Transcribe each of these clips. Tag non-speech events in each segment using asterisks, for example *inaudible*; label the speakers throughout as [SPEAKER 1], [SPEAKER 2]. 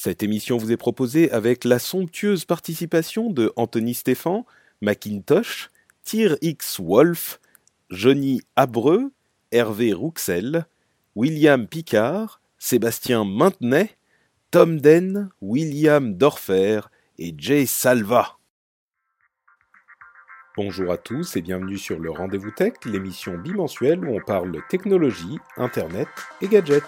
[SPEAKER 1] Cette émission vous est proposée avec la somptueuse participation de Anthony Stéphan, Macintosh, Tyr X Wolf, Johnny Abreu, Hervé Rouxel, William Picard, Sébastien Maintenay, Tom Den, William Dorfer et Jay Salva. Bonjour à tous et bienvenue sur le Rendez-vous Tech, l'émission bimensuelle où on parle technologie, internet et gadgets.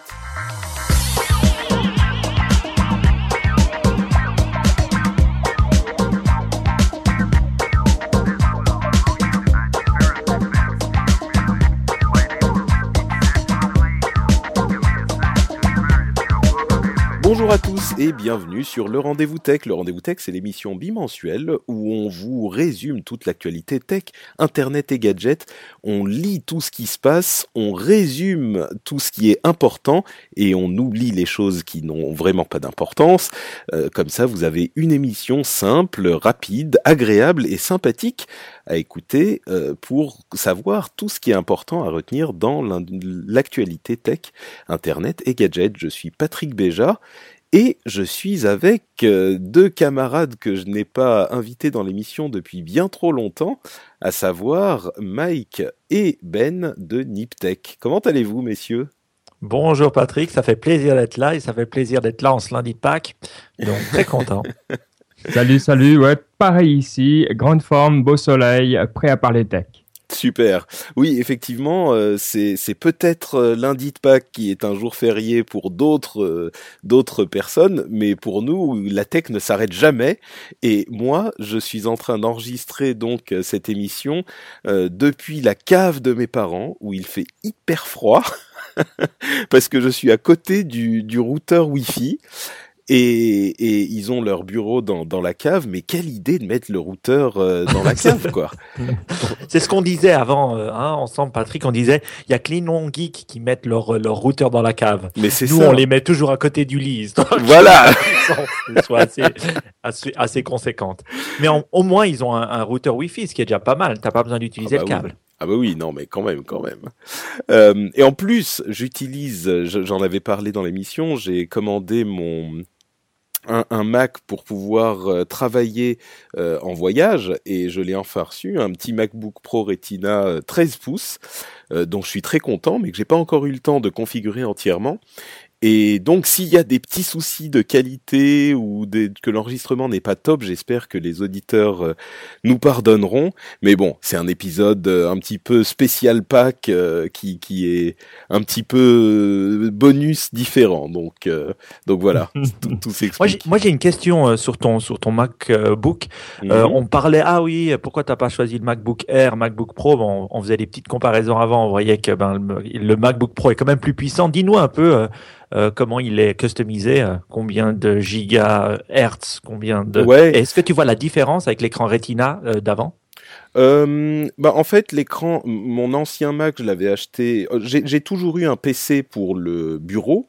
[SPEAKER 1] Bonjour à tous et bienvenue sur le Rendez-vous Tech. Le Rendez-vous Tech, c'est l'émission bimensuelle où on vous résume toute l'actualité tech, internet et gadgets. On lit tout ce qui se passe, on résume tout ce qui est important et on oublie les choses qui n'ont vraiment pas d'importance. Euh, comme ça, vous avez une émission simple, rapide, agréable et sympathique à écouter euh, pour savoir tout ce qui est important à retenir dans l'actualité tech, internet et gadgets. Je suis Patrick Béja et je suis avec euh, deux camarades que je n'ai pas invités dans l'émission depuis bien trop longtemps, à savoir Mike et Ben de Niptech. Comment allez-vous, messieurs?
[SPEAKER 2] Bonjour Patrick, ça fait plaisir d'être là et ça fait plaisir d'être là en ce lundi de Pâques, donc très content. *laughs*
[SPEAKER 3] salut, salut, ouais, pareil ici, grande forme, beau soleil, prêt à parler tech.
[SPEAKER 1] Super. Oui, effectivement, euh, c'est peut-être euh, lundi de Pâques qui est un jour férié pour d'autres euh, d'autres personnes, mais pour nous, la tech ne s'arrête jamais. Et moi, je suis en train d'enregistrer donc cette émission depuis la cave de mes parents où il fait hyper froid. *laughs* parce que je suis à côté du, du routeur Wi-Fi et, et, ils ont leur bureau dans, dans, la cave, mais quelle idée de mettre le routeur euh, dans la cave, quoi. *laughs*
[SPEAKER 2] C'est ce qu'on disait avant, euh, hein, ensemble, Patrick, on disait, il y a que les non-geeks qui mettent leur, leur routeur dans la cave. Mais c'est Nous, on les met toujours à côté du lit. *laughs*
[SPEAKER 1] Voilà. *laughs*
[SPEAKER 2] soit assez, assez, assez conséquente. Mais au moins, ils ont un, un, routeur Wi-Fi, ce qui est déjà pas mal. T'as pas besoin d'utiliser
[SPEAKER 1] ah
[SPEAKER 2] le câble.
[SPEAKER 1] Ah bah oui, non, mais quand même, quand même. Euh, et en plus, j'utilise, j'en avais parlé dans l'émission, j'ai commandé mon un, Mac pour pouvoir euh, travailler euh, en voyage et je l'ai enfin reçu, un petit MacBook Pro Retina 13 euh, pouces dont je suis très content mais que j'ai pas encore eu le temps de configurer entièrement et donc, s'il y a des petits soucis de qualité ou que l'enregistrement n'est pas top, j'espère que les auditeurs euh, nous pardonneront. Mais bon, c'est un épisode euh, un petit peu spécial pack euh, qui, qui est un petit peu bonus différent. Donc, donc voilà, *laughs* tout, tout s'explique.
[SPEAKER 2] Moi, j'ai une question sur ton sur ton MacBook. Mhm. on parlait ah oui, pourquoi t'as pas choisi le MacBook Air, MacBook Pro? Bon, on, faisait des petites comparaisons avant. On voyait que ben, le, le MacBook Pro est quand même plus puissant. Dis-nous un peu euh, comment il est customisé, euh, combien de gigahertz, combien de.
[SPEAKER 1] Ouais.
[SPEAKER 2] Est-ce que tu vois la différence avec l'écran Retina euh, d'avant?
[SPEAKER 1] Euh, bah en fait l'écran, mon ancien Mac, je l'avais acheté. J'ai toujours eu un PC pour le bureau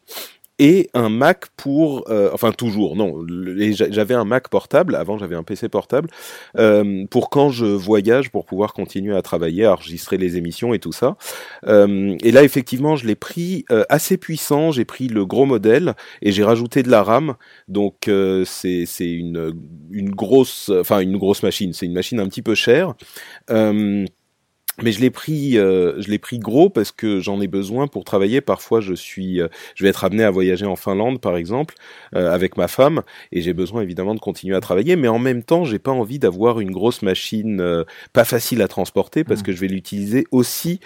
[SPEAKER 1] et un Mac pour, euh, enfin toujours, non, j'avais un Mac portable, avant j'avais un PC portable, euh, pour quand je voyage, pour pouvoir continuer à travailler, à enregistrer les émissions et tout ça. Euh, et là effectivement je l'ai pris assez puissant, j'ai pris le gros modèle et j'ai rajouté de la RAM, donc c'est une, une grosse, enfin une grosse machine, c'est une machine un petit peu chère. Mais je l'ai pris, euh, je l'ai pris gros parce que j'en ai besoin pour travailler. Parfois, je suis, euh, je vais être amené à voyager en Finlande, par exemple, euh, avec ma femme, et j'ai besoin évidemment de continuer à travailler. Mais en même temps, j'ai pas envie d'avoir une grosse machine pas facile à transporter parce mmh. que je vais l'utiliser aussi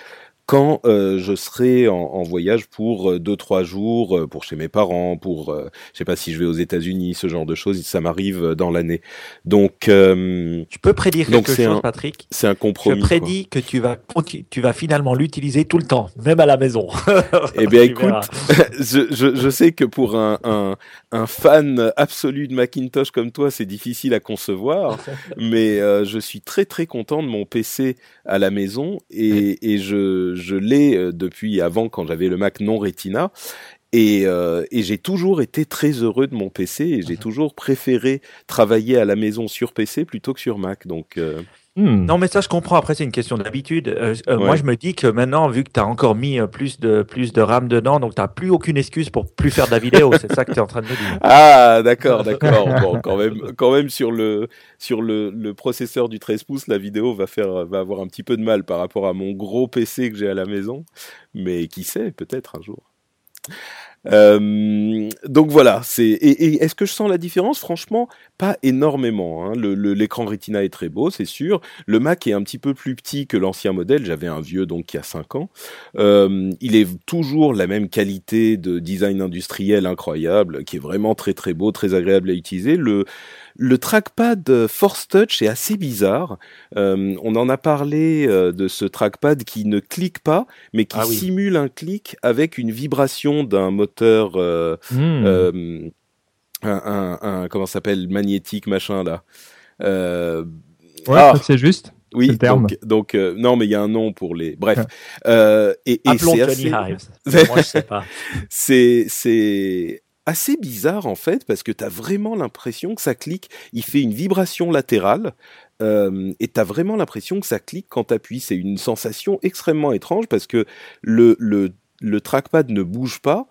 [SPEAKER 1] quand euh, je serai en, en, voyage pour euh, deux trois jours, euh, pour chez mes parents, pour euh, je sais pas si je vais aux États-Unis, ce genre de choses, ça m'arrive dans l'année. Donc euh,
[SPEAKER 2] tu peux prédire quelque chose,
[SPEAKER 1] un,
[SPEAKER 2] Patrick?
[SPEAKER 1] C'est un compromis.
[SPEAKER 2] Je prédis quoi. que tu vas tu vas finalement l'utiliser tout le temps, même à la maison. *laughs*
[SPEAKER 1] eh bien, écoute, *laughs* je, je, je, sais que pour un, un, un, fan absolu de Macintosh comme toi, c'est difficile à concevoir, *laughs* mais euh, je suis très très content de mon PC à la maison et, et je je l'ai euh, depuis avant quand j'avais le Mac non Retina. Et, euh, et j'ai toujours été très heureux de mon PC et j'ai mmh. toujours préféré travailler à la maison sur PC plutôt que sur Mac. Donc, euh...
[SPEAKER 2] Hmm. Non, mais ça, je comprends. Après, c'est une question d'habitude. Euh, euh, ouais. Moi, je me dis que maintenant, vu que tu as encore mis euh, plus de, plus de RAM dedans, donc tu n'as plus aucune excuse pour plus faire de la vidéo. c'est ça que tu es en train de me dire. *laughs*
[SPEAKER 1] Ah, d'accord, d'accord. bon, quand même, quand même sur le, sur le, le processeur du 13 pouces, la vidéo va faire, va avoir un petit peu de mal par rapport à mon gros PC que j'ai à la maison. Mais qui sait, peut-être un jour. Euh, donc voilà, c'est et, et est-ce que je sens la différence? Franchement, pas énormément. Hein. L'écran Retina est très beau, c'est sûr. Le Mac est un petit peu plus petit que l'ancien modèle. J'avais un vieux donc qui a 5 ans. Euh, il est toujours la même qualité de design industriel incroyable, qui est vraiment très très beau, très agréable à utiliser. Le le trackpad Force Touch est assez bizarre. Euh, on en a parlé euh, de ce trackpad qui ne clique pas, mais qui ah oui. simule un clic avec une vibration d'un moteur. Euh, mmh. un, un, un, comment s'appelle magnétique machin là.
[SPEAKER 3] ouais, ah. c'est juste.
[SPEAKER 1] Oui, le terme. donc, donc euh, non, mais il y a un nom pour les. Bref, euh, et, et c'est assez. *laughs*
[SPEAKER 2] Moi, je sais pas.
[SPEAKER 1] c'est c'est assez bizarre en fait parce que tu vraiment l'impression que ça clique, il fait une vibration latérale euh, et tu as vraiment l'impression que ça clique quand tu appuies. C'est une sensation extrêmement étrange parce que le, le, le trackpad ne bouge pas.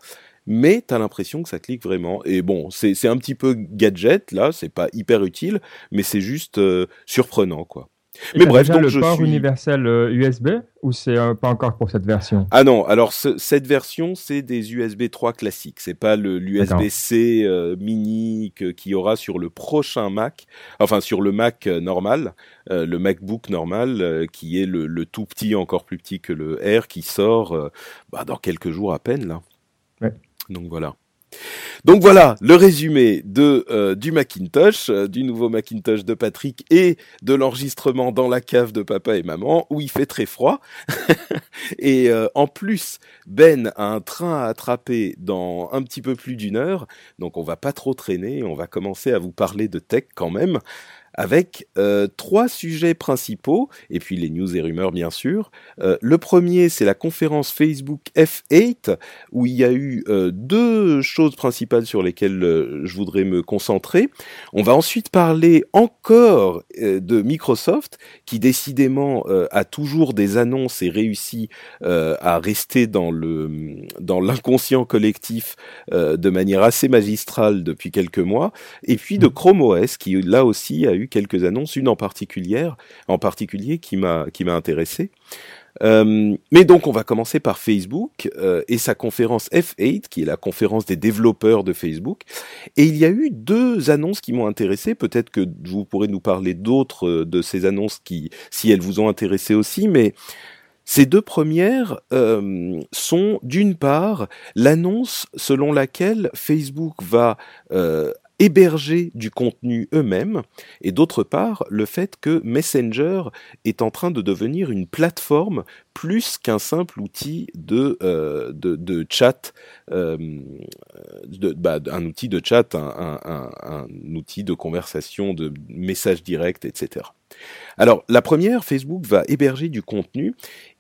[SPEAKER 1] Mais t'as l'impression que ça clique vraiment. Et bon, c'est un petit peu gadget là, c'est pas hyper utile, mais c'est juste euh, surprenant quoi.
[SPEAKER 3] Mais bref, donc le je port suis... universel euh, USB ou c'est euh, pas encore pour cette version?
[SPEAKER 1] Ah non, alors ce, cette version c'est des USB 3 classiques, c'est pas le l'USB-C euh, mini qu'il y aura sur le prochain Mac, enfin sur le Mac euh, normal, le MacBook normal qui est le, le, tout petit, encore plus petit que le R qui sort bah, dans quelques jours à peine là.
[SPEAKER 3] Ouais.
[SPEAKER 1] Donc voilà. Donc voilà le résumé de euh, du Macintosh, euh, du nouveau Macintosh de Patrick et de l'enregistrement dans la cave de papa et maman où il fait très froid. *laughs* et euh, en plus, Ben a un train à attraper dans un petit peu plus d'une heure, donc on va pas trop traîner, on va commencer à vous parler de tech quand même avec euh, trois sujets principaux, et puis les news et rumeurs bien sûr. Euh, le premier, c'est la conférence Facebook F8, où il y a eu euh, deux choses principales sur lesquelles je voudrais me concentrer. On va ensuite parler encore de Microsoft, qui décidément a toujours des annonces et réussit à rester dans le dans l'inconscient collectif de manière assez magistrale depuis quelques mois, et puis de Chrome OS, qui là aussi a eu quelques annonces, une en particulier, en particulier qui m'a qui m'a intéressé. Euh, mais donc on va commencer par Facebook euh, et sa conférence F8, qui est la conférence des développeurs de Facebook. Et il y a eu deux annonces qui m'ont intéressé. Peut-être que vous pourrez nous parler d'autres euh, de ces annonces qui, si elles vous ont intéressé aussi, mais ces deux premières sont d'une part l'annonce selon laquelle Facebook va héberger du contenu eux-mêmes, et d'autre part le fait que Messenger est en train de devenir une plateforme plus qu'un simple outil de, euh, de, chat, euh, bah, un outil de chat, un, outil de conversation, de messages directs, etc. Alors, la première, Facebook va héberger du contenu.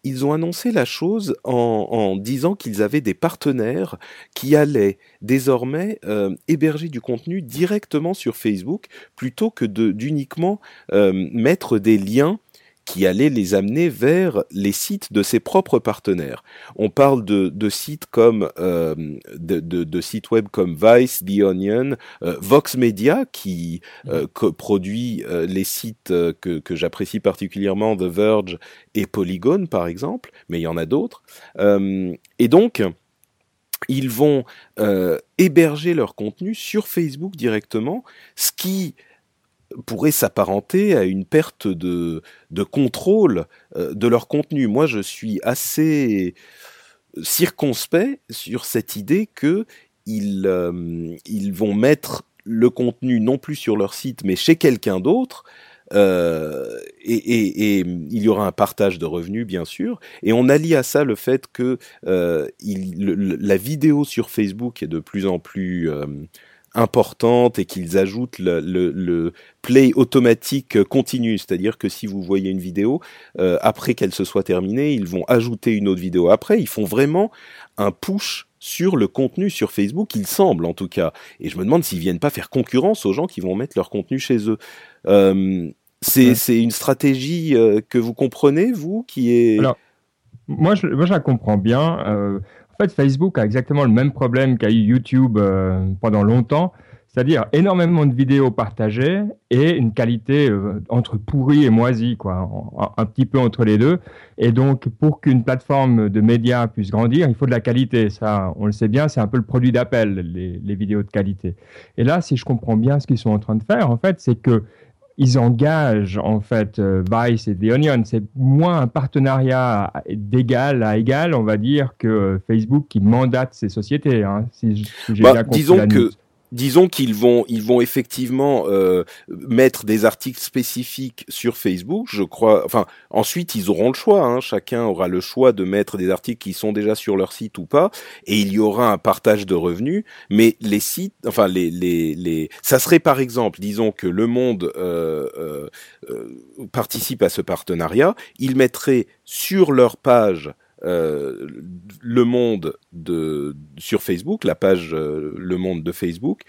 [SPEAKER 1] Ils ont annoncé la chose en, disant qu'ils avaient des partenaires qui allaient désormais euh, héberger du contenu directement sur Facebook plutôt que d'uniquement euh, mettre des liens qui allait les amener vers les sites de ses propres partenaires. On parle de, de sites comme euh, de, de, de, sites web comme Vice, The Onion, euh, Vox Media qui euh, produit euh, les sites que, que j'apprécie particulièrement, The Verge et Polygon par exemple, mais il y en a d'autres. Et donc ils vont héberger leur contenu sur Facebook directement, ce qui pourrait s'apparenter à une perte de, de contrôle de leur contenu. Moi, je suis assez circonspect sur cette idée que ils, ils vont mettre le contenu non plus sur leur site, mais chez quelqu'un d'autre, euh, et, et, il y aura un partage de revenus, bien sûr. Et on allie à ça le fait que euh, la vidéo sur Facebook est de plus en plus euh, importante et qu'ils ajoutent le, le, le, play automatique continu, c'est-à-dire que si vous voyez une vidéo, euh, après qu'elle se soit terminée, ils vont ajouter une autre vidéo après. Ils font vraiment un push sur le contenu sur Facebook, il semble en tout cas. Et je me demande s'ils viennent pas faire concurrence aux gens qui vont mettre leur contenu chez eux. Euh, c'est une stratégie euh, que vous comprenez, vous, qui est...
[SPEAKER 3] Alors, moi, je, moi, je la comprends bien. En fait, Facebook a exactement le même problème qu'a eu YouTube euh, pendant longtemps, c'est-à-dire énormément de vidéos partagées et une qualité euh, entre pourri et moisi, quoi, un, petit peu entre les deux. Et donc, pour qu'une plateforme de médias puisse grandir, il faut de la qualité. Ça, on le sait bien, c'est un peu le produit d'appel, les, les, vidéos de qualité. Et là, si je comprends bien ce qu'ils sont en train de faire, en fait, c'est que ils engagent en fait euh, Vice et The Onion. C'est moins un partenariat d'égal à égal, on va dire, que Facebook qui mandate ces sociétés. Hein, si,
[SPEAKER 1] bah, disons que disons qu'ils vont, ils vont effectivement euh, mettre des articles spécifiques sur Facebook. Je crois. Enfin, ensuite ils auront le choix. Hein, chacun aura le choix de mettre des articles qui sont déjà sur leur site ou pas, et il y aura un partage de revenus. Mais les sites, enfin les les les, ça serait par exemple, disons que Le Monde euh, euh, participe à ce partenariat, ils mettraient sur leur page euh, le Monde de sur Facebook, la page euh, Le Monde de Facebook,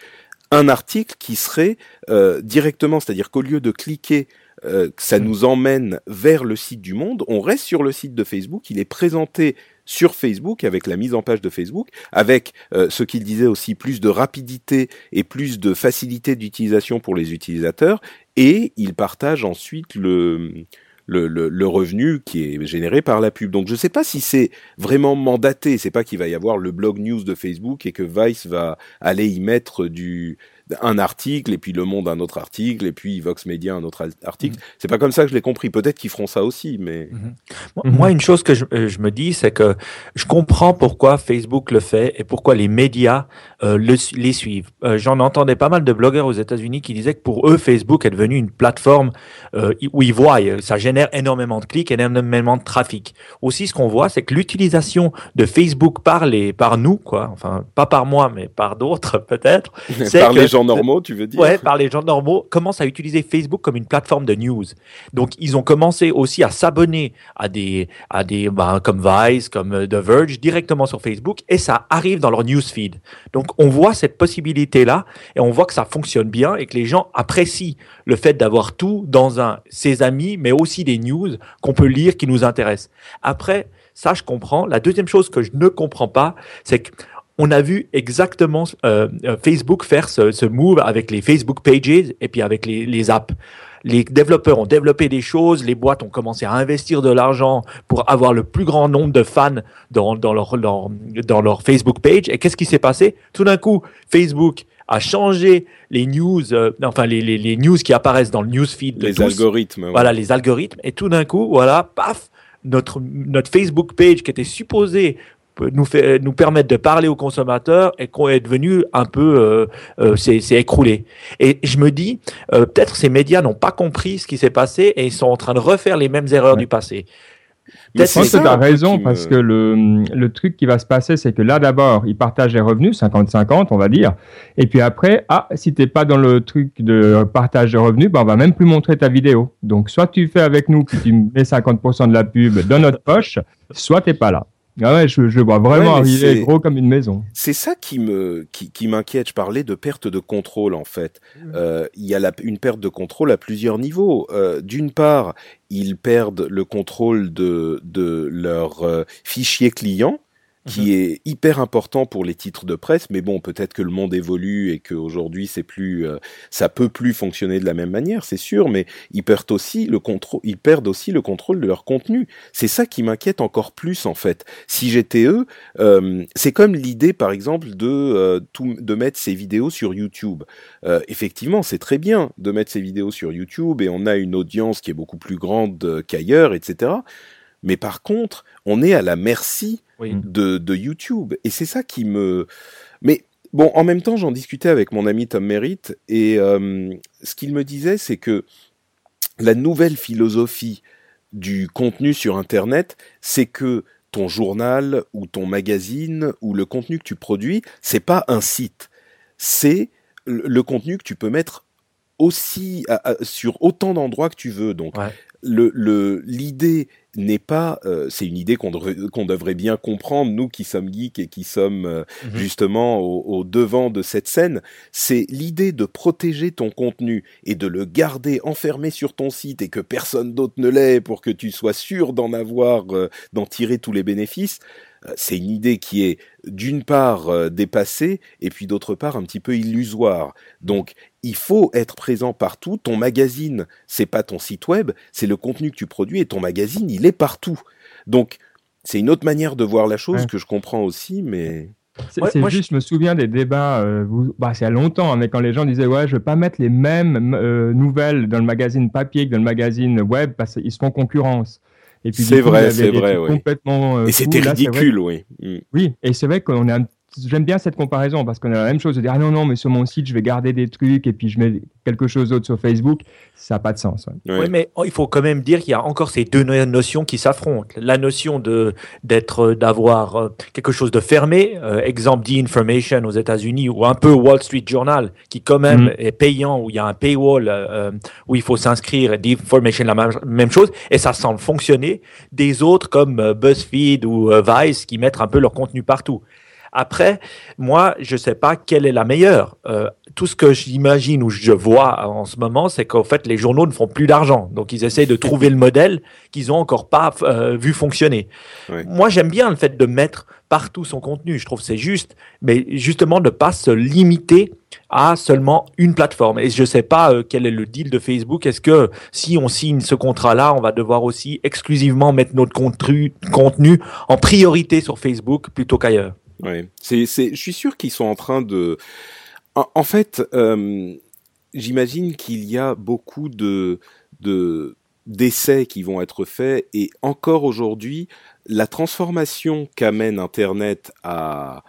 [SPEAKER 1] un article qui serait euh, directement, c'est-à-dire qu'au lieu de cliquer que ça nous emmène vers le site du Monde, on reste sur le site de Facebook, il est présenté sur Facebook avec la mise en page de Facebook, avec ce qu'il disait aussi plus de rapidité et plus de facilité d'utilisation pour les utilisateurs, et il partage ensuite le le, revenu qui est généré par la pub. Donc je ne sais pas si c'est vraiment mandaté. C'est pas qu'il va y avoir le blog news de Facebook et que Vice va aller y mettre du un article et puis Le Monde un autre article et puis Vox Media un autre article. Mhm. C'est pas comme ça que je l'ai compris. Peut-être qu'ils feront ça aussi, mais
[SPEAKER 2] mhm. moi, une chose que je, euh, je me dis, c'est que je comprends pourquoi Facebook le fait et pourquoi les médias euh, le, les suivent. Euh, J'en entendais pas mal de blogueurs aux États-Unis qui disaient que pour eux, Facebook est devenu une plateforme euh, où ils voient, ça génère énormément de clics, énormément de trafic. Aussi, ce qu'on voit, c'est que l'utilisation de Facebook par les, par nous, quoi, enfin pas par moi, mais par d'autres *laughs* peut-être,
[SPEAKER 1] c'est que gens normaux, tu veux dire
[SPEAKER 2] Ouais, par les gens normaux, commencent à utiliser Facebook comme une plateforme de news. Donc, ils ont commencé aussi à s'abonner à des, à des, ben, comme Vice, comme euh, The Verge, directement sur Facebook, et ça arrive dans leur newsfeed. Donc, on voit cette possibilité-là, et on voit que ça fonctionne bien, et que les gens apprécient le fait d'avoir tout dans un, ses amis, mais aussi des news qu'on peut lire qui nous intéressent. Après, ça, je comprends. La deuxième chose que je ne comprends pas, c'est que on a vu exactement euh, euh, Facebook faire ce, ce, move avec les Facebook Pages et puis avec les, les, apps. Les développeurs ont développé des choses, les boîtes ont commencé à investir de l'argent pour avoir le plus grand nombre de fans dans, dans, leur, dans, dans leur Facebook page. Et qu'est-ce qui s'est passé? Tout d'un coup, Facebook a changé les news, euh, enfin les, les, les, news qui apparaissent dans le newsfeed.
[SPEAKER 1] les algorithmes.
[SPEAKER 2] Voilà, les algorithmes. Et tout d'un coup, voilà, paf, notre, notre Facebook page qui était supposé nous, fait, nous permettre de parler aux consommateurs et qu'on est devenu un peu, euh, euh, c'est écroulé. Et je me dis, euh, peut-être ces médias n'ont pas compris ce qui s'est passé et ils sont en train de refaire les mêmes erreurs ouais. du passé.
[SPEAKER 3] Mais c'est tu as raison, parce que le, le truc qui va se passer, c'est que là, d'abord, ils partagent les revenus, 50-50, on va dire. Et puis après, ah, si t'es pas dans le truc de partage de revenus, ben, on va même plus montrer ta vidéo. Donc, soit tu fais avec nous, puis tu mets 50% de la pub dans notre poche, soit t'es pas là. Ah ouais, je, je vois vraiment ouais, arriver gros comme une maison.
[SPEAKER 1] C'est ça qui me qui, qui m'inquiète. Je parlais de perte de contrôle en fait. Mmh. Euh, il y a la, une perte de contrôle à plusieurs niveaux. Euh, D'une part, ils perdent le contrôle de de leurs euh, fichiers clients qui mhm. est hyper important pour les titres de presse, mais bon, peut-être que le monde évolue et qu'aujourd'hui c'est plus, euh, ça peut plus fonctionner de la même manière, c'est sûr, mais ils perdent aussi le contrôle, ils perdent aussi le contrôle de leur contenu. C'est ça qui m'inquiète encore plus en fait. Si j'étais eux, euh, c'est comme l'idée par exemple de euh, tout, de mettre ces vidéos sur YouTube. effectivement, c'est très bien de mettre ces vidéos sur YouTube et on a une audience qui est beaucoup plus grande qu'ailleurs, etc. Mais par contre, on est à la merci de, de, YouTube. Et c'est ça qui me... Mais bon, en même temps, j'en discutais avec mon ami Tom Merritt, et euh, ce qu'il me disait, c'est que la nouvelle philosophie du contenu sur Internet, c'est que ton journal ou ton magazine ou le contenu que tu produis, c'est pas un site, c'est le contenu que tu peux mettre aussi sur autant d'endroits que tu veux. Donc, le l'idée n'est pas, euh, c'est une idée qu'on devrait, qu'on devrait bien comprendre, nous qui sommes geeks et qui sommes euh, mhm. justement au, devant de cette scène, c'est l'idée de protéger ton contenu et de le garder enfermé sur ton site et que personne d'autre ne l'ait pour que tu sois sûr d'en avoir, euh, d'en tirer tous les bénéfices. C'est une idée qui est d'une part dépassée et puis d'autre part un petit peu illusoire. Donc il faut être présent partout. Ton magazine, c'est pas ton site web, c'est le contenu que tu produis et ton magazine, il est partout. Donc, c'est une autre manière de voir la chose que je comprends aussi, mais.
[SPEAKER 3] C'est juste, je... me souviens des débats, euh, bah, c'est il y a longtemps, hein, mais quand les gens disaient ouais, je veux pas mettre les mêmes euh, nouvelles dans le magazine papier que dans le magazine web parce qu'ils se font concurrence.
[SPEAKER 1] c'est vrai, c'est vrai.
[SPEAKER 3] Complètement,
[SPEAKER 1] euh, et c'était ridicule, oui.
[SPEAKER 3] Mm. Oui, et c'est vrai qu'on est un j'aime bien cette comparaison parce qu'on a la même chose de dire ah non non mais sur mon site je vais garder des trucs et puis je mets quelque chose d'autre sur Facebook. Ça n'a pas de sens
[SPEAKER 2] oui mais il faut quand même dire qu'il y a encore ces deux notions qui s'affrontent. La notion de d'être d'avoir euh, quelque chose de fermé euh, exemple d'e-information aux États-Unis ou un peu Wall Street Journal qui quand même mm. est payant où il y a un paywall euh, où il faut s'inscrire d'e-information la même chose et ça semble fonctionner. Des autres comme BuzzFeed ou Vice qui mettent un peu leur contenu partout après, moi, je ne sais pas quelle est la meilleure. Euh, tout ce que j'imagine ou je vois en ce moment, c'est qu'en fait, les journaux ne font plus d'argent. Donc, ils essayent de trouver le modèle qu'ils n'ont encore pas euh, vu fonctionner. Moi, j'aime bien le fait de mettre partout son contenu. Je trouve c'est juste, mais justement de ne pas se limiter à seulement une plateforme. Et je ne sais pas euh, quel est le deal de Facebook. Est-ce que si on signe ce contrat-là, on va devoir aussi exclusivement mettre notre contenu, contenu en priorité sur Facebook plutôt qu'ailleurs?
[SPEAKER 1] Ouais, c'est, c'est, je suis sûr qu'ils sont en train de. En, fait, euh, j'imagine qu'il y a beaucoup de, de d'essais qui vont être faits et encore aujourd'hui, la transformation qu'amène Internet à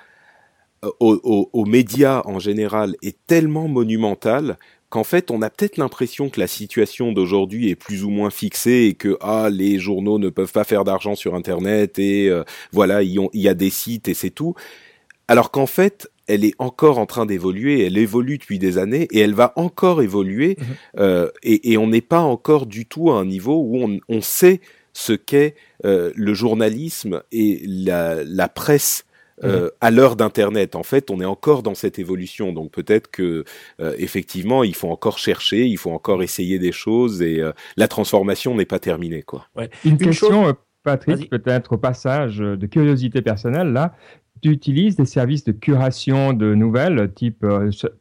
[SPEAKER 1] aux, aux, médias en général est tellement monumentale qu'en fait, on a peut-être l'impression que la situation d'aujourd'hui est plus ou moins fixée et que ah les journaux ne peuvent pas faire d'argent sur Internet et euh, voilà il y a des sites et c'est tout. Alors qu'en fait, elle est encore en train d'évoluer, elle évolue depuis des années et elle va encore évoluer mhm. euh, et, et, on n'est pas encore du tout à un niveau où on, on sait ce qu'est euh, le journalisme et la, la presse euh, à l'heure d'Internet. En fait, on est encore dans cette évolution, donc peut-être que euh, effectivement, il faut encore chercher, il faut encore essayer des choses, et euh, la transformation n'est pas terminée, quoi.
[SPEAKER 3] Une, question, Patrick, peut-être au passage de curiosité personnelle là. Tu utilises des services de curation de nouvelles, type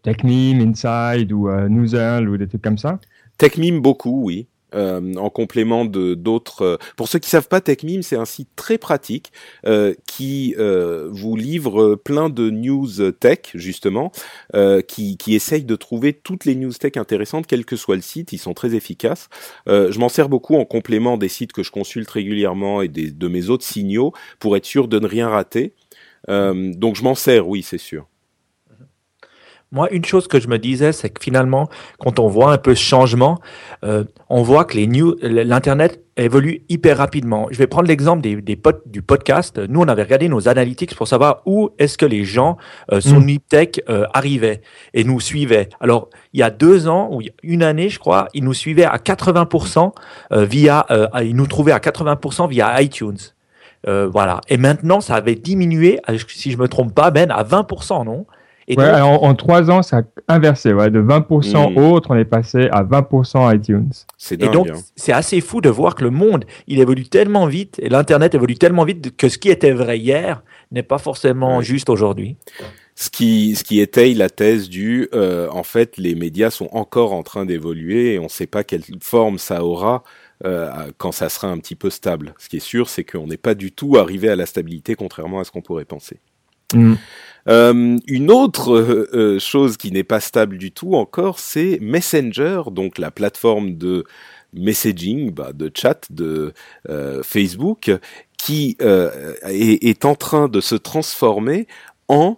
[SPEAKER 3] TechMeme, Inside ou Noozle ou des trucs comme ça?
[SPEAKER 1] TechMeme beaucoup, oui. Euh, en complément de d'autres. Euh, pour ceux qui savent pas, TechMeme, c'est un site très pratique euh, qui vous livre plein de news tech justement, qui qui essaye de trouver toutes les news tech intéressantes, quel que soit le site. Ils sont très efficaces. je m'en sers beaucoup en complément des sites que je consulte régulièrement et des, de mes autres signaux pour être sûr de ne rien rater. donc je m'en sers, oui, c'est sûr.
[SPEAKER 2] Moi, une chose que je me disais, c'est que finalement, quand on voit un peu ce changement, euh, on voit que les news, l'internet évolue hyper rapidement. Je vais prendre l'exemple des, des du podcast. Nous, on avait regardé nos analytics pour savoir où est-ce que les gens euh, sur mmh. Tech euh, arrivaient et nous suivaient. Alors, il y a deux ans ou une année, je crois, ils nous suivaient à 80% euh, via, euh, ils nous trouvaient à 80% via iTunes. Euh, voilà. Et maintenant, ça avait diminué, si je me trompe pas, Ben, à 20%, non?
[SPEAKER 3] Et en, trois ans, ça a inversé. Ouais, de 20% mmh. autres, on est passé à 20% iTunes.
[SPEAKER 2] C'est Et donc, hein. c'est assez fou de voir que le monde, il évolue tellement vite et l'Internet évolue tellement vite que ce qui était vrai hier n'est pas forcément juste aujourd'hui.
[SPEAKER 1] Ce qui, ce qui étaye la thèse du, euh, en fait, les médias sont encore en train d'évoluer et on ne sait pas quelle forme ça aura euh, quand ça sera un petit peu stable. Ce qui est sûr, c'est qu'on n'est pas du tout arrivé à la stabilité, contrairement à ce qu'on pourrait penser. Mm. Euh, une autre euh, euh, chose qui n'est pas stable du tout encore, c'est Messenger, donc la plateforme de messaging, bah, de chat de Facebook, qui est, est, en train de se transformer en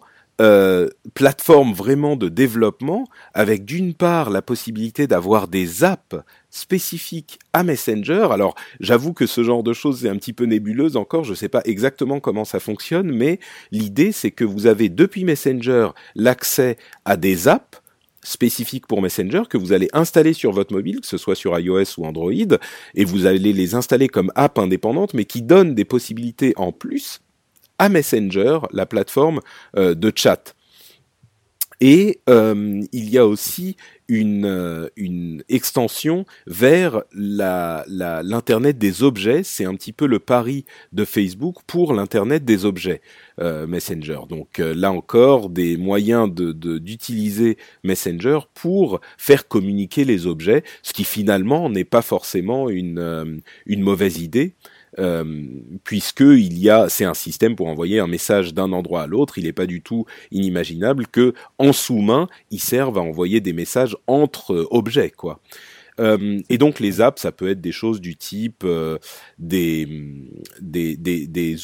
[SPEAKER 1] plateforme vraiment de développement, avec d'une part la possibilité d'avoir des apps spécifique à Messenger. Alors, j'avoue que ce genre de choses est un petit peu nébuleuse encore, je ne sais pas exactement comment ça fonctionne, mais l'idée c'est que vous avez depuis Messenger l'accès à des apps spécifiques pour Messenger que vous allez installer sur votre mobile, que ce soit sur iOS ou Android, et vous allez les installer comme app indépendante, mais qui donnent des possibilités en plus à Messenger, la plateforme euh, de chat. Et euh, il y a aussi une, euh, une extension vers l'Internet la, des objets. C'est un petit peu le pari de Facebook pour l'Internet des objets euh, Messenger. Donc euh, là encore, des moyens d'utiliser de, Messenger pour faire communiquer les objets, ce qui finalement n'est pas forcément une, une mauvaise idée. Euh, puisque il y a, c'est un système pour envoyer un message d'un endroit à l'autre. Il n'est pas du tout inimaginable que en sous-main, il serve à envoyer des messages entre euh, objets, quoi. Euh, et donc les apps, ça peut être des choses du type des,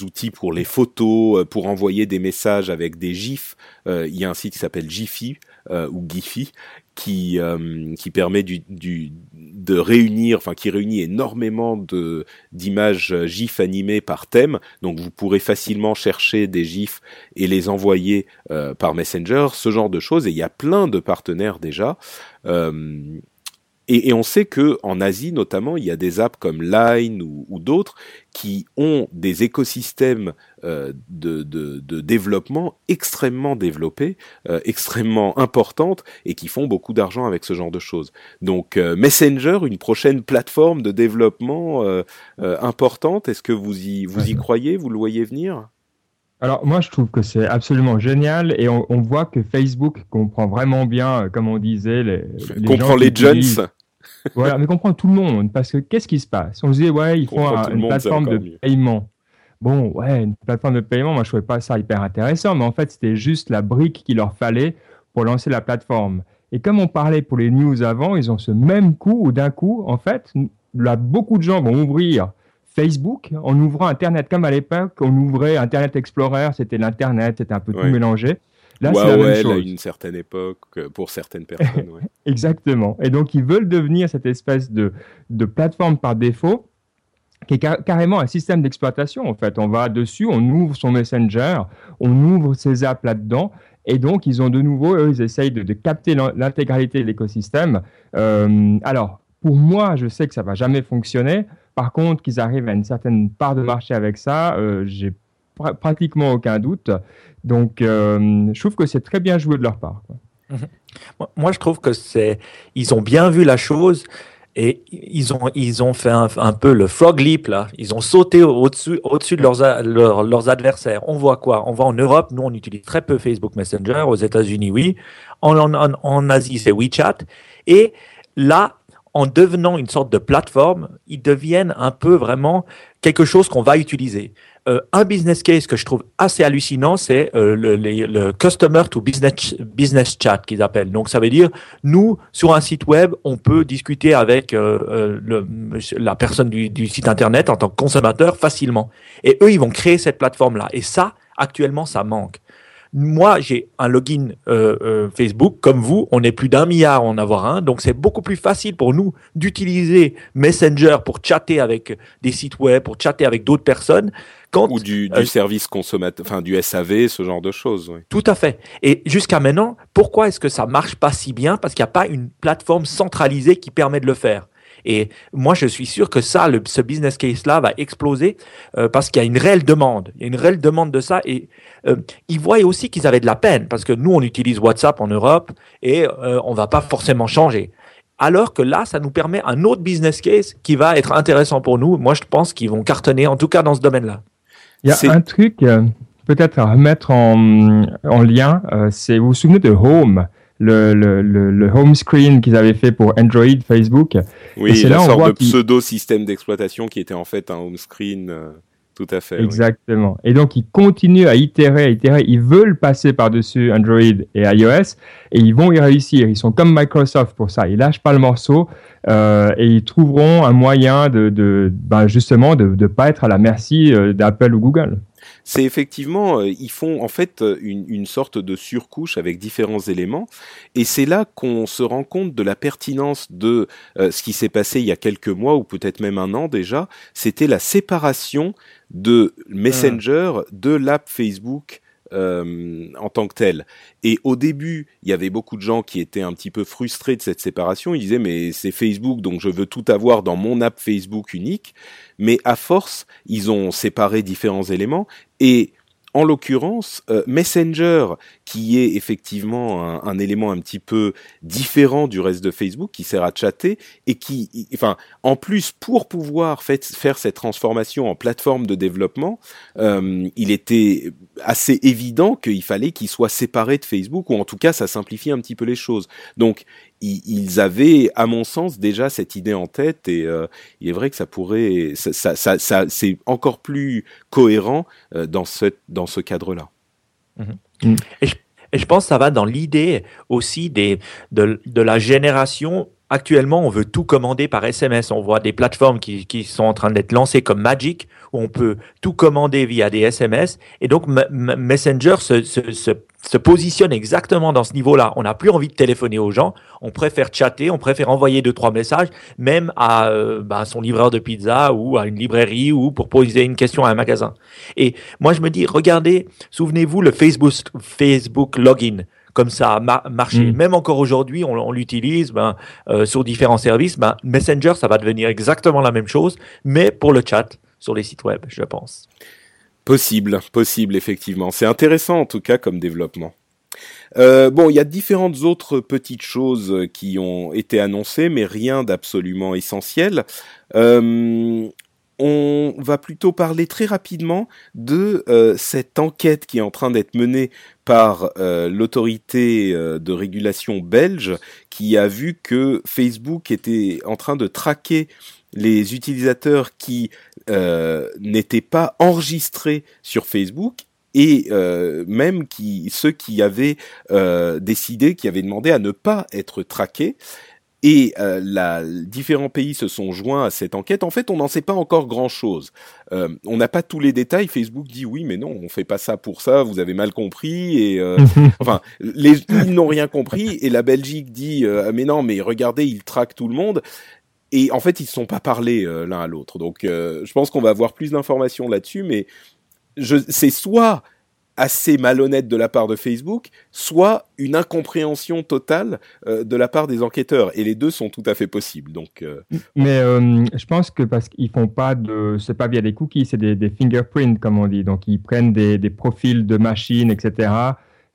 [SPEAKER 1] outils pour les photos, pour envoyer des messages avec des gifs. il y a un site qui s'appelle Giphy ou Giphy qui euh, qui permet de réunir, enfin qui réunit énormément de d'images GIF animées par thème. Donc vous pourrez facilement chercher des GIFs et les envoyer euh, par Messenger, ce genre de choses. Et il y a plein de partenaires déjà. Euh, et, et, on sait que en Asie notamment, il y a des apps comme Line ou, ou d'autres qui ont des écosystèmes euh, de, de, de, développement extrêmement développés, euh, extrêmement importantes et qui font beaucoup d'argent avec ce genre de choses. Donc euh, Messenger, une prochaine plateforme de développement euh, euh, importante, est-ce que vous y vous y croyez, vous le voyez venir?
[SPEAKER 3] Alors moi je trouve que c'est absolument génial et on, on, voit que Facebook comprend vraiment bien, comme on disait, les,
[SPEAKER 1] les comprend les jeunes. *laughs*
[SPEAKER 3] voilà, mais comprend tout le monde parce que qu'est-ce qui se passe? On se dit ouais, ils font une plateforme de paiement. Bon, ouais, une plateforme de paiement, moi je trouvais pas ça hyper intéressant, mais en fait c'était juste la brique qu'il leur fallait pour lancer la plateforme. Et comme on parlait pour les news avant, ils ont ce même coup où d'un coup, en fait, là, beaucoup de gens vont ouvrir Facebook, en ouvrant Internet comme à l'époque, on ouvrait Internet Explorer, c'était l'Internet, c'était un peu tout mélangé.
[SPEAKER 1] Là, c'est la même chose. à une certaine époque, euh, pour certaines personnes. Ouais. *laughs*
[SPEAKER 3] Exactement. Et donc, ils veulent devenir cette espèce de, de plateforme par défaut qui est carrément un système d'exploitation. En fait, on va dessus, on ouvre son Messenger, on ouvre ses apps là-dedans. Et donc, ils ont de nouveau, eux, ils essayent de, de capter l'intégralité de l'écosystème. Euh, alors, pour moi, je sais que ça va jamais fonctionner. Par contre, qu'ils arrivent à une certaine part de marché avec ça, euh, j'ai pr pratiquement aucun doute. Donc, euh, je trouve que c'est très bien joué de leur part.
[SPEAKER 2] Quoi. Moi, je trouve que c'est, ils ont bien vu la chose et ils ont, ils ont fait un, peu le frog leap là. Ils ont sauté au-dessus, au-dessus de leurs, leurs, adversaires. On voit quoi? On voit en Europe, nous on utilise très peu Facebook Messenger. Aux États-Unis, oui. En Asie, c'est WeChat. Et là, en devenant une sorte de plateforme, ils deviennent un peu vraiment quelque chose qu'on va utiliser. Euh, un business case que je trouve assez hallucinant, c'est euh, le, le, customer to business, business chat qu'ils appellent. Donc, ça veut dire, nous, sur un site web, on peut discuter avec euh, euh le, la personne du, du, site Internet en tant que consommateur facilement. Et eux, ils vont créer cette plateforme-là. Et ça, actuellement, ça manque. Moi, j'ai un login euh, euh, Facebook, comme vous, on est plus d'un milliard en avoir un, donc c'est beaucoup plus facile pour nous d'utiliser Messenger pour chatter avec des sites web, pour chatter avec d'autres personnes.
[SPEAKER 1] Quand, Ou du, du euh, service consommateur, enfin du SAV, ce genre de choses. Oui.
[SPEAKER 2] Tout à fait. Et jusqu'à maintenant, pourquoi est-ce que ça marche pas si bien? Parce qu'il n'y a pas une plateforme centralisée qui permet de le faire. Et moi, je suis sûr que ça, le, ce business case-là va exploser euh, parce qu'il y a une réelle demande. Il y a une réelle demande de ça. Et euh, ils voyaient aussi qu'ils avaient de la peine parce que nous, on utilise WhatsApp en Europe et euh, on va pas forcément changer. Alors que là, ça nous permet un autre business case qui va être intéressant pour nous. Moi, je pense qu'ils vont cartonner, en tout cas dans ce domaine-là.
[SPEAKER 3] Il y a un truc peut-être à remettre en, en lien. c'est vous vous souvenez de Home? Le, le, le, home screen qu'ils avaient fait pour Android, Facebook.
[SPEAKER 1] Oui, c'est là une sorte de pseudo système d'exploitation qui était en fait un home screen. Euh, tout à fait.
[SPEAKER 3] Exactement. Et donc, ils continuent à itérer, à itérer. Ils veulent passer par-dessus Android et iOS et ils vont y réussir. Ils sont comme Microsoft pour ça. Ils lâchent pas le morceau euh, et ils trouveront un moyen de, de ben justement de ne pas être à la merci euh, d'Apple ou Google
[SPEAKER 1] c'est effectivement, euh, ils font en fait euh, une, sorte de surcouche avec différents éléments, et c'est là qu'on se rend compte de la pertinence de euh, ce qui s'est passé il y a quelques mois ou peut-être même un an déjà. C'était la séparation de Messenger de l'app Facebook euh, en tant que tel. Et au début, il y avait beaucoup de gens qui étaient un petit peu frustrés de cette séparation. Ils disaient mais c'est Facebook, donc je veux tout avoir dans mon app Facebook unique. Mais à force, ils ont séparé différents éléments et en l'occurrence, euh, Messenger, qui est effectivement un, élément un petit peu différent du reste de Facebook, qui sert à chatter, et qui, enfin, en plus, pour pouvoir fait, faire cette transformation en plateforme de développement, euh, il était assez évident qu'il fallait qu'il soit séparé de Facebook, ou en tout cas, ça simplifie un petit peu les choses. Donc, ils avaient, à mon sens, déjà cette idée en tête et euh, il est vrai que ça pourrait, ça, ça, ça, c'est encore plus cohérent euh, dans ce dans ce cadre-là.
[SPEAKER 2] Mm-hmm. Et, je, pense que ça va dans l'idée aussi de, de la génération Actuellement, on veut tout commander par SMS. On voit des plateformes qui, qui sont en train d'être lancées comme Magic, où on peut tout commander via des SMS. Et donc, Messenger se, se, se, se, positionne exactement dans ce niveau-là. On n'a plus envie de téléphoner aux gens. On préfère chatter, on préfère envoyer deux, trois messages, même à euh, bah, son livreur de pizza ou à une librairie ou pour poser une question à un magasin. Et moi, je me dis, regardez, souvenez-vous le Facebook, Facebook login comme ça a marché. Mm. Même encore aujourd'hui, on, l'utilise ben, euh, sur différents services. Ben, Messenger, ça va devenir exactement la même chose, mais pour le chat sur les sites web, je pense.
[SPEAKER 1] Possible, possible, effectivement. C'est intéressant en tout cas comme développement. Euh, bon, il y a différentes autres petites choses qui ont été annoncées, mais rien d'absolument essentiel. Euh, on va plutôt parler très rapidement de euh, cette enquête qui est en train d'être menée par euh, l'autorité euh, de régulation belge qui a vu que Facebook était en train de traquer les utilisateurs qui n'étaient pas enregistrés sur Facebook et même qui ceux qui avaient décidé, qui avaient demandé à ne pas être traqués. Et euh, la, différents pays se sont joints à cette enquête. En fait, on n'en sait pas encore grand-chose. Euh, on n'a pas tous les détails. Facebook dit oui, mais non, on fait pas ça pour ça. Vous avez mal compris. Et euh, *laughs* enfin, les, ils n'ont rien compris. Et la Belgique dit euh, mais non, mais regardez, ils traquent tout le monde. Et en fait, ils ne sont pas parlé euh, l'un à l'autre. Donc, je pense qu'on va avoir plus d'informations là-dessus. Mais c'est soit assez malhonnête de la part de Facebook, soit une incompréhension totale euh, de la part des enquêteurs. Et les deux sont tout à fait possibles. Donc, euh,
[SPEAKER 3] Mais euh, je pense que parce qu'ils font pas de, c'est pas via des cookies, c'est des, fingerprints comme on dit. Donc ils prennent des, des profils de machines, etc.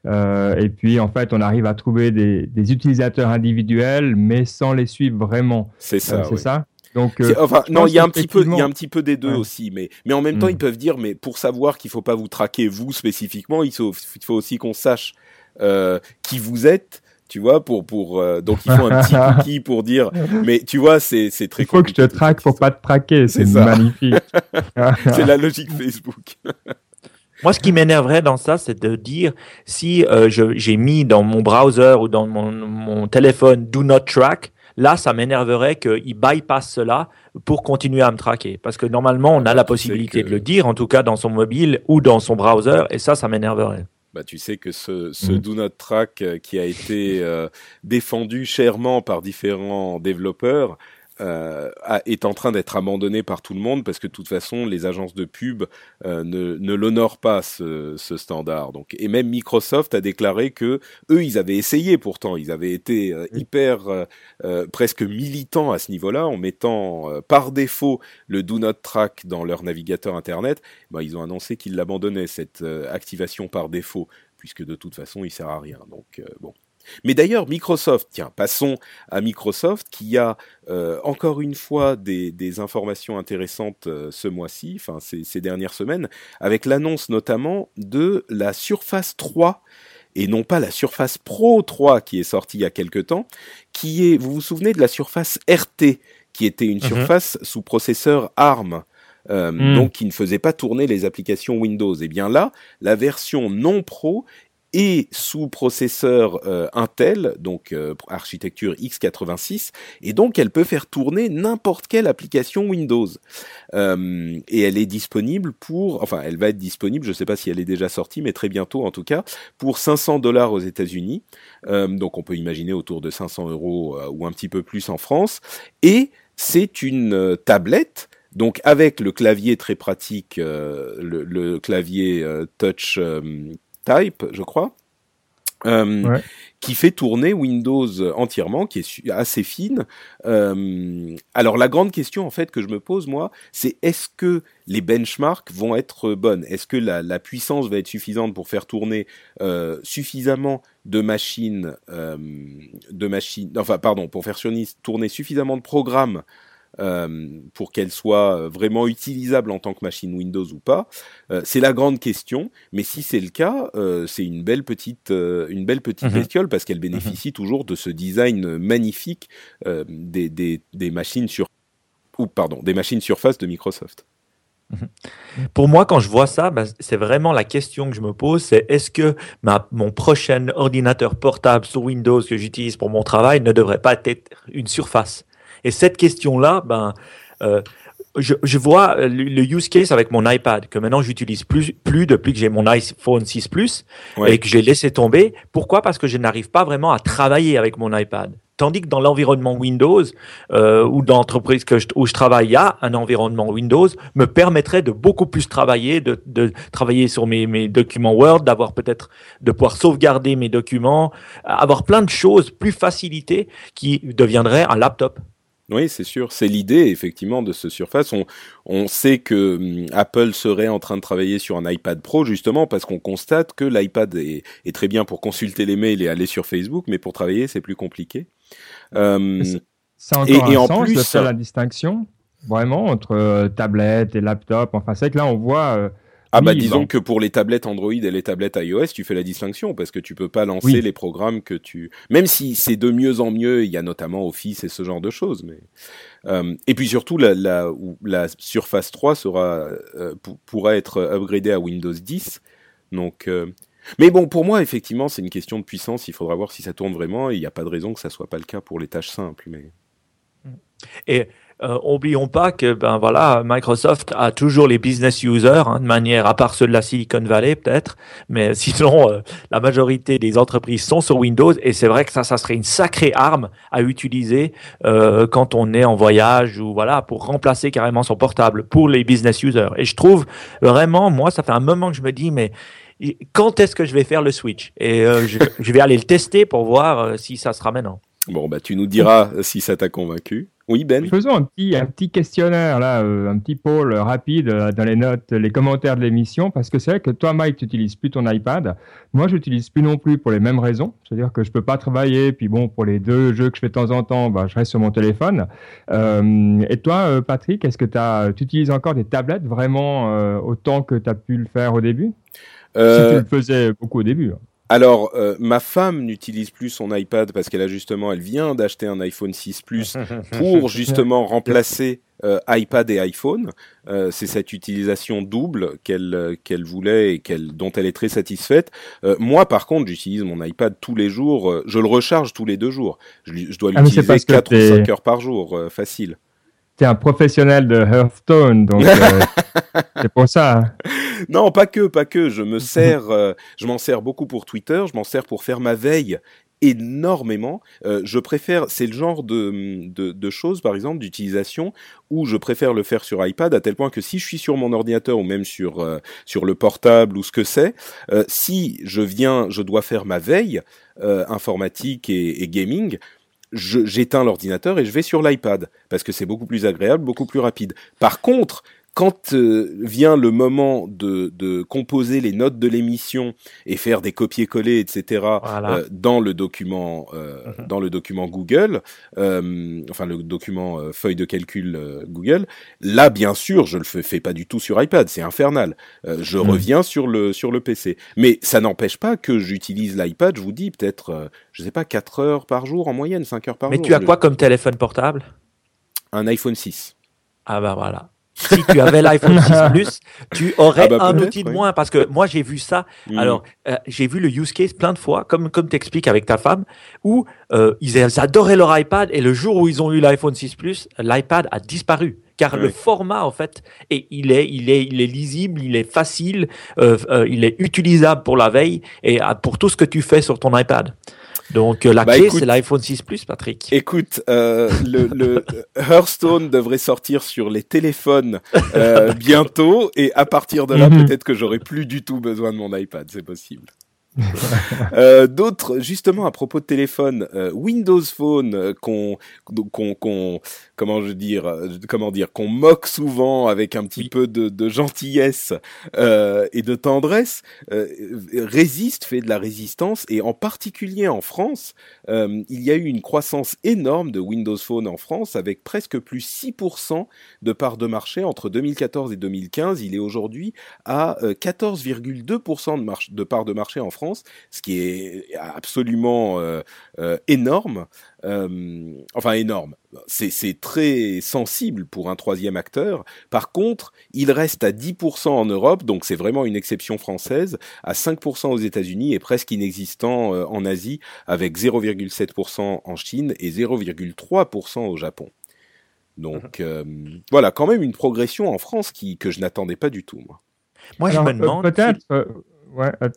[SPEAKER 3] et puis en fait, on arrive à trouver des, des, utilisateurs individuels, mais sans les suivre vraiment.
[SPEAKER 1] C'est ça.
[SPEAKER 3] c'est ça?
[SPEAKER 1] Donc, euh, enfin, non, il y a un petit peu, il y a un petit peu des deux aussi, mais, mais en même temps, hmm. ils peuvent dire, mais pour savoir qu'il faut pas vous traquer vous spécifiquement, il faut, il faut aussi qu'on sache euh, qui vous êtes tu vois, pour pour euh, donc ils font un petit *laughs* cookie pour dire, mais tu vois, c'est c'est très.
[SPEAKER 3] Il faut que je te traque pour pas te traquer, c'est magnifique. *laughs*
[SPEAKER 1] c'est la *laughs* logique Facebook.
[SPEAKER 2] Moi, ce qui m'énerverait dans ça, c'est de dire si euh, j'ai mis dans mon browser ou dans mon, mon téléphone Do Not Track, Là, ça m'énerverait qu'il bypasse cela pour continuer à me traquer. Parce que normalement, on a la possibilité de le dire, en tout cas dans son mobile ou dans son browser, et ça, ça m'énerverait.
[SPEAKER 1] Bah, tu sais que ce, ce mm. Do Not Track euh, qui a été euh, défendu chèrement par différents développeurs euh, est en train d'être abandonné par tout le monde parce que de toute façon, les agences de pub euh, ne, ne l'honorent pas ce, ce, standard. Donc, et même Microsoft a déclaré que eux, ils avaient essayé pourtant, ils avaient été euh, hyper presque militants à ce niveau-là en mettant par défaut le Do Not Track dans leur navigateur internet. Ben, ils ont annoncé qu'ils l'abandonnaient cette activation par défaut puisque de toute façon, il sert à rien. Donc bon. Mais d'ailleurs, Microsoft, tiens, passons à Microsoft qui a euh, encore une fois des, des informations intéressantes euh, ce mois-ci, enfin ces, ces, dernières semaines, avec l'annonce notamment de la Surface 3 et non pas la Surface Pro 3 qui est sortie il y a quelque temps, qui est, vous vous souvenez de la Surface RT, qui était une mhm. surface sous processeur ARM. Euh, mhm. donc qui ne faisait pas tourner les applications Windows. Et bien là, la version non pro et sous processeur euh, Intel, donc euh, architecture x86, et donc elle peut faire tourner n'importe quelle application Windows. Euh, et elle est disponible pour, enfin elle va être disponible, je ne sais pas si elle est déjà sortie, mais très bientôt en tout cas, pour 500 dollars aux États-Unis. donc on peut imaginer autour de 500 euros ou un petit peu plus en France. Et c'est une tablette. Donc avec le clavier très pratique, le, le, clavier touch Type, je crois. Euh, qui fait tourner Windows entièrement, qui est assez fine. Euh, alors la grande question en fait que je me pose moi, c'est est-ce que les benchmarks vont être bonnes? Est-ce que la, puissance va être suffisante pour faire tourner euh, suffisamment de machines, de machines, enfin pardon, pour faire tourner suffisamment de programmes euh, pour qu'elle soit vraiment utilisable en tant que machine Windows ou pas euh, C'est la grande question. Mais si c'est le cas, euh, c'est une belle petite, une belle petite mhm. bestiole parce qu'elle bénéficie mhm. toujours de ce design magnifique des, des, des, machines sur ou pardon des machines Surface de Microsoft.
[SPEAKER 2] Mhm. Pour moi, quand je vois ça, ben, c'est vraiment la question que je me pose, c'est est-ce que ma, mon prochain ordinateur portable sur Windows que j'utilise pour mon travail ne devrait pas être une surface? Et cette question-là, ben, euh, je, je, vois le, use case avec mon iPad que maintenant j'utilise plus, plus depuis que j'ai mon iPhone 6 Plus et que j'ai laissé tomber. Pourquoi? Parce que je n'arrive pas vraiment à travailler avec mon iPad. Tandis que dans l'environnement Windows euh, ou dans l'entreprise que où je travaille, il y a un environnement Windows me permettrait de beaucoup plus travailler, de, de travailler sur mes, mes documents Word, d'avoir peut-être de pouvoir sauvegarder mes documents, avoir plein de choses plus facilitées qui deviendraient un laptop.
[SPEAKER 1] Oui, c'est sûr. C'est l'idée, effectivement, de ce Surface. On, on sait que hum, Apple serait en train de travailler sur un iPad Pro, justement, parce qu'on constate que l'iPad est, est, très bien pour consulter les mails et aller sur Facebook, mais pour travailler, c'est plus compliqué.
[SPEAKER 3] Euh, c'est encore et, un en sens plus, de faire la distinction, vraiment, entre euh, tablette et laptop. Enfin, c'est que là, on voit... Euh,
[SPEAKER 1] ah bah disons que pour les tablettes Android et les tablettes iOS, tu fais la distinction parce que tu peux pas lancer les programmes que tu. Même si c'est de mieux en mieux, il y a notamment Office et ce genre de choses. Mais euh, et puis surtout la, la, la Surface 3 sera euh, pourra être upgradée à Windows 10. Donc euh, mais bon, pour moi, effectivement, c'est une question de puissance. Il faudra voir si ça tourne vraiment. Il n'y a pas de raison que ça soit pas le cas pour les tâches simples. Mais
[SPEAKER 2] et euh, oublions pas que ben voilà, Microsoft a toujours les business users hein, de manière à part ceux de la Silicon Valley peut-être, mais *laughs* sinon euh, la majorité des entreprises sont sur Windows et c'est vrai que ça, ça serait une sacrée arme à utiliser euh, quand on est en voyage ou voilà pour remplacer carrément son portable pour les business users. Et je trouve vraiment, moi, ça fait un moment que je me dis mais quand est-ce que je vais faire le switch? Et euh, je, je, vais aller le tester pour voir si ça sera maintenant.
[SPEAKER 1] Bon, bah tu nous diras si ça t'a convaincu. Oui, Ben.
[SPEAKER 3] Faisons un petit, un petit questionnaire, là, euh, un petit poll rapide euh, dans les notes, les commentaires de l'émission, parce que c'est vrai que toi, Mike, tu n'utilises plus ton iPad. Moi, je n'utilise plus non plus pour les mêmes raisons. C'est-à-dire que je ne peux pas travailler, puis bon, pour les deux jeux que je fais de temps en temps, bah, je reste sur mon téléphone. Euh, et toi, Patrick, est-ce que tu utilises encore des tablettes vraiment autant que tu as pu le faire au début? Si tu le faisais beaucoup au début. Hein.
[SPEAKER 1] Alors, euh, ma femme n'utilise plus son iPad parce qu'elle a justement, elle vient d'acheter un iPhone 6 Plus *laughs* pour justement remplacer euh, iPad et iPhone. Euh, c'est cette utilisation double qu'elle qu'elle voulait et qu'elle dont elle est très satisfaite. moi, par contre, j'utilise mon iPad tous les jours. je le recharge tous les deux jours. Je, dois ah, l'utiliser 4 ou 5 heures par jour, facile
[SPEAKER 3] tu es un professionnel de Hearthstone, donc euh, *laughs* c'est pour ça. Hein.
[SPEAKER 1] Non, pas que, pas que. Je me sers, euh, je m'en sers beaucoup pour Twitter, je m'en sers pour faire ma veille énormément. Euh, je préfère, c'est le genre de, de, de choses, par exemple, d'utilisation où je préfère le faire sur iPad à tel point que si je suis sur mon ordinateur ou même sur euh, sur le portable ou ce que c'est, euh, si je viens, je dois faire ma veille informatique et, et gaming, j'éteins l'ordinateur et je vais sur l'iPad parce que c'est beaucoup plus agréable, beaucoup plus rapide. Par contre, quand euh, vient le moment de, de, composer les notes de l'émission et faire des copier-coller, etc. Euh, dans le document, euh, mhm. dans le document Google, enfin le document feuille de calcul Google, là bien sûr je le fais, fais pas du tout sur iPad, c'est infernal. je mhm. reviens sur le sur le PC, mais ça n'empêche pas que j'utilise l'iPad. Je vous dis peut-être, je sais pas, 4 heures par jour en moyenne, 5 heures par
[SPEAKER 2] jour.
[SPEAKER 1] Mais
[SPEAKER 2] tu as quoi comme téléphone portable?
[SPEAKER 1] Un iPhone 6.
[SPEAKER 2] Ah bah voilà si tu avais l'iPhone *laughs* 6 Plus, tu aurais ah bah un outil de moins. Parce que moi, j'ai vu ça. Mm. Alors, euh, j'ai vu le use case plein de fois, comme, comme t'expliques avec ta femme, où euh, ils adoraient leur iPad et le jour où ils ont eu l'iPhone 6 Plus, l'iPad a disparu car le format en fait et il est il est il est lisible il est facile euh, euh il est utilisable pour la veille et pour tout ce que tu fais sur ton iPad donc euh, la bah, clé, c'est l'iPhone 6 Plus, Patrick.
[SPEAKER 1] Écoute, euh, le, le *laughs* Hearthstone devrait sortir sur les téléphones euh, *laughs* bientôt, et à partir de là, mhm. peut-être que j'aurai plus du tout besoin de mon iPad, c'est possible. euh, D'autres, justement, à propos de téléphone, euh, Windows Phone euh, qu'on, qu'on, qu'on, comment je dire, euh, comment dire, qu'on moque souvent avec un petit peu de, de gentillesse et de tendresse, résiste, fait de la résistance, et en particulier en France, il y a eu une croissance énorme de Windows Phone en France, avec presque plus 6% de part de marché entre 2014 et 2015. Il est aujourd'hui à 14,2% de, marche, de part de marché en France ce qui est absolument euh, euh, énorme. Euh, enfin énorme. C'est très sensible pour un troisième acteur. Par contre, il reste à 10% en Europe, donc c'est vraiment une exception française, à 5% aux États-Unis et presque inexistant en Asie, avec 0,7% en Chine et 0,3% au Japon. Donc mhm. voilà, quand même une progression en France qui, que je n'attendais pas du tout. Moi,
[SPEAKER 2] moi je me demande.
[SPEAKER 3] Peut-être. Ouais, euh,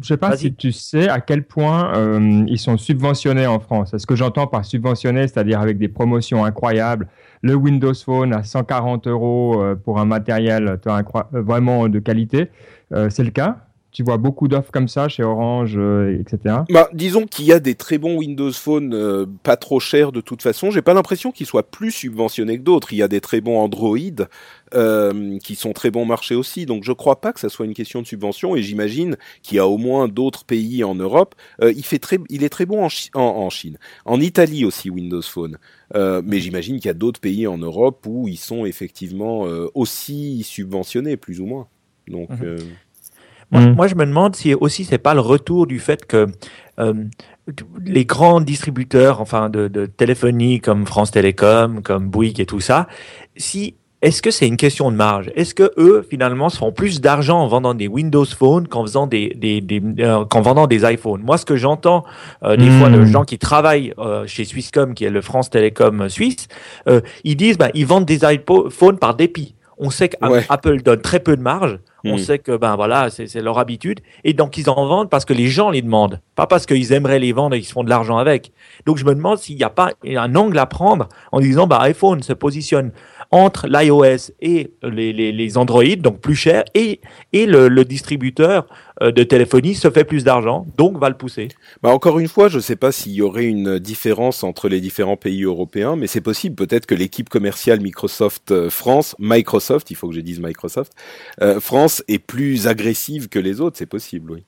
[SPEAKER 3] je sais pas si tu sais à quel point euh, ils sont subventionnés en France. Ce que j'entends par subventionné, c'est-à-dire avec des promotions incroyables? Le Windows Phone à 140 euros euh, pour un matériel vraiment de qualité. c'est le cas? Tu vois beaucoup d'offres comme ça chez Orange, euh, etc.
[SPEAKER 1] Bah, disons qu'il y a des très bons Windows Phone euh, pas trop chers de toute façon. J'ai pas l'impression qu'ils soient plus subventionnés que d'autres. Il y a des très bons Android euh, qui sont très bons marché aussi. Donc je crois pas que ça soit une question de subvention. Et j'imagine qu'il y a au moins d'autres pays en Europe. il fait très, il est très bon en, en, Chine, en Italie aussi Windows Phone. mais j'imagine qu'il y a d'autres pays en Europe où ils sont effectivement aussi subventionnés plus ou moins. Donc
[SPEAKER 2] Mm. Moi, je me demande si aussi c'est pas le retour du fait que euh, les grands distributeurs, enfin de, de, téléphonie comme France Télécom, comme Bouygues et tout ça, si est-ce que c'est une question de marge? Est-ce que eux finalement se font plus d'argent en vendant des Windows Phone qu'en faisant des, des, des euh, qu'en vendant des iPhones? Moi, ce que j'entends euh, des fois de mm. gens qui travaillent euh, chez Swisscom, qui est le France Télécom suisse, ils disent ben ils vendent des iPhones par dépit. On sait qu'Apple donne très peu de marge. On hmm. sait que ben voilà, c'est leur habitude et donc ils en vendent parce que les gens les demandent, pas parce qu'ils aimeraient les vendre et qu'ils se font de l'argent avec. Donc je me demande s'il n'y a pas un angle à prendre en disant bah iPhone se positionne entre l'iOS et les, les, les, Android, donc plus cher, et, et le, le distributeur euh, de téléphonie se fait plus d'argent, donc va le pousser.
[SPEAKER 1] Bah encore une fois, je ne sais pas s'il y aurait une différence entre les différents pays européens, mais c'est possible. Peut-être que l'équipe commerciale Microsoft euh, France, Microsoft, il faut que je dise Microsoft, euh, France est plus agressive que les autres, c'est possible, oui.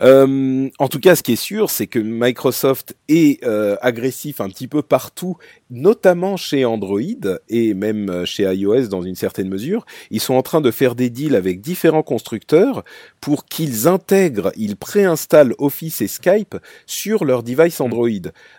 [SPEAKER 1] Euh, en tout cas, ce qui est sûr, c'est que Microsoft est euh, agressif un petit peu partout, notamment chez Android et même euh, chez iOS dans une certaine mesure. Ils sont en train de faire des deals avec différents constructeurs pour qu'ils intègrent, ils préinstallent Office et Skype sur leur device mm. Android.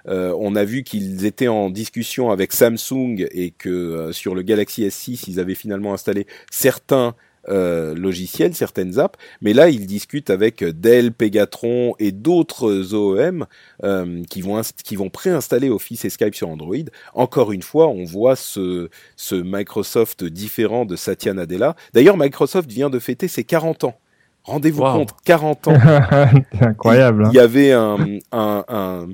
[SPEAKER 1] on a vu qu'ils étaient en discussion avec Samsung et que sur le Galaxy S6, ils avaient finalement installé certains euh, logiciels, certaines apps, mais là ils discutent avec Dell, Pegatron et d'autres OEM euh, qui vont qui vont préinstaller Office et Skype sur Android. Encore une fois, on voit ce, ce Microsoft différent de Satya Nadella. D'ailleurs, Microsoft vient de fêter ses 40 ans. Rendez-vous compte, 40 ans. *laughs*
[SPEAKER 3] C'est incroyable.
[SPEAKER 1] Hein. Il y avait un, un, un,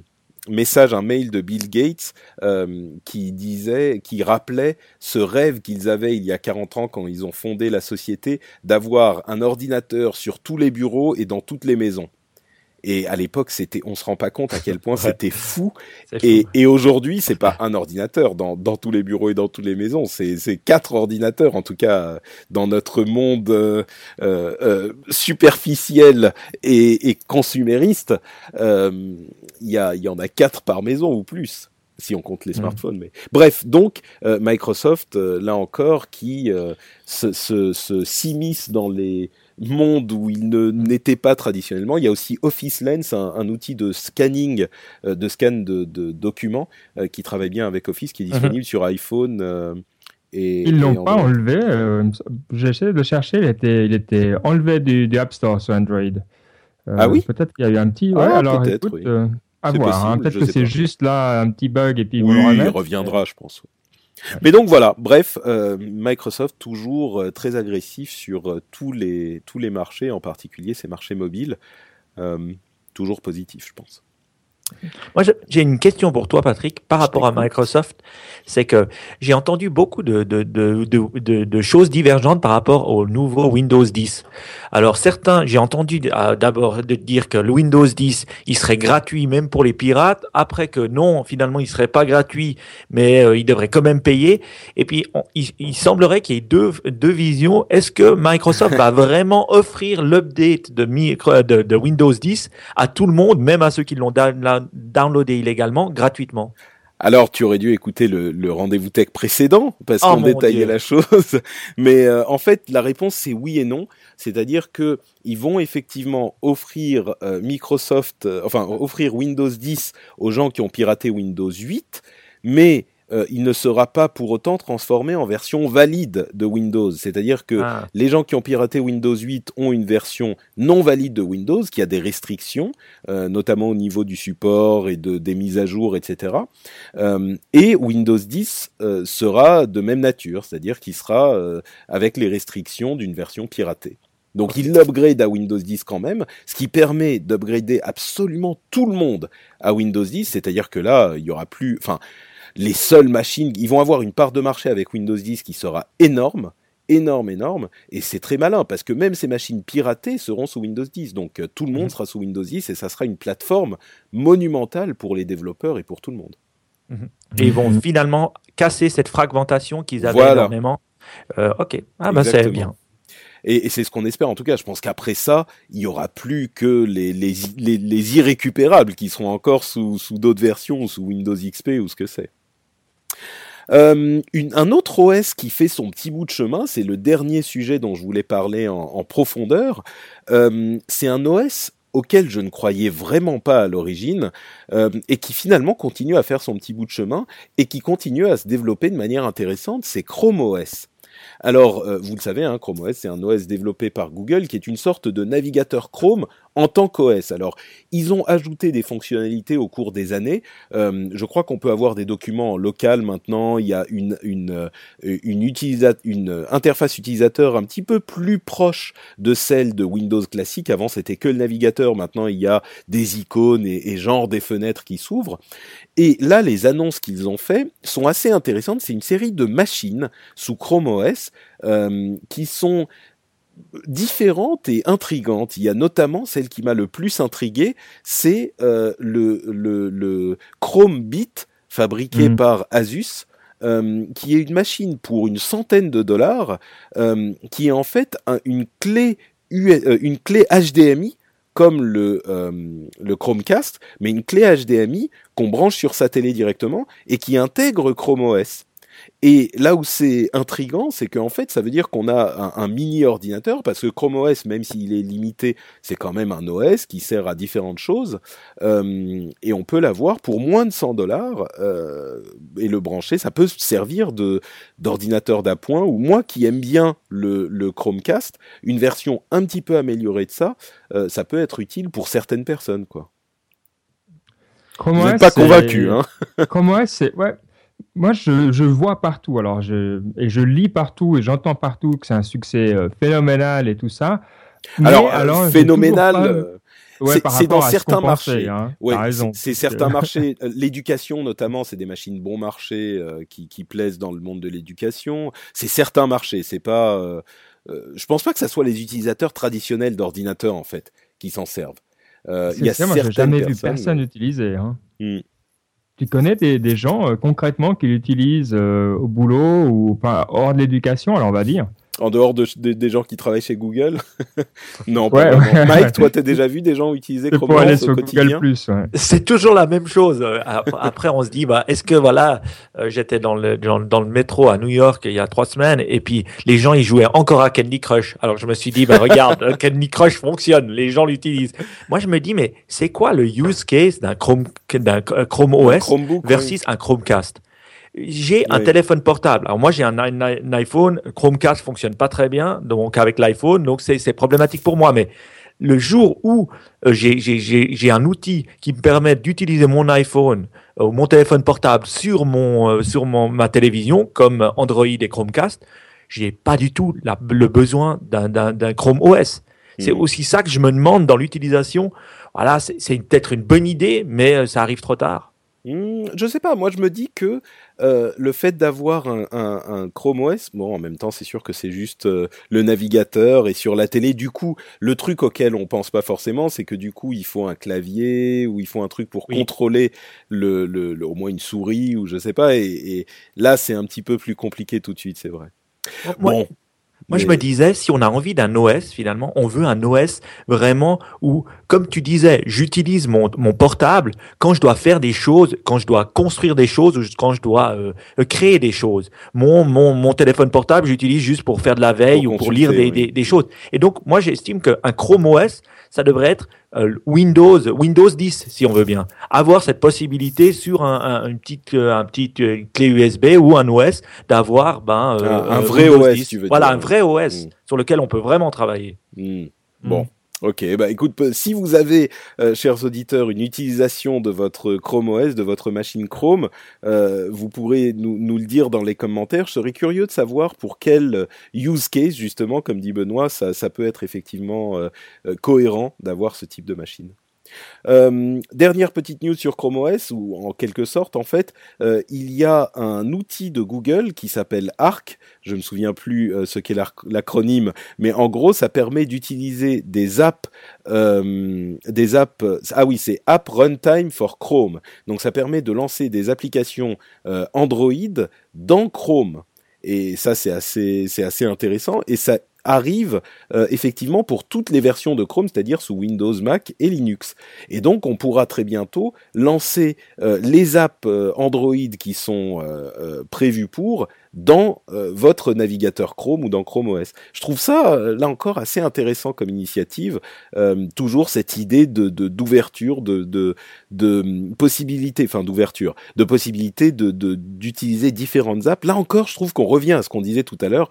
[SPEAKER 1] message, un mail de Bill Gates euh, qui disait, qui rappelait ce rêve qu'ils avaient il y a 40 ans quand ils ont fondé la société d'avoir un ordinateur sur tous les bureaux et dans toutes les maisons. Et à l'époque, c'était, on se rend pas compte à quel point *laughs* c'était fou. Et, et aujourd'hui, c'est pas un ordinateur dans, dans tous les bureaux et dans toutes les maisons. C'est, quatre ordinateurs, en tout cas, dans notre monde euh, euh, euh superficiel et, et consumériste. Euh, il y, a, il y en a quatre par maison ou plus si on compte les mmh. smartphones. Mais bref, donc euh, Microsoft, là encore, qui se, se, se s'immisce dans les monde où il n'était pas traditionnellement. Il y a aussi Office Lens, un, outil de scanning, euh, de scan de, documents euh, qui travaille bien avec Office, qui est mhm. disponible sur iPhone. Euh, et,
[SPEAKER 3] Ils l'ont pas enlevé. J'essaie de chercher. Il était, il était enlevé du, App Store sur Android.
[SPEAKER 1] ah oui?
[SPEAKER 3] Peut-être qu'il y a eu un petit. Ouais, ah, alors à voir. Hein. Peut-être que c'est juste là un petit bug et puis
[SPEAKER 1] oui, il reviendra, je pense. Mais donc voilà, bref, euh, Microsoft toujours euh, très agressif sur euh, tous les tous les marchés, en particulier ces marchés mobiles, toujours positif, je pense.
[SPEAKER 2] Moi, j'ai une question pour toi, Patrick, par rapport à Microsoft. C'est que j'ai entendu beaucoup de, de, de, de, choses divergentes par rapport au nouveau Windows 10. Alors, certains, j'ai entendu euh, d'abord de dire que le Windows 10, il serait gratuit même pour les pirates. Après que non, finalement, il serait pas gratuit, mais euh, il devrait quand même payer. Et puis, il, semblerait qu'il y ait deux, deux visions. Est-ce que Microsoft va *laughs* vraiment offrir l'update de, de, Windows 10 à tout le monde, même à ceux qui l'ont downloader illégalement gratuitement
[SPEAKER 1] alors, tu aurais dû écouter le, rendez-vous tech précédent parce oh qu'on détaillait la chose. *laughs* Mais euh, en fait, la réponse c'est oui et non. C'est-à-dire que ils vont effectivement offrir euh, Microsoft, euh, enfin offrir Windows 10 aux gens qui ont piraté Windows 8, mais euh, il ne sera pas pour autant transformé en version valide de Windows. C'est-à-dire que ah. les gens qui ont piraté Windows 8 ont une version non valide de Windows qui a des restrictions, euh, notamment au niveau du support et de, des mises à jour, etc. Euh, et Windows 10 sera de même nature, c'est-à-dire qu'il sera avec les restrictions d'une version piratée. Donc il l'upgrade à Windows 10 quand même, ce qui permet d'upgrader absolument tout le monde à Windows 10, c'est-à-dire que là, il y aura plus, enfin, les seules machines, ils vont avoir une part de marché avec Windows 10 qui sera énorme, énorme, énorme, et c'est très malin parce que même ces machines piratées seront sous Windows 10, donc euh, tout le monde mhm. sera sous Windows 10 et ça sera une plateforme monumentale pour les développeurs et pour tout le monde.
[SPEAKER 2] Mhm. Et ils vont finalement casser cette fragmentation qu'ils avaient énormément. Euh, ok, ah bah c'est bien.
[SPEAKER 1] Et, c'est ce qu'on espère en tout cas. Je pense qu'après ça, il y aura plus que les, les, les, irrécupérables qui seront encore sous, sous d'autres versions, sous Windows XP ou ce que c'est. Euh, un autre OS qui fait son petit bout de chemin, c'est le dernier sujet dont je voulais parler en, profondeur. Euh, c'est un OS auquel je ne croyais vraiment pas à l'origine euh, et qui finalement continue à faire son petit bout de chemin et qui continue à se développer de manière intéressante, c'est Chrome OS. Alors, vous le savez, hein, Chrome OS, c'est un OS développé par Google qui est une sorte de navigateur Chrome en tant qu'OS. Alors, ils ont ajouté des fonctionnalités au cours des années. Euh, je crois qu'on peut avoir des documents local maintenant. Il y a une euh, interface utilisateur un petit peu plus proche de celle de Windows classique. Avant, c'était que le navigateur. Maintenant, il y a des icônes et, genre des fenêtres qui s'ouvrent. Et là, les annonces qu'ils ont fait sont assez intéressantes. C'est une série de machines sous Chrome OS euh, qui sont différentes et intrigantes. Il y a notamment celle qui m'a le plus intrigué, c'est euh, le, le, le, Chrome Bit fabriqué mhm. par Asus. Euh, qui est une machine pour une centaine de dollars, euh, qui est en fait une clé une clé HDMI comme le, le Chromecast, mais une clé HDMI qu'on branche sur sa télé directement et qui intègre Chrome OS. Et là où c'est intrigant, c'est qu'en fait, ça veut dire qu'on a un, mini ordinateur, parce que Chrome OS, même s'il est limité, c'est quand même un OS qui sert à différentes choses, euh, et on peut l'avoir pour moins de 100 dollars euh, et le brancher. Ça peut servir de d'ordinateur d'appoint. Ou moi qui aime bien le, le, Chromecast, une version un petit peu améliorée de ça, euh, ça peut être utile pour certaines personnes, quoi.
[SPEAKER 3] Chrome OS, pas convaincu, hein Chrome OS, c'est ouais moi, je, vois partout, alors je, et je lis partout et j'entends partout que c'est un succès euh, phénoménal et tout ça.
[SPEAKER 1] alors, phénoménal. c'est dans certains marchés. Hein. c'est certains *laughs* marchés. L'éducation, notamment, c'est des machines bon marché qui, qui plaisent dans le monde de l'éducation. C'est certains marchés. C'est pas. Euh, je pense pas que ça soit les utilisateurs traditionnels d'ordinateurs en fait qui s'en servent.
[SPEAKER 3] Euh, il y a ça, moi, j'ai jamais vu personne l'utiliser. Hein. Hmm. Tu connais des, gens euh, concrètement qui l'utilisent au boulot ou pas hors de l'éducation, alors on va dire?
[SPEAKER 1] En dehors de, des gens qui travaillent chez Google *laughs* Non, pas. Mike, toi, t'as déjà vu des gens utiliser Chrome OS au quotidien
[SPEAKER 2] C'est toujours la même chose. Après, on se dit, bah, est-ce que voilà, euh, j'étais dans le dans, le métro à New York il y a trois semaines et puis les gens ils jouaient encore à Candy Crush. Alors je me suis dit, bah *laughs* regarde, Candy Crush fonctionne, les gens l'utilisent. Moi, je me dis, mais c'est quoi le use case d'un Chrome d'un Chrome OS versus un Chromecast? J'ai un téléphone portable. Alors moi j'ai un, iPhone, Chromecast fonctionne pas très bien, donc avec l'iPhone, donc c'est problématique pour moi. Mais le jour où euh, j'ai un outil qui me permet d'utiliser mon iPhone euh, ou mon téléphone portable sur mon euh, sur mon ma télévision comme Android et Chromecast, j'ai pas du tout le besoin d'un Chrome OS. C'est hmm. aussi ça que je me demande dans l'utilisation. Voilà, c'est peut-être une bonne idée, mais ça arrive trop tard.
[SPEAKER 1] Hmm, je sais pas, moi je me dis que euh, le fait d'avoir un, un, un, Chrome OS, bon, en même temps, c'est sûr que c'est juste euh, le navigateur et sur la télé. Du coup, le truc auquel on pense pas forcément, c'est que du coup, il faut un clavier ou il faut un truc pour contrôler le, le, au moins une souris ou je sais pas. Et, et là, c'est un petit peu plus compliqué tout de suite, c'est vrai.
[SPEAKER 2] Bon, moi, je me disais, si on a envie d'un OS, finalement, on veut un OS vraiment où, comme tu disais, j'utilise mon, mon portable quand je dois faire des choses, quand je dois construire des choses ou quand je dois euh, créer des choses. Mon, mon, mon téléphone portable, j'utilise juste pour faire de la veille ou pour lire des, des, des, choses. Et donc, moi, j'estime qu'un Chrome OS, ça devrait être Windows, Windows 10, si on veut bien. Avoir cette possibilité sur un, une petite, euh, un petit euh, clé USB ou un OS d'avoir ben,
[SPEAKER 1] un, vrai OS, tu veux
[SPEAKER 2] voilà, un vrai OS mm. sur lequel on peut vraiment travailler.
[SPEAKER 1] Mm. Bon. Ok, bah écoute, si vous avez, euh, chers auditeurs, une utilisation de votre Chrome OS, de votre machine Chrome, euh, vous pourrez nous, le dire dans les commentaires. Je serais curieux de savoir pour quel use case, justement, comme dit Benoît, ça, peut être effectivement euh, cohérent d'avoir ce type de machine. Euh, dernière petite news sur Chrome OS, ou en quelque sorte, en fait, euh, il y a un outil de Google qui s'appelle Arc. Je me souviens plus euh, ce qu'est l'acronyme, mais en gros, ça permet d'utiliser des apps, des apps. Ah oui, c'est App Runtime for Chrome. Donc, ça permet de lancer des applications Android dans Chrome. Et ça, c'est assez, c'est assez intéressant. Et ça arrive euh, effectivement pour toutes les versions de Chrome, c'est-à-dire sous Windows, Mac et Linux. Et donc on pourra très bientôt lancer euh, les apps euh, Android qui sont prévues pour dans votre navigateur Chrome ou dans Chrome OS. Je trouve ça là encore assez intéressant comme initiative. toujours cette idée d'ouverture, de, de, de, de possibilité, d'ouverture, de possibilité de d'utiliser différentes apps. Là encore, je trouve qu'on revient à ce qu'on disait tout à l'heure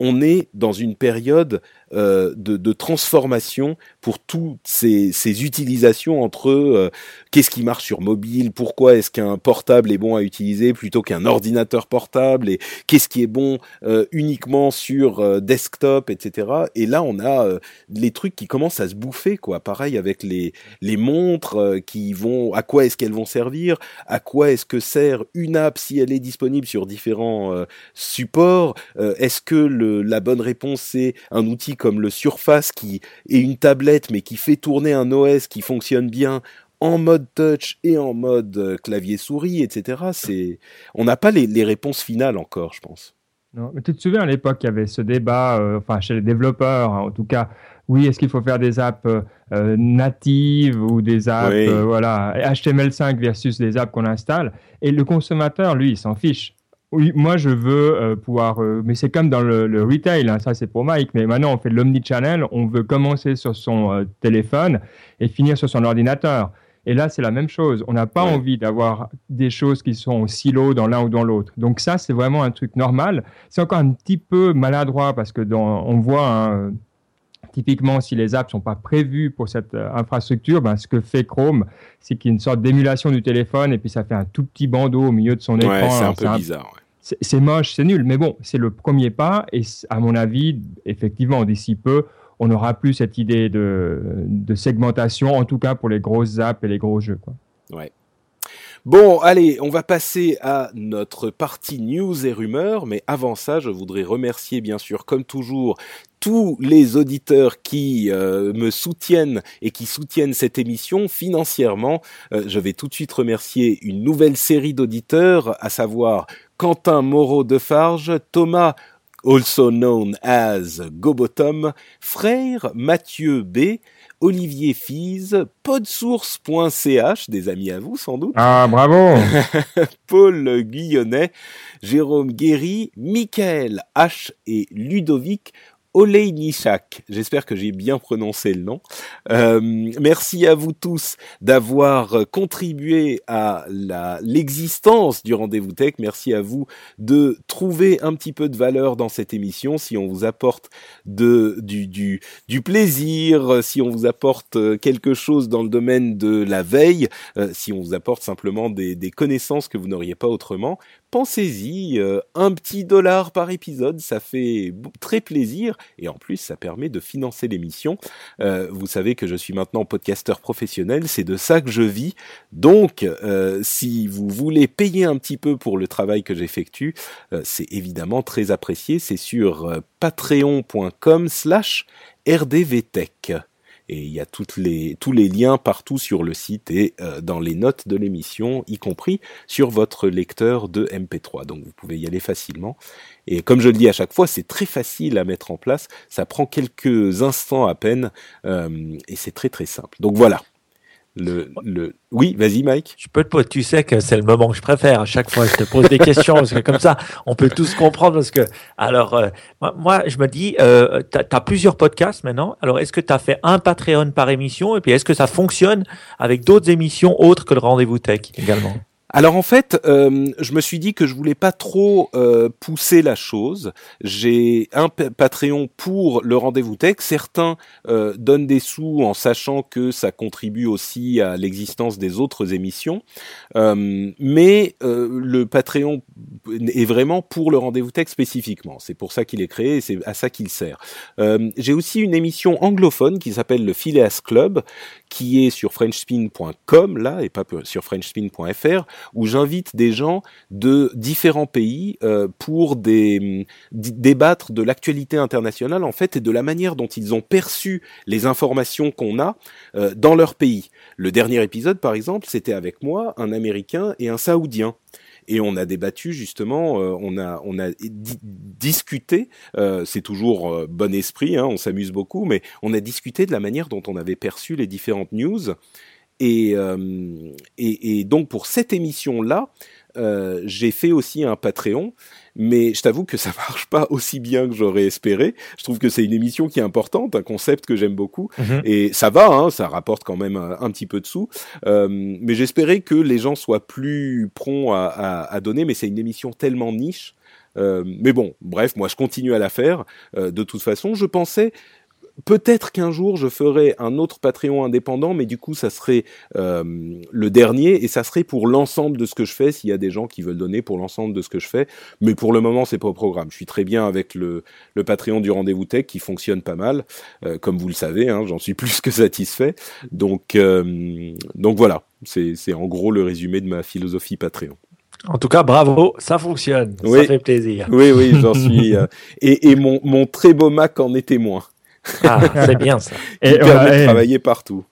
[SPEAKER 1] on est dans une période euh, de, transformation pour toutes ces, utilisations entre euh, qu'est-ce qui marche sur mobile, pourquoi est-ce qu'un portable est bon à utiliser plutôt qu'un ordinateur portable, et qu'est-ce qui est bon euh, uniquement sur desktop, etc. Et là, on a les trucs qui commencent à se bouffer, quoi. Pareil avec les, les montres qui vont, à quoi est-ce qu'elles vont servir, à quoi est-ce que sert une app si elle est disponible sur différents supports, est-ce que la bonne réponse c'est un outil comme le Surface qui est une tablette mais qui fait tourner un OS qui fonctionne bien en mode touch et en mode euh, clavier souris, etc. C'est, on n'a pas les, réponses finales encore, je pense.
[SPEAKER 3] Non, mais tu te souviens à l'époque, il y avait ce débat, euh, enfin chez les développeurs, hein, en tout cas, oui, est-ce qu'il faut faire des apps euh, natives ou des apps, voilà, HTML5 versus des apps qu'on installe Et le consommateur, lui, il s'en fiche. Oui, moi je veux euh, pouvoir, euh, mais c'est comme dans le, retail, hein, ça c'est pour Mike, mais maintenant on fait l'omnichannel, on veut commencer sur son euh, téléphone et finir sur son ordinateur. Et là c'est la même chose, on n'a pas envie d'avoir des choses qui sont en silo dans l'un ou dans l'autre. Donc ça c'est vraiment un truc normal. C'est encore un petit peu maladroit parce que dans, on voit hein, typiquement, si les apps sont pas prévues pour cette infrastructure, ben, ce que fait Chrome, c'est qu'il y a une sorte d'émulation du téléphone et puis ça fait un tout petit bandeau au milieu de son écran.
[SPEAKER 1] c'est un peu bizarre
[SPEAKER 3] c'est moche, c'est nul, mais bon, c'est le premier pas. Et à mon avis, effectivement, d'ici peu, on n'aura plus cette idée de, de, segmentation, en tout cas pour les grosses apps et les gros jeux. Quoi.
[SPEAKER 1] Ouais. Bon, allez, on va passer à notre partie news et rumeurs, mais avant ça, je voudrais remercier bien sûr, comme toujours, tous les auditeurs qui euh, me soutiennent et qui soutiennent cette émission financièrement. Euh, je vais tout de suite remercier une nouvelle série d'auditeurs, à savoir Quentin Moreau de Farge, Thomas also known as Gobotom, Frère Mathieu B, Olivier Fize, podsource.ch, des amis à vous sans doute.
[SPEAKER 3] Ah, bravo *laughs*
[SPEAKER 1] Paul Guillonnet, Jérôme Guéry, Michael H et Ludovic Olejnichak. J'espère que j'ai bien prononcé le nom. Euh, merci à vous tous d'avoir contribué à l'existence du rendez-vous tech. Merci à vous de trouver un petit peu de valeur dans cette émission. Si on vous apporte du, plaisir, si on vous apporte quelque chose dans le domaine de la veille, euh, si on vous apporte simplement des connaissances que vous n'auriez pas autrement, pensez-y, euh, un petit dollar par épisode, ça fait très plaisir et en plus ça permet de financer l'émission. Euh, vous savez que je suis maintenant podcasteur professionnel, c'est de ça que je vis. Donc euh, si vous voulez payer un petit peu pour le travail que j'effectue, c'est évidemment très apprécié. C'est sur patreon.com slash rdvtech et il y a toutes les, tous les liens partout sur le site et euh, dans les notes de l'émission, y compris sur votre lecteur de MP3. Donc vous pouvez y aller facilement. Et comme je le dis à chaque fois, c'est très facile à mettre en place. Ça prend quelques instants à peine euh, et c'est très très simple. Donc voilà. Le, le... Oui, vas-y Mike.
[SPEAKER 2] Je peux te tu sais que c'est le moment que je préfère. À chaque fois, je te pose des questions parce que comme ça, on peut tous comprendre. Parce que alors, euh, moi, je me dis, euh, tu as, plusieurs podcasts maintenant. Alors, est-ce que tu as fait un Patreon par émission? Et puis est-ce que ça fonctionne avec d'autres émissions autres que le Rendez-vous Tech? Également
[SPEAKER 1] alors en fait, euh, je me suis dit que je voulais pas trop euh, pousser la chose. J'ai un Patreon pour le rendez-vous tech. Certains euh, donnent des sous en sachant que ça contribue aussi à l'existence des autres émissions. mais le Patreon est vraiment pour le rendez-vous tech spécifiquement. C'est pour ça qu'il est créé et c'est à ça qu'il sert. J'ai aussi une émission anglophone qui s'appelle le Phileas Club, qui est sur frenchspin.com là et pas sur frenchspin.fr où j'invite des gens de différents pays euh, pour des, débattre de l'actualité internationale en fait et de la manière dont ils ont perçu les informations qu'on a euh, dans leur pays. Le dernier épisode par exemple, c'était avec moi, un Américain et un Saoudien et on a débattu justement, euh, on a on a discuté, euh, c'est toujours bon esprit, hein, on s'amuse beaucoup, mais on a discuté de la manière dont on avait perçu les différentes news et, euh, et, et, donc pour cette émission-là, euh, j'ai fait aussi un Patreon, mais je t'avoue que ça *laughs* marche pas aussi bien que j'aurais espéré. Je trouve que c'est une émission qui est importante, un concept que j'aime beaucoup, mhm. et ça va, hein, ça rapporte quand même un, petit peu de sous. Euh, mais j'espérais que les gens soient plus prompts à, à, à donner, mais c'est une émission tellement niche. Euh, mais bon, bref, moi je continue à la faire. Euh, de toute façon, je pensais Peut-être qu'un jour je ferai un autre Patreon indépendant, mais du coup ça serait euh, le dernier et ça serait pour l'ensemble de ce que je fais s'il y a des gens qui veulent donner pour l'ensemble de ce que je fais. Mais pour le moment c'est pas au programme. Je suis très bien avec le, le Patreon du rendez-vous tech qui fonctionne pas mal, euh, comme vous le savez. Hein, J'en suis *laughs* plus que satisfait. Donc euh, donc voilà, c'est en gros le résumé de ma philosophie Patreon.
[SPEAKER 2] En tout cas, bravo, ça fonctionne, ça fait plaisir.
[SPEAKER 1] Oui, oui, j'en *laughs* suis. et, et mon, mon très beau Mac en est témoin.
[SPEAKER 2] Ah, c'est bien ça. *laughs*
[SPEAKER 1] et, permet de travailler partout.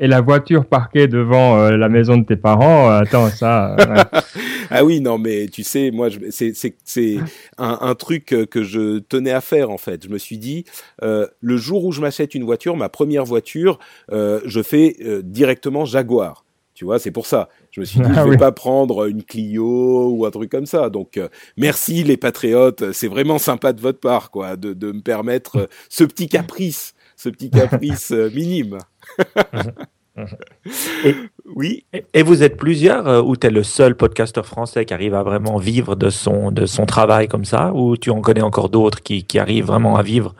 [SPEAKER 3] Et la voiture parquée devant euh, la maison de tes parents, euh, attends, ça.
[SPEAKER 1] Euh, *laughs* ah oui, non, mais tu sais, moi, c'est c'est un, un, truc que je tenais à faire en fait. Je me suis dit, le jour où je m'achète une voiture, ma première voiture, je fais directement Jaguar. Tu vois, c'est pour ça. Je me suis dit, ah je vais pas prendre une Clio ou un truc comme ça. Donc, euh, merci les patriotes. C'est vraiment sympa de votre part, quoi, de, de me permettre euh, ce petit caprice, ce petit caprice euh, minime. *laughs*
[SPEAKER 2] et, oui. Et vous êtes plusieurs ou tu es le seul podcasteur français qui arrive à vraiment vivre de son, de son travail comme ça Ou tu en connais encore d'autres qui, qui arrivent vraiment à vivre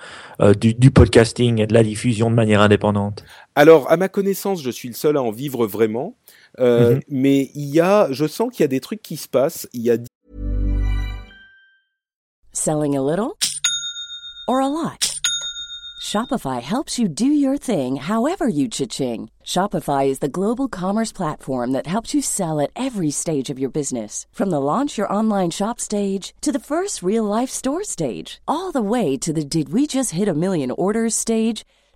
[SPEAKER 2] du, du, podcasting et de la diffusion de manière indépendante?
[SPEAKER 1] Alors, à ma connaissance, je suis le seul à en vivre vraiment. Euh, mm -hmm. Mais il y a, je sens qu'il y a des trucs qui se passent. Il y a.
[SPEAKER 4] Selling a little or a lot? Shopify helps you do your thing however you cha-ching. Shopify is the global commerce platform that helps you sell at every stage of your business. From the launch your online shop stage to the first real life store stage, all the way to the did we just hit a million orders stage.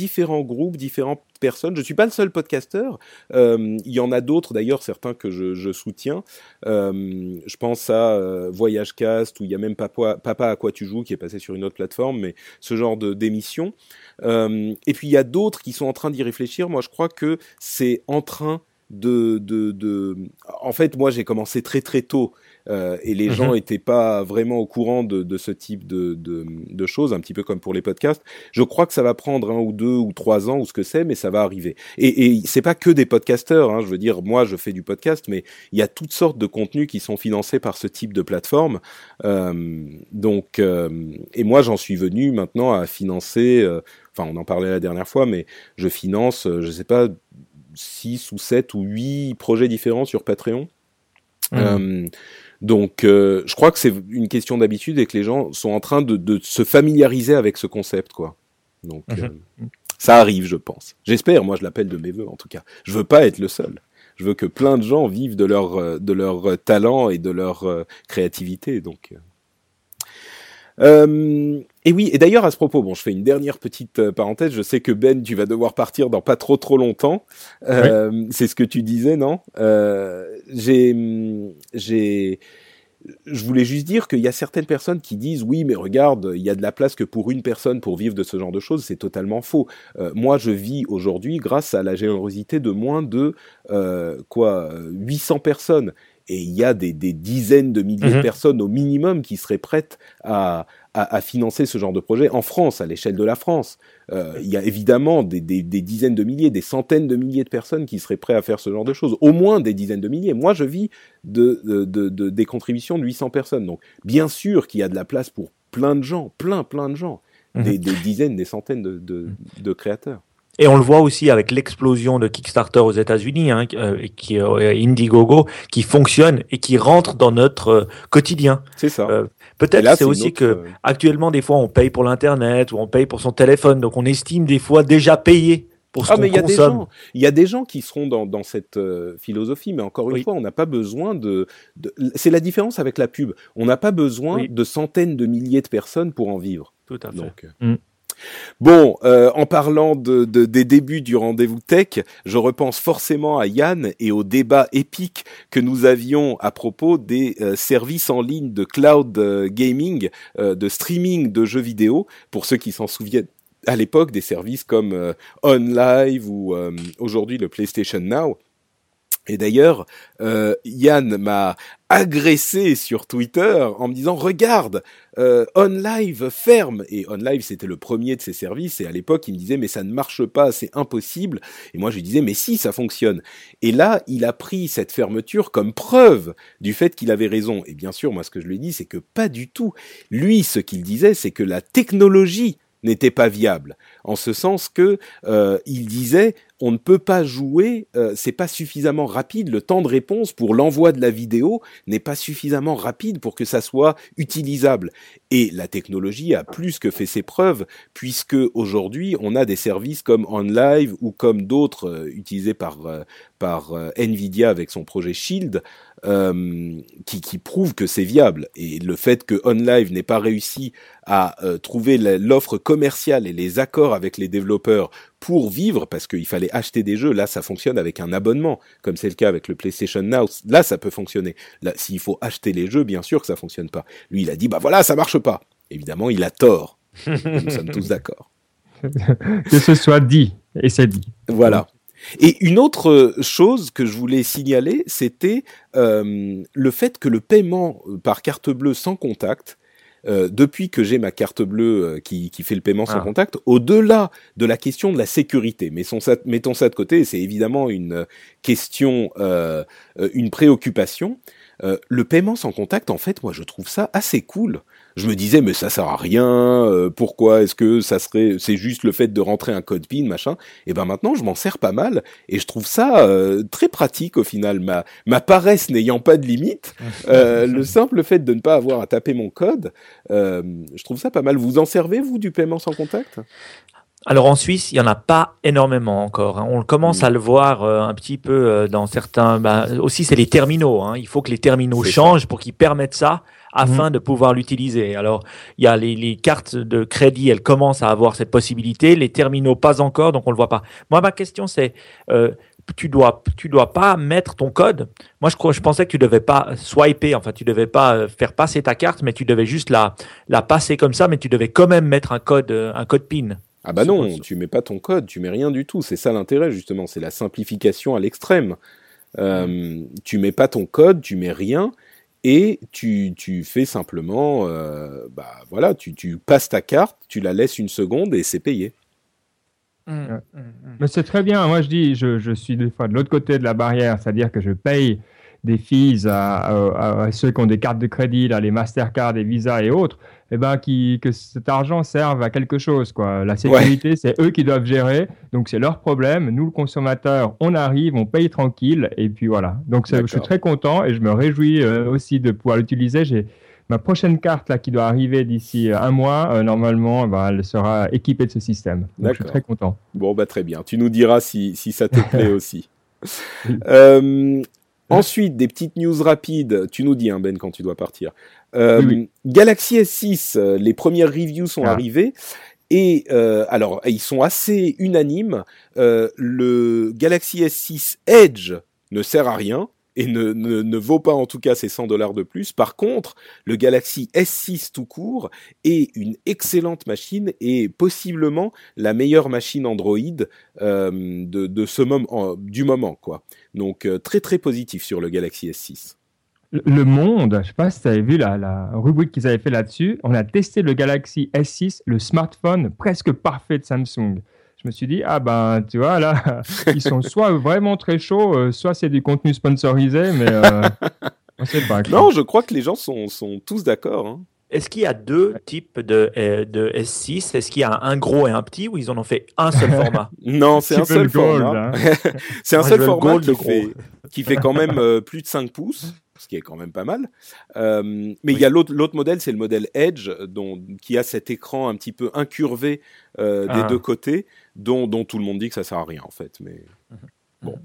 [SPEAKER 1] Différents groupes, différentes personnes. Je suis pas le seul podcasteur. Euh, il y en a d'autres d'ailleurs, certains que je, soutiens. Euh, je pense à euh, Voyage Cast où il y a même Papa, à quoi tu joues qui est passé sur une autre plateforme, mais ce genre de d'émission. Et puis il y a d'autres qui sont en train d'y réfléchir. Moi, je crois que c'est en train de... En fait, moi, j'ai commencé très très tôt euh, et les
[SPEAKER 2] Mhm.
[SPEAKER 1] gens n'étaient pas vraiment au courant de, de ce type de, de, de choses, un petit peu comme pour les podcasts. Je crois que ça va prendre un ou deux ou trois ans ou ce que c'est, mais ça va arriver. Et, et c'est pas que des podcasteurs. Hein, je veux dire, moi, je fais du podcast, mais il y a toutes sortes de contenus qui sont financés par ce type de plateforme. Euh, donc, euh, et moi, j'en suis venu maintenant à financer. euh, Enfin, on en parlait la dernière fois, mais je finance, euh, je sais pas, six ou sept ou huit projets différents sur Patreon.
[SPEAKER 2] Mhm.
[SPEAKER 1] Euh, donc, euh, je crois que c'est une question d'habitude et que les gens sont en train de, de se familiariser avec ce concept, quoi. Donc,
[SPEAKER 2] Mhm.
[SPEAKER 1] euh, ça arrive, je pense. J'espère. Moi, je l'appelle de mes voeux, en tout cas. Je veux pas être le seul. Je veux que plein de gens vivent de leur euh, de leur euh, talent et de leur euh, créativité. Donc. Euh. Et oui, et d'ailleurs à ce propos, bon, je fais une dernière petite euh, parenthèse. Je sais que Ben, tu vas devoir partir dans pas trop trop longtemps. Euh, C'est ce que tu disais, non? Euh, J'ai, j'ai, je voulais juste dire qu'il y a certaines personnes qui disent oui, mais regarde, il y a de la place que pour une personne pour vivre de ce genre de choses. C'est totalement faux. Euh, moi, je vis aujourd'hui grâce à la générosité de moins de quoi, euh, 800 personnes. Et il y a des, des dizaines de milliers de
[SPEAKER 2] Mhm.
[SPEAKER 1] personnes au minimum qui seraient prêtes à, à, à financer ce genre de projet en France, à l'échelle de la France. Euh, il y a évidemment des, des, des dizaines de milliers, des centaines de milliers de personnes qui seraient prêtes à faire ce genre de choses. Au moins des dizaines de milliers. Moi, je vis de, de, de, de- des contributions de 800 personnes. Donc, bien sûr qu'il y a de la place pour plein de gens, plein, plein de gens.
[SPEAKER 2] Mhm.
[SPEAKER 1] Des, des dizaines, des centaines de créateurs.
[SPEAKER 2] Et on le voit aussi avec l'explosion de Kickstarter aux États-Unis, hein, euh, qui euh, Indiegogo, qui fonctionne et qui rentre dans notre euh, quotidien.
[SPEAKER 1] C'est ça.
[SPEAKER 2] Euh, Peut-être c'est aussi
[SPEAKER 1] autre,
[SPEAKER 2] que
[SPEAKER 1] euh,
[SPEAKER 2] actuellement des fois on paye pour l'internet ou on paye pour son téléphone, donc on estime des fois déjà payé pour ce
[SPEAKER 1] Ah,
[SPEAKER 2] qu'on
[SPEAKER 1] mais il y a des
[SPEAKER 2] consomme.
[SPEAKER 1] gens, il y a des gens qui seront dans, dans cette euh, philosophie, mais encore une
[SPEAKER 2] Oui.
[SPEAKER 1] fois, on n'a pas besoin de. de- c'est la différence avec la pub. On n'a pas besoin
[SPEAKER 2] Oui.
[SPEAKER 1] de centaines de milliers de personnes pour en vivre.
[SPEAKER 2] Tout à fait.
[SPEAKER 1] Donc. euh.
[SPEAKER 2] Mm.
[SPEAKER 1] Bon, euh, en parlant de, de- des débuts du rendez-vous tech, je repense forcément à Yann et au débat épique que nous avions à propos des euh, services en ligne de cloud euh, gaming, de streaming de jeux vidéo. Pour ceux qui s'en souviennent, à l'époque, des services comme OnLive ou aujourd'hui le PlayStation Now. Et d'ailleurs, euh, Yann m'a agressé sur Twitter en me disant regarde, euh, OnLive ferme. Et OnLive c'était le premier de ces services. Et à l'époque, il me disait mais ça ne marche pas, c'est impossible. Et moi je lui disais mais si ça fonctionne. Et là, il a pris cette fermeture comme preuve du fait qu'il avait raison. Et bien sûr, moi ce que je lui ai dit, c'est que pas du tout. Lui, ce qu'il disait, c'est que la technologie n'était pas viable, en ce sens que euh, il disait on ne peut pas jouer, euh, c'est pas suffisamment rapide, le temps de réponse pour l'envoi de la vidéo n'est pas suffisamment rapide pour que ça soit utilisable. Et la technologie a plus que fait ses preuves, puisque aujourd'hui on a des services comme OnLive ou comme d'autres euh, utilisés par euh, par Nvidia avec son projet Shield, qui, qui prouvent que c'est viable. Et le fait que OnLive n'ait pas réussi à trouver l'offre commerciale et les accords avec les développeurs pour vivre, parce qu'il fallait acheter des jeux, là ça fonctionne avec un abonnement, comme c'est le cas avec le PlayStation Now, là ça peut fonctionner. Là, s'il faut acheter les jeux, bien sûr que ça fonctionne pas. Lui, il a dit, bah voilà, ça marche pas. Évidemment, il a tort. Nous sommes tous *laughs* d'accord.
[SPEAKER 3] que ce soit dit, et c'est dit.
[SPEAKER 1] Voilà. Et une autre chose que je voulais signaler, c'était euh, le fait que le paiement par carte bleue sans contact, euh, depuis que j'ai ma carte bleue euh, qui, qui, fait le paiement sans ah. contact, au-delà de la question de la sécurité, mettons ça, mettons ça de côté, c'est évidemment une question, euh, une préoccupation. Euh, le paiement sans contact, en fait, moi, je trouve ça assez cool je me disais mais ça sert à rien. Euh, pourquoi est-ce que ça serait c'est juste le fait de rentrer un code PIN machin Et ben maintenant je m'en sers pas mal et je trouve ça euh, très pratique au final. Ma ma paresse n'ayant pas de limite, *laughs* euh, le simple fait de ne pas avoir à taper mon code, je trouve ça pas mal. Vous en servez vous du paiement sans contact?
[SPEAKER 2] Alors en Suisse, il y en a pas énormément encore. Hein. On commence mm. à le voir un petit peu dans certains. Bah, aussi, c'est les terminaux. Hein. Il faut que les terminaux changent pour qu'ils permettent ça afin mhm. de pouvoir l'utiliser. Alors, il y a les, les, cartes de crédit, elles commencent à avoir cette possibilité, les terminaux pas encore, donc on le voit pas. Moi, ma question c'est, euh, tu dois, tu dois pas mettre ton code. Moi, je crois, je pensais que tu devais pas swiper, enfin, tu devais pas euh, faire passer ta carte, mais tu devais juste la, la passer comme ça, mais tu devais quand même mettre un code, euh, un code PIN.
[SPEAKER 1] Ah bah non, tu mets pas ton code, tu mets rien du tout. C'est ça l'intérêt justement, c'est la simplification à l'extrême. Euh, tu mets pas ton code, tu mets rien, et tu, tu fais simplement, euh, bah voilà, tu, tu passes ta carte, tu la laisses une seconde et c'est payé.
[SPEAKER 3] Mmh, mmh, mmh. Mais c'est très bien. Moi, je dis, je, je suis des fois de l'autre côté de la barrière, c'est-à-dire que je paye des fees à, ceux qui ont des cartes de crédit, là, les Mastercard, et Visa et autres, eh ben, qui, que cet argent serve à quelque chose. Quoi. La sécurité, c'est eux qui doivent gérer, donc c'est leur problème. Nous, le consommateur, on arrive, on paye tranquille, et puis voilà. Donc je suis très content et je me réjouis euh, aussi de pouvoir l'utiliser. J'ai ma prochaine carte là, qui doit arriver d'ici un mois, euh, normalement, bah, elle sera équipée de ce système. Donc, je suis très content.
[SPEAKER 1] Bon, bah, très bien. Tu nous diras si, si ça te *laughs* plaît aussi. Euh, Ensuite, des petites news rapides. Tu nous dis, hein, Ben, quand tu dois partir. Euh, Galaxy S6, euh, les premières reviews sont ah. arrivées. Et euh, alors, ils sont assez unanimes. le Galaxy S6 Edge ne sert à rien et ne, ne, ne, vaut pas en tout cas ces 100 dollars de plus. Par contre, le Galaxy S6 tout court est une excellente machine et possiblement la meilleure machine Android euh, de, de, ce moment, du moment. quoi. Donc euh, très très positif sur le Galaxy S6.
[SPEAKER 3] Le Monde, je ne sais pas si tu avais vu la, la rubrique qu'ils avaient fait là-dessus, on a testé le Galaxy S6, le smartphone presque parfait de Samsung je me suis dit, ah ben, tu vois, là, *laughs* ils sont soit vraiment très chauds, euh, soit c'est du contenu sponsorisé, mais euh, *laughs* on sait pas.
[SPEAKER 1] Non, je crois que les gens sont, sont tous d'accord. Hein.
[SPEAKER 2] Est-ce qu'il y a deux types de, euh, de S6 Est-ce qu'il y a un gros et un petit ou ils en ont fait un seul format? *laughs*
[SPEAKER 1] Non, c'est un seul format. c'est un seul format qui fait, qui fait quand même plus de 5 pouces ce qui est quand même pas mal. Euh, mais il y a l'autre modèle, c'est le modèle Edge, dont, qui a cet écran un petit peu incurvé euh, des ah. deux côtés, dont, dont, tout le monde dit que ça sert à rien en fait. Mais mhm. bon.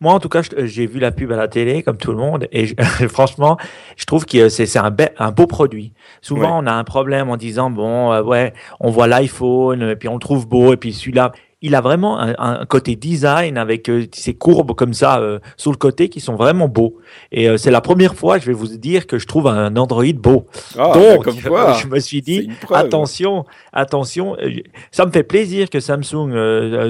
[SPEAKER 2] Moi, en tout cas, j'ai vu la pub à la télé, comme tout le monde, et *laughs* franchement, je trouve que c'est un, un, beau produit. Souvent, on a un problème en disant, bon, euh, ouais, on voit l'iPhone, et puis on le trouve beau, et puis celui-là, il a vraiment un, côté design avec euh, ces courbes comme ça euh, sur le côté qui sont vraiment beaux. Et euh, c'est la première fois, je vais vous dire, que je trouve un Android beau.
[SPEAKER 1] Ah, Donc, *laughs* je
[SPEAKER 2] me suis dit, attention, attention. Ça me fait plaisir que Samsung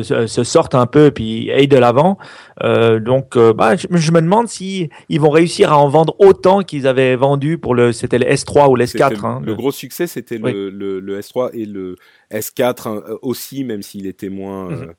[SPEAKER 2] se sorte un peu puis aille de l'avant. donc, bah, je, me demande si ils vont réussir à en vendre autant qu'ils avaient vendu pour le, c'était le S3 ou le S4.
[SPEAKER 1] Hein, le, gros succès, c'était le, le S3 et le S4 hein, euh, aussi, même s'il était moins mhm. euh,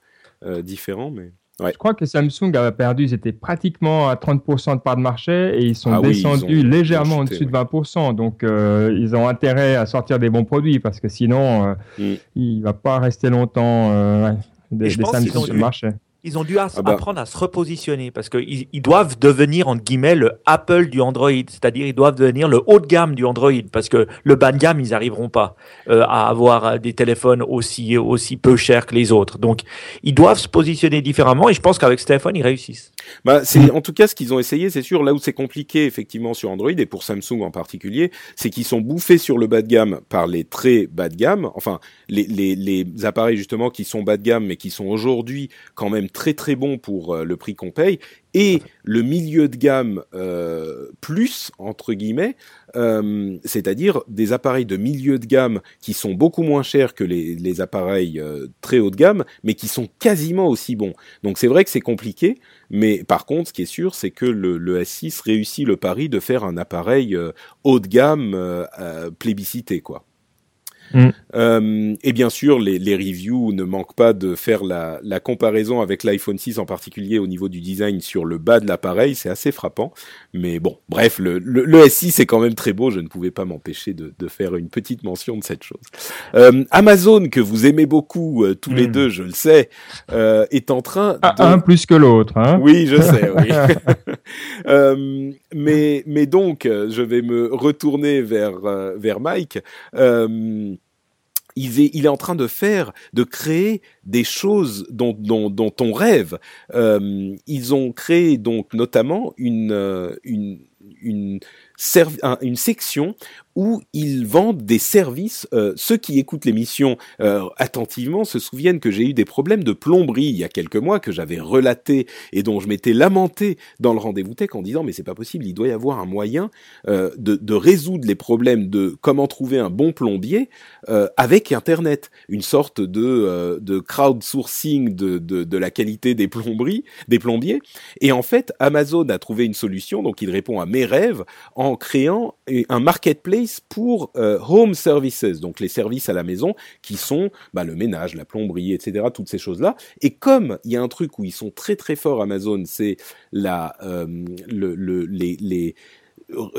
[SPEAKER 1] euh, différent. Mais...
[SPEAKER 3] Je crois que Samsung a perdu, ils étaient pratiquement à 30% de part de marché et ils sont ah descendus légèrement au-dessus de 20%. Donc ils ont intérêt à sortir des bons produits parce que sinon mm. il ne va pas rester longtemps des, Samsung sur le marché
[SPEAKER 2] Ils ont dû ah bah. apprendre à se repositionner parce qu'ils ils doivent devenir, entre guillemets, le Apple du Android. C'est-à-dire, ils doivent devenir le haut de gamme du Android parce que le bas de gamme, ils n'arriveront pas euh, à avoir euh, des téléphones aussi, aussi peu chers que les autres. Donc, ils doivent se positionner différemment et je pense qu'avec ce téléphone, ils réussissent.
[SPEAKER 1] Bah, c'est en tout cas ce qu'ils ont essayé, c'est sûr. Là où c'est compliqué, effectivement, sur Android et pour Samsung en particulier, c'est qu'ils sont bouffés sur le bas de gamme par les très bas de gamme. Enfin, les, les, les appareils justement qui sont bas de gamme mais qui sont aujourd'hui quand même très très bons pour euh, le prix qu'on paye et le milieu de gamme euh, plus entre guillemets, euh, c'est-à-dire des appareils de milieu de gamme qui sont beaucoup moins chers que les, les appareils euh, très haut de gamme, mais qui sont quasiment aussi bons. Donc c'est vrai que c'est compliqué, mais par contre, ce qui est sûr, c'est que le, le, S6 réussit le pari de faire un appareil haut de gamme plébiscité, quoi. Mm. Euh, et bien sûr, les, les, reviews ne manquent pas de faire la, la comparaison avec l'iPhone 6 en particulier au niveau du design sur le bas de l'appareil, c'est assez frappant. Mais bon, bref, le, le, le, S6 est quand même très beau, je ne pouvais pas m'empêcher de, de, faire une petite mention de cette chose. Euh, Amazon, que vous aimez beaucoup euh, tous les mm. deux, je le sais, est en train...
[SPEAKER 3] Ah, de... Un plus que l'autre. Hein
[SPEAKER 1] oui, je sais, oui. *laughs* *laughs* Mais, mais donc, je vais me retourner vers, vers Mike. Euh, il est, en train de faire, de créer des choses dont, on rêve. Euh, ils ont créé donc notamment une, euh, une, une, une section où ils vendent des services. Euh, ceux qui écoutent l'émission euh, attentivement se souviennent que j'ai eu des problèmes de plomberie il y a quelques mois que j'avais relaté et dont je m'étais lamenté dans le rendez-vous tech en disant mais c'est pas possible, il doit y avoir un moyen euh, de, de, résoudre les problèmes de comment trouver un bon plombier avec Internet, une sorte de, de crowdsourcing de, de, de la qualité des plomberies, des plombiers. Et en fait, Amazon a trouvé une solution, donc il répond à mes rêves en créant un marketplace pour euh, home services, donc les services à la maison qui sont bah, le ménage, la plomberie, etc., toutes ces choses-là. Et comme il y a un truc où ils sont très très forts Amazon, c'est la euh, le, le, les, les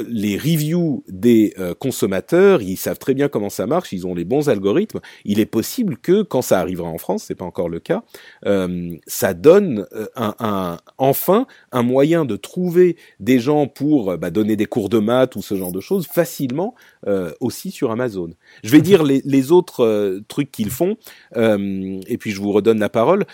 [SPEAKER 1] les reviews des euh, consommateurs, ils savent très bien comment ça marche, ils ont les bons algorithmes. Il est possible que quand ça arrivera en France, c'est pas encore le cas, euh, ça donne euh, un, enfin un moyen de trouver des gens pour bah, donner des cours de maths ou ce genre de choses facilement aussi sur Amazon. Je vais dire les autres trucs qu'ils font et puis je vous redonne la parole.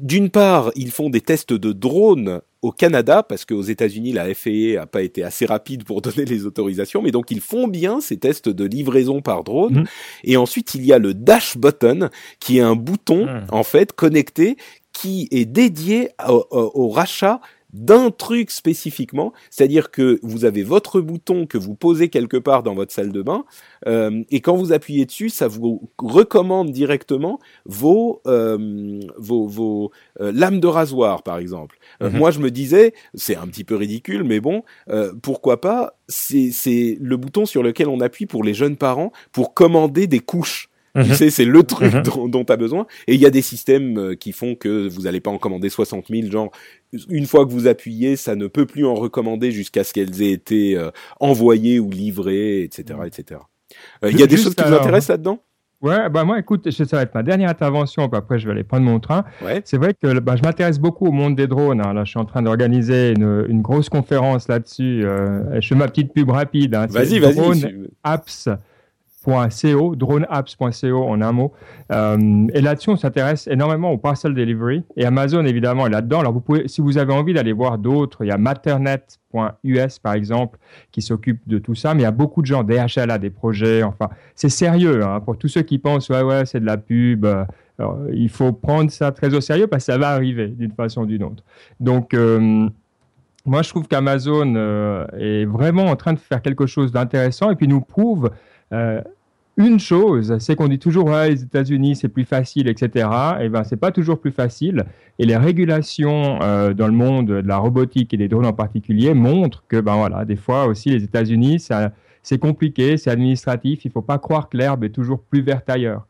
[SPEAKER 1] D'une part, ils font des tests de drones au Canada, parce qu'aux États-Unis, la FAA a pas été assez rapide pour *laughs* donner les autorisations, mais donc ils font bien ces tests de livraison par drone. Mmh. Et ensuite, il y a le dash button, qui est un bouton, mmh. en fait, connecté, qui est dédié au, au, au rachat d'un truc spécifiquement, c'est-à-dire que vous avez votre bouton que vous posez quelque part dans votre salle de bain, euh, et quand vous appuyez dessus, ça vous recommande directement vos euh, vos, vos euh, lames de rasoir, par exemple. Mm -hmm. Moi, je me disais, c'est un petit peu ridicule, mais bon, euh, pourquoi pas C'est le bouton sur lequel on appuie pour les jeunes parents pour commander des couches. Tu mhm. sais, c'est le truc mmh. dont, dont tu as besoin. Et il y a des systèmes euh, qui font que vous n'allez pas en commander 60 000. Genre, une fois que vous appuyez, ça ne peut plus en recommander jusqu'à ce qu'elles aient été euh, envoyées ou livrées, etc. etc. Euh, il y a des choses qui vous intéressent là-dedans?
[SPEAKER 3] Ouais, bah moi, écoute, ça va être ma dernière intervention, puis après je vais aller prendre mon train.
[SPEAKER 1] Ouais.
[SPEAKER 3] C'est vrai que bah, je m'intéresse beaucoup au monde des drones. Hein. Là, je suis en train d'organiser une, une, grosse conférence là-dessus. Euh, je fais ma petite pub rapide. Hein.
[SPEAKER 1] Vas-y, vas-y.
[SPEAKER 3] Drone Apps droneapps.co, droneapps.co en un mot. Euh, et là-dessus, on s'intéresse énormément au parcel delivery. Et Amazon, évidemment, est là-dedans. Alors, vous pouvez, si vous avez envie d'aller voir d'autres, il y a matternet.us, par exemple, qui s'occupe de tout ça. Mais il y a beaucoup de gens, DHL a des projets. Enfin, c'est sérieux. Hein, pour tous ceux qui pensent, ouais, ouais, c'est de la pub. Alors, il faut prendre ça très au sérieux parce que ça va arriver d'une façon ou d'une autre. Donc, euh, moi, je trouve qu'Amazon euh, est vraiment en train de faire quelque chose d'intéressant et puis nous prouve euh, une chose, c'est qu'on dit toujours ouais, les États-Unis c'est plus facile, etc. Et ben c'est pas toujours plus facile. Et les régulations euh, dans le monde de la robotique et des drones en particulier montrent que ben voilà, des fois aussi les États-Unis c'est compliqué, c'est administratif. Il faut pas croire que l'herbe est toujours plus verte ailleurs.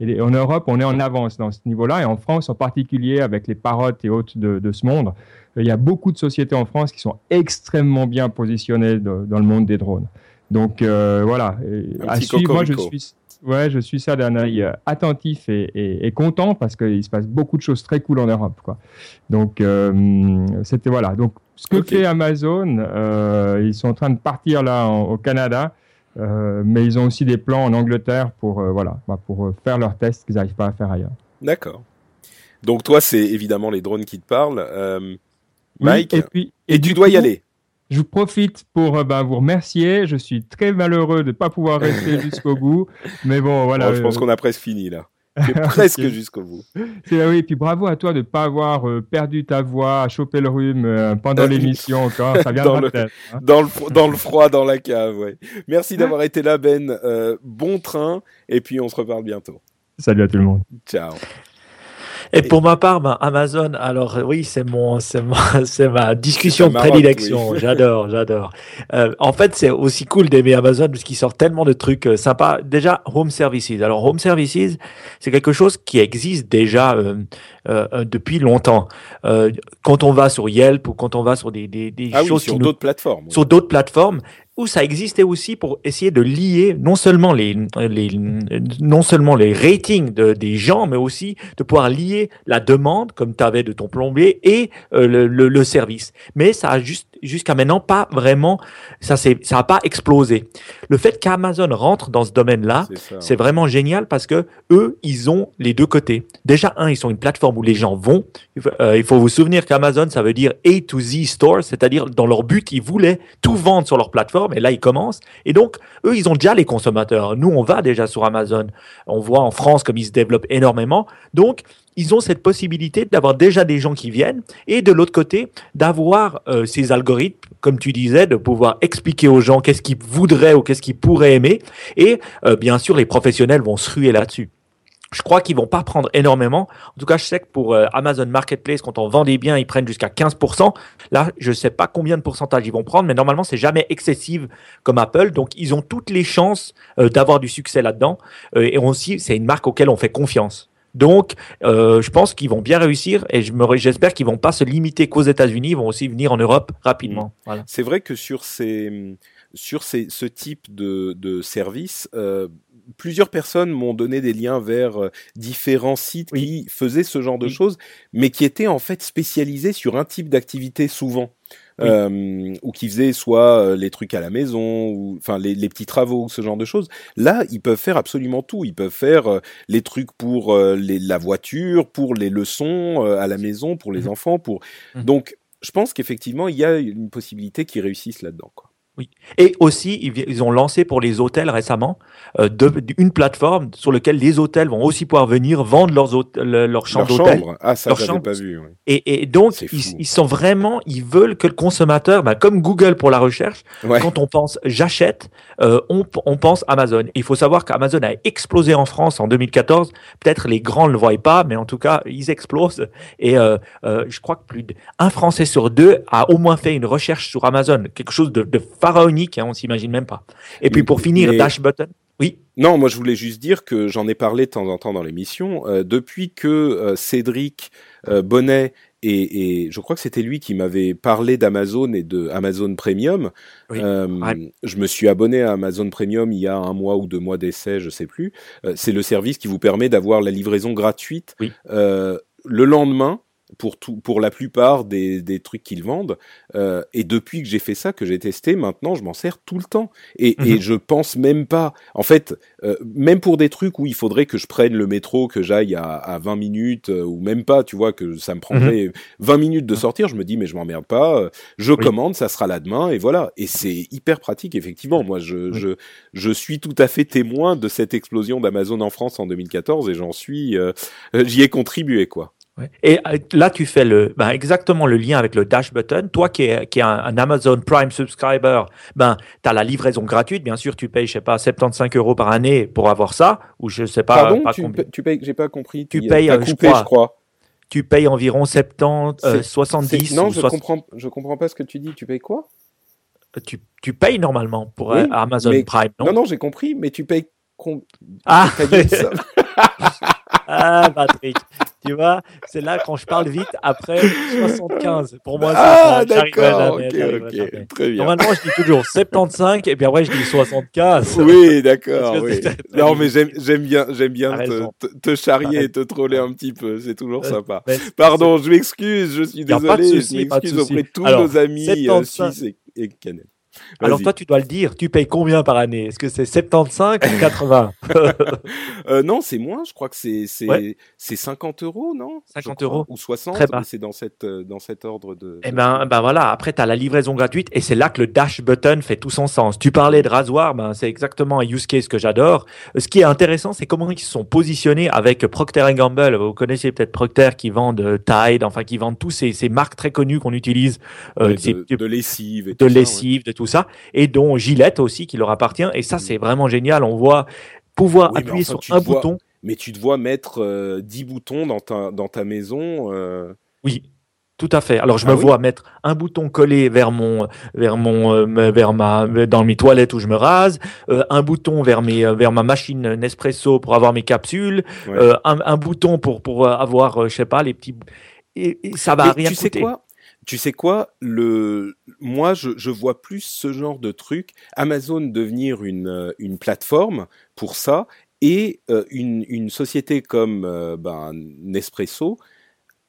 [SPEAKER 3] Et en Europe, on est en avance dans ce niveau-là, et en France en particulier, avec les parottes et autres de, ce monde, il y a beaucoup de sociétés en France qui sont extrêmement bien positionnées dans le monde des drones. Donc euh, voilà,
[SPEAKER 1] à suivre,
[SPEAKER 3] moi je suis Ouais, je suis ça d'un œil euh, attentif et, content parce qu'il se passe beaucoup de choses très cool en Europe. Quoi. Donc, euh, c'était voilà. Donc, ce que fait Amazon, ils sont en train de partir là au Canada, mais ils ont aussi des plans en Angleterre pour, voilà, bah, pour faire leurs tests qu'ils n'arrivent pas à faire ailleurs.
[SPEAKER 1] D'accord. Donc, toi, c'est évidemment les drones qui te parlent. Mike, et, puis, et, tu dois y aller.
[SPEAKER 3] Je vous profite pour euh, ben, vous remercier. Je suis très malheureux de ne pas pouvoir rester *laughs* jusqu'au bout. Mais bon, voilà.
[SPEAKER 1] je pense euh, qu'on a presque fini là. *laughs* presque jusqu'au bout.
[SPEAKER 3] C'est oui, et puis bravo à toi de ne pas avoir euh, perdu ta voix, choper le rhume pendant *laughs* l'émission encore. Ça vient
[SPEAKER 1] dans,
[SPEAKER 3] le,
[SPEAKER 1] tête, hein. dans, le, dans le froid, dans la cave. Ouais. Merci d'avoir été là, Ben. bon train, et puis on se reparle bientôt.
[SPEAKER 3] Salut à tout le monde.
[SPEAKER 1] Ciao.
[SPEAKER 2] Et pour ma part, Amazon, alors oui, c'est mon, c'est *laughs* c'est ma discussion de prédilection. J'adore, j'adore. Euh, en fait, c'est aussi cool d'aimer Amazon parce qu'il sort tellement de trucs euh, sympas. Déjà, Home Services. Alors, Home Services, c'est quelque chose qui existe déjà euh, depuis longtemps. Quand on va sur Yelp ou quand on va sur des, des, des
[SPEAKER 1] ah
[SPEAKER 2] choses
[SPEAKER 1] oui, sur d'autres plateformes.
[SPEAKER 2] Sur d'autres plateformes, où ça existait aussi pour essayer de lier non seulement les, les non seulement les ratings de, des gens, mais aussi de pouvoir lier la demande, comme tu avais de ton plombier, et euh, le, le, le, service. Mais ça a juste jusqu'à maintenant pas vraiment, ça c'est ça a pas explosé. Le fait qu'Amazon rentre dans ce domaine-là, c'est vraiment génial parce que eux, ils ont les deux côtés. Déjà un, ils sont une plateforme où les gens vont. Euh, il faut vous souvenir qu'Amazon, ça veut dire A to Z store, c'est-à-dire dans leur but, ils voulaient tout vendre sur leur plateforme et là ils commencent. Et donc eux, ils ont déjà les consommateurs. Nous, on va déjà sur Amazon. On voit en France comme ils se développent énormément. Donc ils ont cette possibilité d'avoir déjà des gens qui viennent et de l'autre côté d'avoir euh, ces algorithmes, comme tu disais, de pouvoir expliquer aux gens qu'est-ce qu'ils voudraient ou qu'est-ce qu'ils pourraient aimer. Et euh, bien sûr, les professionnels vont se ruer là-dessus. Je crois qu'ils vont pas prendre énormément. En tout cas, je sais que pour euh, Amazon Marketplace, quand on vend des biens, ils prennent jusqu'à 15%. Là, je sais pas combien de pourcentage ils vont prendre, mais normalement, c'est jamais excessif comme Apple. Donc, ils ont toutes les chances d'avoir du succès là-dedans. et aussi, c'est une marque auquel on fait confiance. Donc, euh, je pense qu'ils vont bien réussir et j'espère qu'ils vont pas se limiter qu'aux États-Unis, ils vont aussi venir en Europe rapidement.
[SPEAKER 1] Mmh. C'est vrai que sur ces sur ces, ce type de, de service, euh, plusieurs personnes m'ont donné des liens vers euh, différents sites qui faisaient ce genre de choses, mais qui étaient en fait spécialisés sur un type d'activité souvent. Euh, ou qui faisaient soit euh, les trucs à la maison, ou enfin les, les, petits travaux, ce genre de choses. Là, ils peuvent faire absolument tout. Ils peuvent faire euh, les trucs pour les, la voiture, pour les leçons à la maison, pour les mmh. enfants, pour. Mmh. Donc, je pense qu'effectivement, il y a une possibilité qu'ils réussissent là-dedans. Quoi.
[SPEAKER 2] Oui. Et aussi, ils, ont lancé pour les hôtels récemment euh, de, une plateforme sur laquelle les hôtels vont aussi pouvoir venir vendre leurs leurs chambres d'hôtel.
[SPEAKER 1] Ah, ça, j'avais pas vu.
[SPEAKER 2] Et, et, donc, ils, ils, sont vraiment, ils veulent que le consommateur, bah, comme Google pour la recherche, quand on pense j'achète, euh, on, on, pense Amazon. il faut savoir qu'Amazon a explosé en France en 2014. Peut-être les grands ne le voient pas, mais en tout cas, ils explosent. Et euh, je crois que plus d'un Français sur deux a au moins fait une recherche sur Amazon, quelque chose de, de pharaonique, hein, on s'imagine même pas. Et puis pour finir, Dash Button. Oui.
[SPEAKER 1] Non, moi je voulais juste dire que j'en ai parlé de temps en temps dans l'émission. Euh, depuis que euh, Cédric euh, Bonnet et, et, je crois que c'était lui qui m'avait parlé d'Amazon et de Amazon Premium. Je me suis abonné à Amazon Premium il y a un mois ou deux mois d'essai, je sais plus. c'est le service qui vous permet d'avoir la livraison gratuite le lendemain pour tout, pour la plupart des, des trucs qu'ils vendent. Euh, et depuis que j'ai fait ça, que j'ai testé, maintenant je m'en sers tout le temps. Et, et mhm. je pense même pas. En fait, euh, même pour des trucs où il faudrait que je prenne le métro, que j'aille à, à 20 minutes euh, ou même pas, tu vois, que ça me prendrait 20 mhm. minutes de sortir, je me dis mais je m'emmerde pas. Euh, je commande, ça sera là demain et voilà. Et c'est hyper pratique effectivement. Moi, je, je je suis tout à fait témoin de cette explosion d'Amazon en France en 2014 et j'en suis, j'y ai contribué quoi.
[SPEAKER 2] Et euh, là, tu fais le, ben, exactement le lien avec le Dash Button. Toi qui es, qui est un, Amazon Prime subscriber, ben, tu as la livraison gratuite. Bien sûr, tu payes, je sais pas, 75 euros par année pour avoir ça. Ou je sais pas.
[SPEAKER 1] Pardon, tu, payes, j'ai pas compris.
[SPEAKER 2] Tu, payes, euh, je, crois, je, crois, Tu payes environ 70, 70.
[SPEAKER 1] Euh, non, je comprends, je comprends pas ce que tu dis. Tu payes quoi?
[SPEAKER 2] Tu, tu payes normalement pour Amazon Prime, non?
[SPEAKER 1] Non, non, j'ai compris, mais tu payes.
[SPEAKER 2] Ah! *laughs* *laughs* ah, Patrick. tu vois, c'est là quand je parle vite après 75. Pour moi,
[SPEAKER 1] ah, d'accord. Ok, ok, très bien.
[SPEAKER 2] Normalement, je dis toujours 75 et puis après, je dis 75.
[SPEAKER 1] Oui, d'accord. Oui. Non, mais j'aime bien, j'aime bien te, te, charrier et te troller un petit peu. C'est toujours sympa. Pardon, je m'excuse, je suis désolé. je m'excuse auprès de tous nos amis 75... Euh, suisses et, et.
[SPEAKER 2] Alors toi, tu dois le dire. Tu payes combien par année? Est-ce que c'est 75 ou *laughs* 80
[SPEAKER 1] euh, Non, c'est moins. Je crois que c'est c'est 50 euros, non?
[SPEAKER 2] 50 euros
[SPEAKER 1] ou 60. C'est dans cette euh, dans cet ordre de.
[SPEAKER 2] Eh ben ben voilà. Après, tu as la livraison gratuite et c'est là que le dash button fait tout son sens. Tu parlais de rasoir, ben c'est exactement un use case que j'adore. Ce qui est intéressant, c'est comment ils se sont positionnés avec Procter Gamble. Vous connaissez peut-être Procter qui vendent Tide, enfin qui vendent tous ces, ces marques très connues qu'on utilise.
[SPEAKER 1] Euh, de, de, lessive, et
[SPEAKER 2] de lessive, de tout ça, et dont Gillette aussi qui leur appartient. Et ça, c'est vraiment génial. On voit pouvoir appuyer sur un bouton.
[SPEAKER 1] mais tu te vois mettre euh, 10 boutons dans ta, dans ta maison. Euh...
[SPEAKER 2] Oui. Tout à fait. Alors je ah me vois mettre un bouton collé vers mon vers mon euh, vers ma dans mes toilettes où je me rase, euh, un bouton vers mes vers ma machine Nespresso pour avoir mes capsules, un, un, bouton pour pour avoir je sais pas les petits et, ça va rien
[SPEAKER 1] tu
[SPEAKER 2] sais
[SPEAKER 1] quoi? Tu sais quoi moi je, vois plus ce genre de truc Amazon devenir une euh, plateforme pour ça et euh, une une société comme euh, ben, Nespresso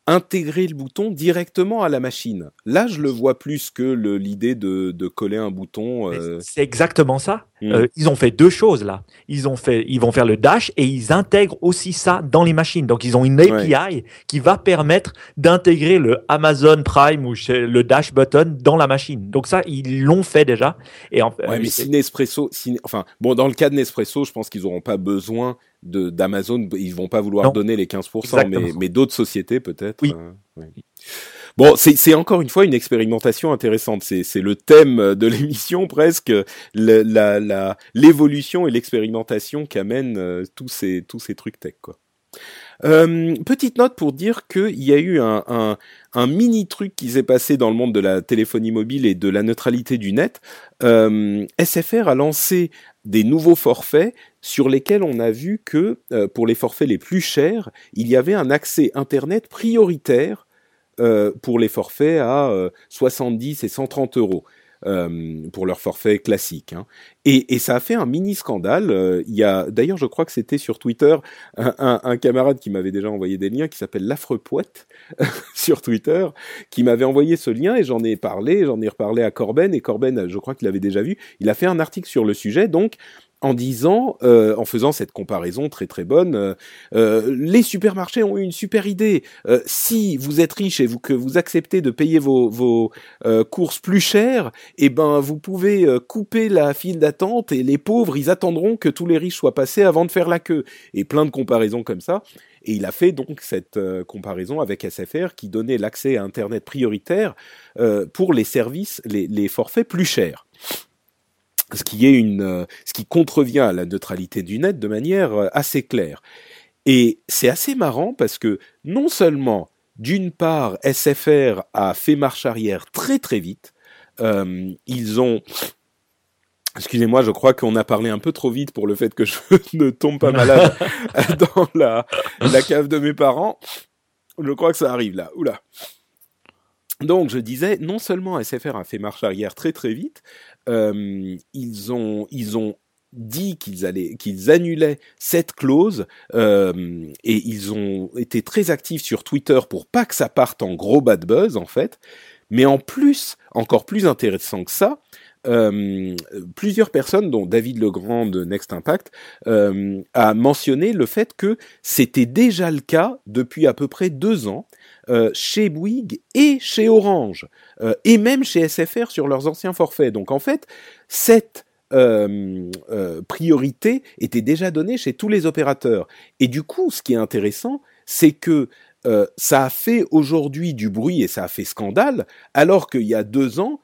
[SPEAKER 1] intégrer le bouton directement à la machine. Là, je le vois plus que l'idée de, de, coller un bouton.
[SPEAKER 2] Euh... C'est exactement ça. Mmh. Euh, ils ont fait deux choses là. Ils ont fait, ils vont faire le dash et ils intègrent aussi ça dans les machines. Donc ils ont une API ouais. qui va permettre d'intégrer le Amazon Prime ou le dash button dans la machine. Donc ça, ils l'ont fait déjà. Et en,
[SPEAKER 1] ouais, mais si Nespresso, si, enfin bon, dans le cas de Nespresso, je pense qu'ils n'auront pas besoin d'Amazon, ils vont pas vouloir non. donner les 15%, mais, mais d'autres sociétés peut-être.
[SPEAKER 2] Oui.
[SPEAKER 1] Euh, oui. Bon, c'est encore une fois une expérimentation intéressante. C'est le thème de l'émission presque, l'évolution et l'expérimentation qu'amènent euh, tous ces tous ces trucs tech quoi. Euh, petite note pour dire qu'il y a eu un, mini truc qui s'est passé dans le monde de la téléphonie mobile et de la neutralité du net. Euh, SFR a lancé des nouveaux forfaits sur lesquels on a vu que euh, pour les forfaits les plus chers, il y avait un accès Internet prioritaire pour les forfaits à euh, 70 et 130 euros. Euh, pour leur forfait classique. Hein. Et, et, ça a fait un mini scandale. Euh, il y a d'ailleurs, je crois que c'était sur Twitter, un, un, camarade qui m'avait déjà envoyé des liens, qui s'appelle l'affreux poète *laughs* sur Twitter, qui m'avait envoyé ce lien et j'en ai parlé, j'en ai reparlé à Corben et Corben, je crois qu'il l'avait déjà vu. Il a fait un article sur le sujet, donc en disant, euh, en faisant cette comparaison très très bonne, euh, euh, les supermarchés ont eu une super idée. Euh, si vous êtes riche et que vous acceptez de payer vos, euh, courses plus chères, eh ben vous pouvez euh, couper la file d'attente et les pauvres ils attendront que tous les riches soient passés avant de faire la queue. Et plein de comparaisons comme ça. Et il a fait donc cette comparaison avec SFR qui donnait l'accès à Internet prioritaire pour les services, les forfaits plus chers ce qui est une, euh, ce qui contrevient à la neutralité du net de manière euh, assez claire. Et c'est assez marrant parce que non seulement, d'une part, SFR a fait marche arrière très très vite, euh, ils ont Excusez-moi, je crois qu'on a parlé un peu trop vite pour le fait que je *laughs* ne tombe pas malade *laughs* dans la, la cave de mes parents. Je crois que ça arrive là. Oula. Donc, je disais, non seulement SFR a fait marche arrière très très vite, euh, ils ont ils ont dit qu'ils allaient qu'ils annulaient cette clause euh, et ils ont été très actifs sur Twitter pour pas que ça parte en gros bad buzz en fait. Mais en plus, encore plus intéressant que ça, euh, plusieurs personnes, dont David Legrand de Next Impact, a mentionné le fait que c'était déjà le cas depuis à peu près deux ans chez Bouygues et chez Orange, euh, et même chez SFR sur leurs anciens forfaits. Donc en fait, cette euh, euh, priorité était déjà donnée chez tous les opérateurs. Et du coup, ce qui est intéressant, c'est que euh, ça a fait aujourd'hui du bruit et ça a fait scandale, alors qu'il y a deux ans,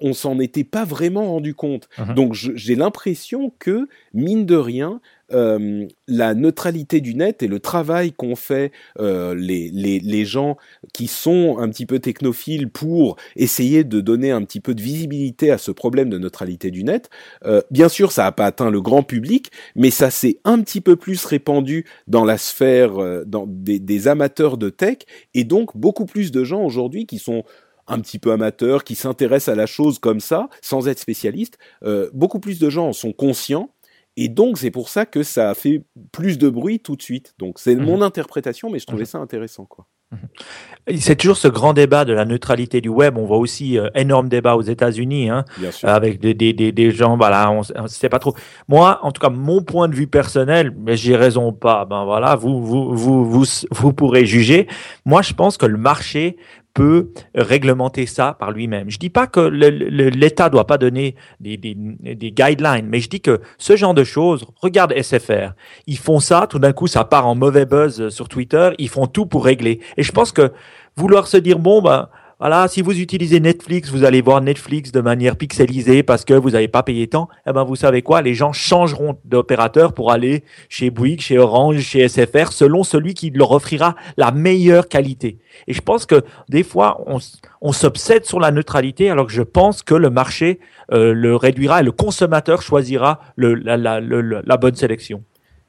[SPEAKER 1] on s'en était pas vraiment rendu compte. Uh-huh. Donc j'ai l'impression que mine de rien, euh, la neutralité du net et le travail qu'ont fait euh, les, les, les, gens qui sont un petit peu technophiles pour essayer de donner un petit peu de visibilité à ce problème de neutralité du net, euh, bien sûr, ça n'a pas atteint le grand public, mais ça s'est un petit peu plus répandu dans la sphère euh, dans des, des amateurs de tech, et donc beaucoup plus de gens aujourd'hui qui sont un petit peu amateurs, qui s'intéressent à la chose comme ça, sans être spécialistes. Euh, beaucoup plus de gens en sont conscients et donc, c'est pour ça que ça a fait plus de bruit tout de suite. Donc, c'est mon mhm. interprétation, mais je trouvais mhm. ça intéressant, quoi.
[SPEAKER 2] Mhm. C'est toujours ce grand débat de la neutralité du web. On voit aussi euh, énorme débat aux États-Unis, hein, avec des, des, des, des, gens, voilà, on ne sait pas trop. Moi, en tout cas, mon point de vue personnel, mais j'ai raison ou pas, ben voilà, vous, vous, vous, vous, vous pourrez juger. Moi, je pense que le marché peut réglementer ça par lui-même. Je dis pas que l'État doit pas donner des, des, des, guidelines, mais je dis que ce genre de choses, regarde SFR, ils font ça, tout d'un coup ça part en mauvais buzz sur Twitter, ils font tout pour régler. Et je pense que vouloir se dire bon ben voilà, si vous utilisez Netflix, vous allez voir Netflix de manière pixelisée parce que vous n'avez pas payé tant. Eh ben, vous savez quoi? Les gens changeront d'opérateur pour aller chez Bouygues, chez Orange, chez SFR, selon celui qui leur offrira la meilleure qualité. Et je pense que des fois, on, on s'obsède sur la neutralité alors que je pense que le marché euh, le réduira et le consommateur choisira le, la, la, la bonne sélection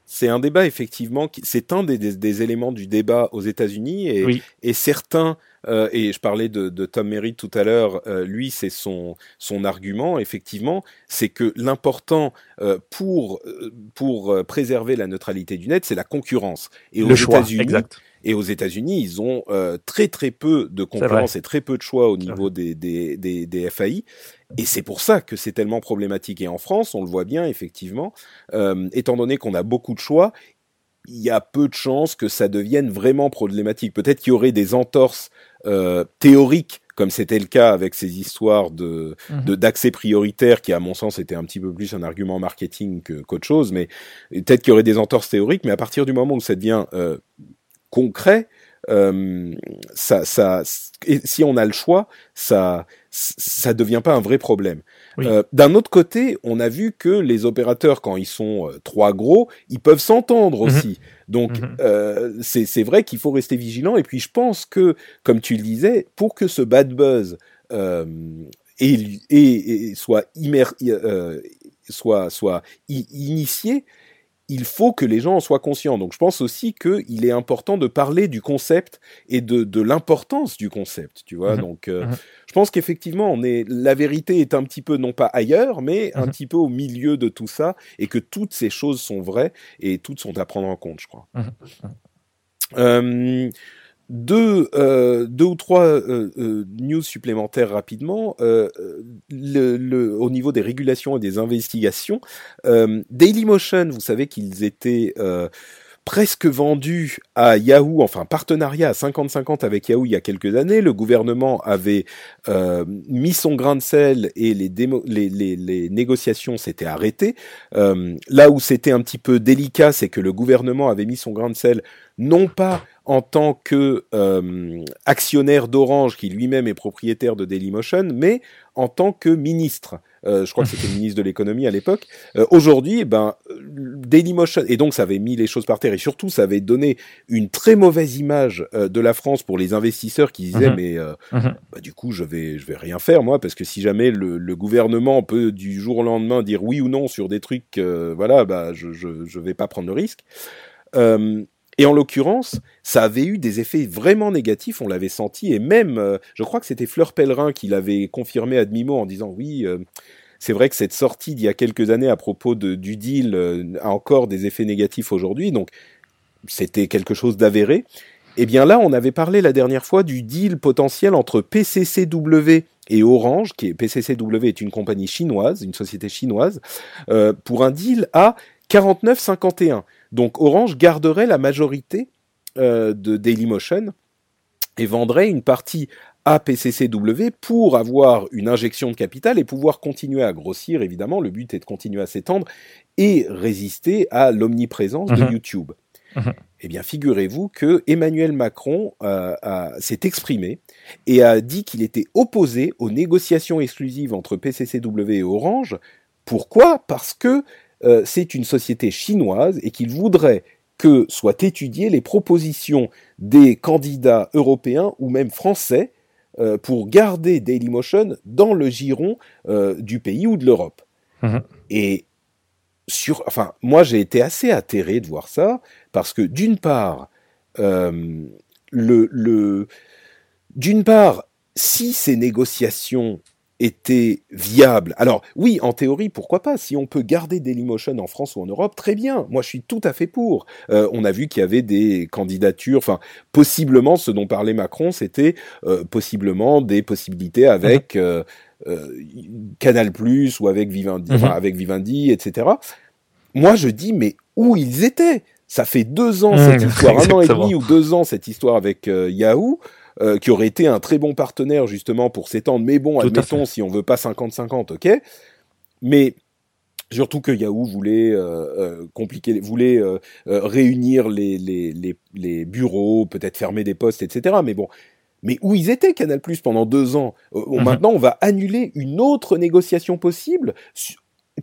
[SPEAKER 1] c'est un débat effectivement, c'est un des, des, éléments du débat aux États-Unis et, et certains euh, et je parlais de, de Tom Merritt tout à l'heure, euh, lui c'est son son argument effectivement, c'est que l'important euh, pour pour préserver la neutralité du net, c'est la concurrence.
[SPEAKER 2] Et aux États-Unis,
[SPEAKER 1] et aux États-Unis, ils ont très très peu de concurrence et très peu de choix au niveau des, des, des, des, FAI. Et c'est pour ça que c'est tellement problématique. Et en France, on le voit bien effectivement, étant donné qu'on a beaucoup de choix, il y a peu de chances que ça devienne vraiment problématique. Peut-être qu'il y aurait des entorses euh, théoriques comme c'était le cas avec ces histoires de mhm. d'accès prioritaire, qui à mon sens était un petit peu plus un argument marketing qu'autre chose, mais peut-être qu'il y aurait des entorses théoriques, mais à partir du moment où ça devient euh, concret, euh, ça, ça, si on a le choix, ça, ça devient pas un vrai problème. Euh, D'un autre côté, on a vu que les opérateurs, quand ils sont euh, trois gros, ils peuvent s'entendre mhm. aussi. Donc, mhm. euh, c'est vrai qu'il faut rester vigilant. Et puis, je pense que, comme tu le disais, pour que ce bad buzz euh, et, et, soit, immer, soit, soit initié, il faut que les gens en soient conscients. Donc je pense aussi qu'il est important de parler du concept et de, de l'importance du concept, tu vois. Mhm. Donc euh, mhm. je pense qu'effectivement, on est la vérité est un petit peu non pas ailleurs, mais un mhm. petit peu au milieu de tout ça et que toutes ces choses sont vraies et toutes sont à prendre en compte, je crois. Euh, deux, euh, deux ou trois euh, euh, news supplémentaires rapidement. Euh, le, le, au niveau des régulations et des investigations, Dailymotion, vous savez qu'ils étaient presque vendus à Yahoo, enfin partenariat à 50-50 avec Yahoo il y a quelques années. Le gouvernement avait euh, mis son grain de sel et les négociations s'étaient arrêtées. Euh, là où c'était un petit peu délicat, c'est que le gouvernement avait mis son grain de sel non pas en tant que euh, actionnaire d'Orange, qui lui-même est propriétaire de Dailymotion, mais en tant que ministre. Euh, je crois que c'était le ministre de l'économie à l'époque. Euh, Aujourd'hui, eh ben Dailymotion et donc ça avait mis les choses par terre et surtout ça avait donné une très mauvaise image euh, de la France pour les investisseurs qui disaient mhm. mais euh, mhm. bah, du coup je vais je vais rien faire moi parce que si jamais le, le, gouvernement peut du jour au lendemain dire oui ou non sur des trucs voilà bah je, je je vais pas prendre le risque. Et en l'occurrence, ça avait eu des effets vraiment négatifs, on l'avait senti, et même, euh, je crois que c'était Fleur Pellerin qui l'avait confirmé à demi-mot en disant oui, euh, c'est vrai que cette sortie d'il y a quelques années à propos de, du deal euh, a encore des effets négatifs aujourd'hui, donc c'était quelque chose d'avéré. Eh bien là, on avait parlé la dernière fois du deal potentiel entre PCCW et Orange, qui est PCCW est une compagnie chinoise, une société chinoise, pour un deal à 49,51. Donc Orange garderait la majorité euh, de Dailymotion et vendrait une partie à PCCW pour avoir une injection de capital et pouvoir continuer à grossir. Évidemment, le but est de continuer à s'étendre et résister à l'omniprésence de mhm. YouTube. Mhm. Eh bien, figurez-vous que Emmanuel Macron s'est exprimé et a dit qu'il était opposé aux négociations exclusives entre PCCW et Orange. Pourquoi? Parce que c'est une société chinoise et qu'il voudrait que soient étudiées les propositions des candidats européens ou même français euh, pour garder Dailymotion dans le giron euh, du pays ou de l'Europe. Mhm. Et sur, enfin, moi j'ai été assez atterré de voir ça parce que d'une part, euh, le, le d'une part, si ces négociations était viable. Alors oui, en théorie, pourquoi pas Si on peut garder Dailymotion en France ou en Europe, très bien. Moi, je suis tout à fait pour. Euh, on a vu qu'il y avait des candidatures, enfin, possiblement, ce dont parlait Macron, c'était euh, possiblement des possibilités avec mhm. euh, Canal Plus ou avec Vivendi, enfin, mhm. avec Vivendi, etc. Moi, je dis, mais où ils étaient? Ça fait deux ans cette mhm, histoire, un an et *laughs* demi ou deux ans cette histoire avec Yahoo. Euh, qui aurait été un très bon partenaire justement pour s'étendre. Mais bon, admettons, si on veut pas 50-50, ok? Mais surtout que Yahoo voulait euh, euh compliquer, voulait euh, réunir les, les, les, les bureaux, peut-être fermer des postes, etc. Mais bon, mais où ils étaient Canal Plus pendant deux ans? Mhm. Maintenant, on va annuler une autre négociation possible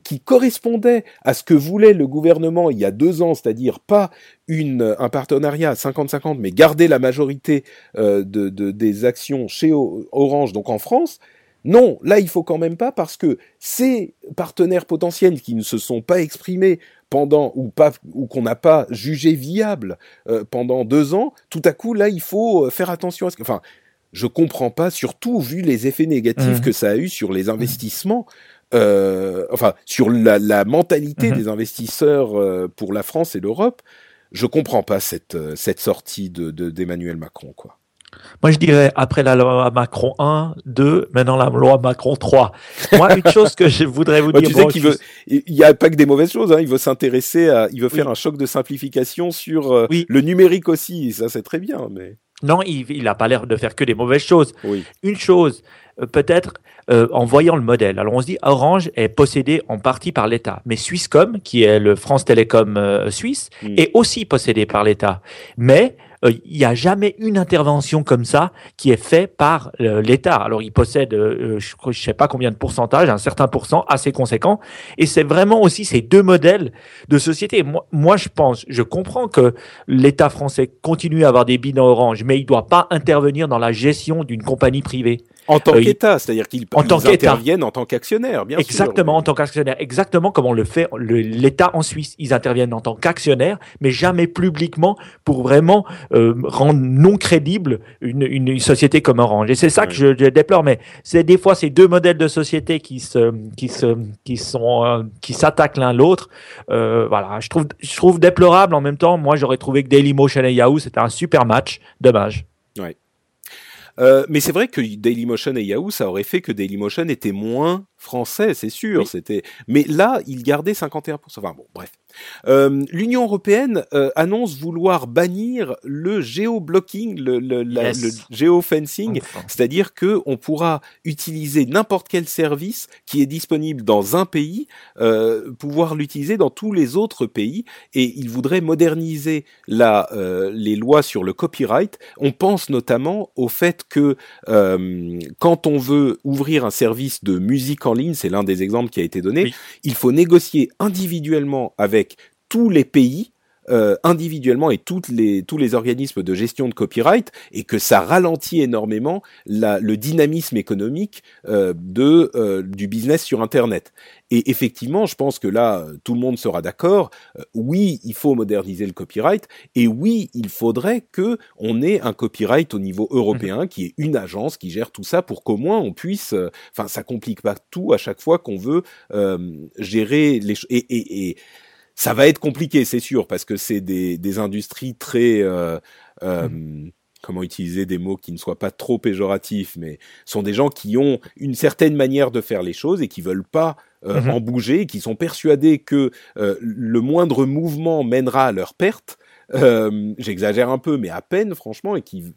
[SPEAKER 1] qui correspondait à ce que voulait le gouvernement il y a deux ans, c'est-à-dire pas une, un partenariat à 50-50, mais garder la majorité euh, de, de, des actions chez Orange, donc en France, non, là il faut quand même pas parce que ces partenaires potentiels qui ne se sont pas exprimés pendant ou pas ou qu'on n'a pas jugé viable euh, pendant deux ans, tout à coup là il faut euh, faire attention à ce que, enfin, je comprends pas, surtout vu les effets négatifs mmh. que ça a eu sur les investissements euh, enfin sur la, la mentalité mhm. des investisseurs euh, pour la France et l'Europe, je comprends pas cette euh, cette sortie de d'Emmanuel Macron quoi.
[SPEAKER 2] Moi, je dirais, après la loi Macron 1, 2, maintenant la loi Macron 3. Moi, une *laughs* chose que je voudrais vous dire...
[SPEAKER 1] Tu sais qu'il veut, il n'y a pas que des mauvaises choses, hein, il veut s'intéresser à, il veut faire un choc de simplification sur euh, le numérique aussi, ça c'est très bien, mais...
[SPEAKER 2] Non, il n'a pas l'air de faire que des mauvaises choses. Une chose, euh, peut-être euh, en voyant le modèle. Alors on se dit Orange est possédé en partie par l'État, mais Swisscom, qui est le France Télécom euh, suisse, mm. est aussi possédé par l'État. Mais il n'y a jamais une intervention comme ça qui est faite par l'État. Alors, il possède, je ne sais pas combien de pourcentage, un certain pourcent assez conséquent. Et c'est vraiment aussi ces deux modèles de société. Moi, moi je pense, je comprends que l'État français continue à avoir des bilans Orange, mais il ne doit pas intervenir dans la gestion d'une compagnie privée.
[SPEAKER 1] En tant euh, qu'État, c'est-à-dire qu'ils interviennent en tant qu'actionnaire, bien
[SPEAKER 2] exactement, sûr. Exactement, en tant qu'actionnaire. Exactement comme on le fait l'État en Suisse. Ils interviennent en tant qu'actionnaire, mais jamais publiquement pour vraiment euh, rendre non crédible une, une, société comme Orange. Et c'est ça que je, déplore. Mais c'est des fois ces deux modèles de société qui se, qui se, qui sont, euh, qui s'attaquent l'un l'autre. Voilà, je trouve, je trouve déplorable. En même temps, moi, j'aurais trouvé que Dailymotion et Yahoo c'était un super match. Dommage.
[SPEAKER 1] Ouais. Euh, mais c'est vrai que Dailymotion et Yahoo, ça aurait fait que Dailymotion était moins français, c'est sûr. C'était, mais là, il gardait 51%. Enfin bon, bref. Euh, L'Union européenne euh, annonce vouloir bannir le géoblocking, le, le, le géofencing, c'est-à-dire que on pourra utiliser n'importe quel service qui est disponible dans un pays, euh, pouvoir l'utiliser dans tous les autres pays, et il voudrait moderniser la, les lois sur le copyright. On pense notamment au fait que quand on veut ouvrir un service de musique en ligne, c'est l'un des exemples qui a été donné, il faut négocier individuellement avec tous les pays euh, individuellement et toutes les, tous les organismes de gestion de copyright et que ça ralentit énormément la, le dynamisme économique euh, de, euh, du business sur Internet. Et effectivement, je pense que là, tout le monde sera d'accord. oui, il faut moderniser le copyright et oui, il faudrait que on ait un copyright au niveau européen, qui est une agence qui gère tout ça pour qu'au moins on puisse. Enfin, ça complique pas tout à chaque fois qu'on veut gérer les et, et, et ça va être compliqué, c'est sûr, parce que c'est des, des industries très euh, euh, mm. comment utiliser des mots qui ne soient pas trop péjoratifs, mais sont des gens qui ont une certaine manière de faire les choses et qui veulent pas euh, mm-hmm. en bouger, qui sont persuadés que le moindre mouvement mènera à leur perte. J'exagère un peu, mais à peine, franchement, et qui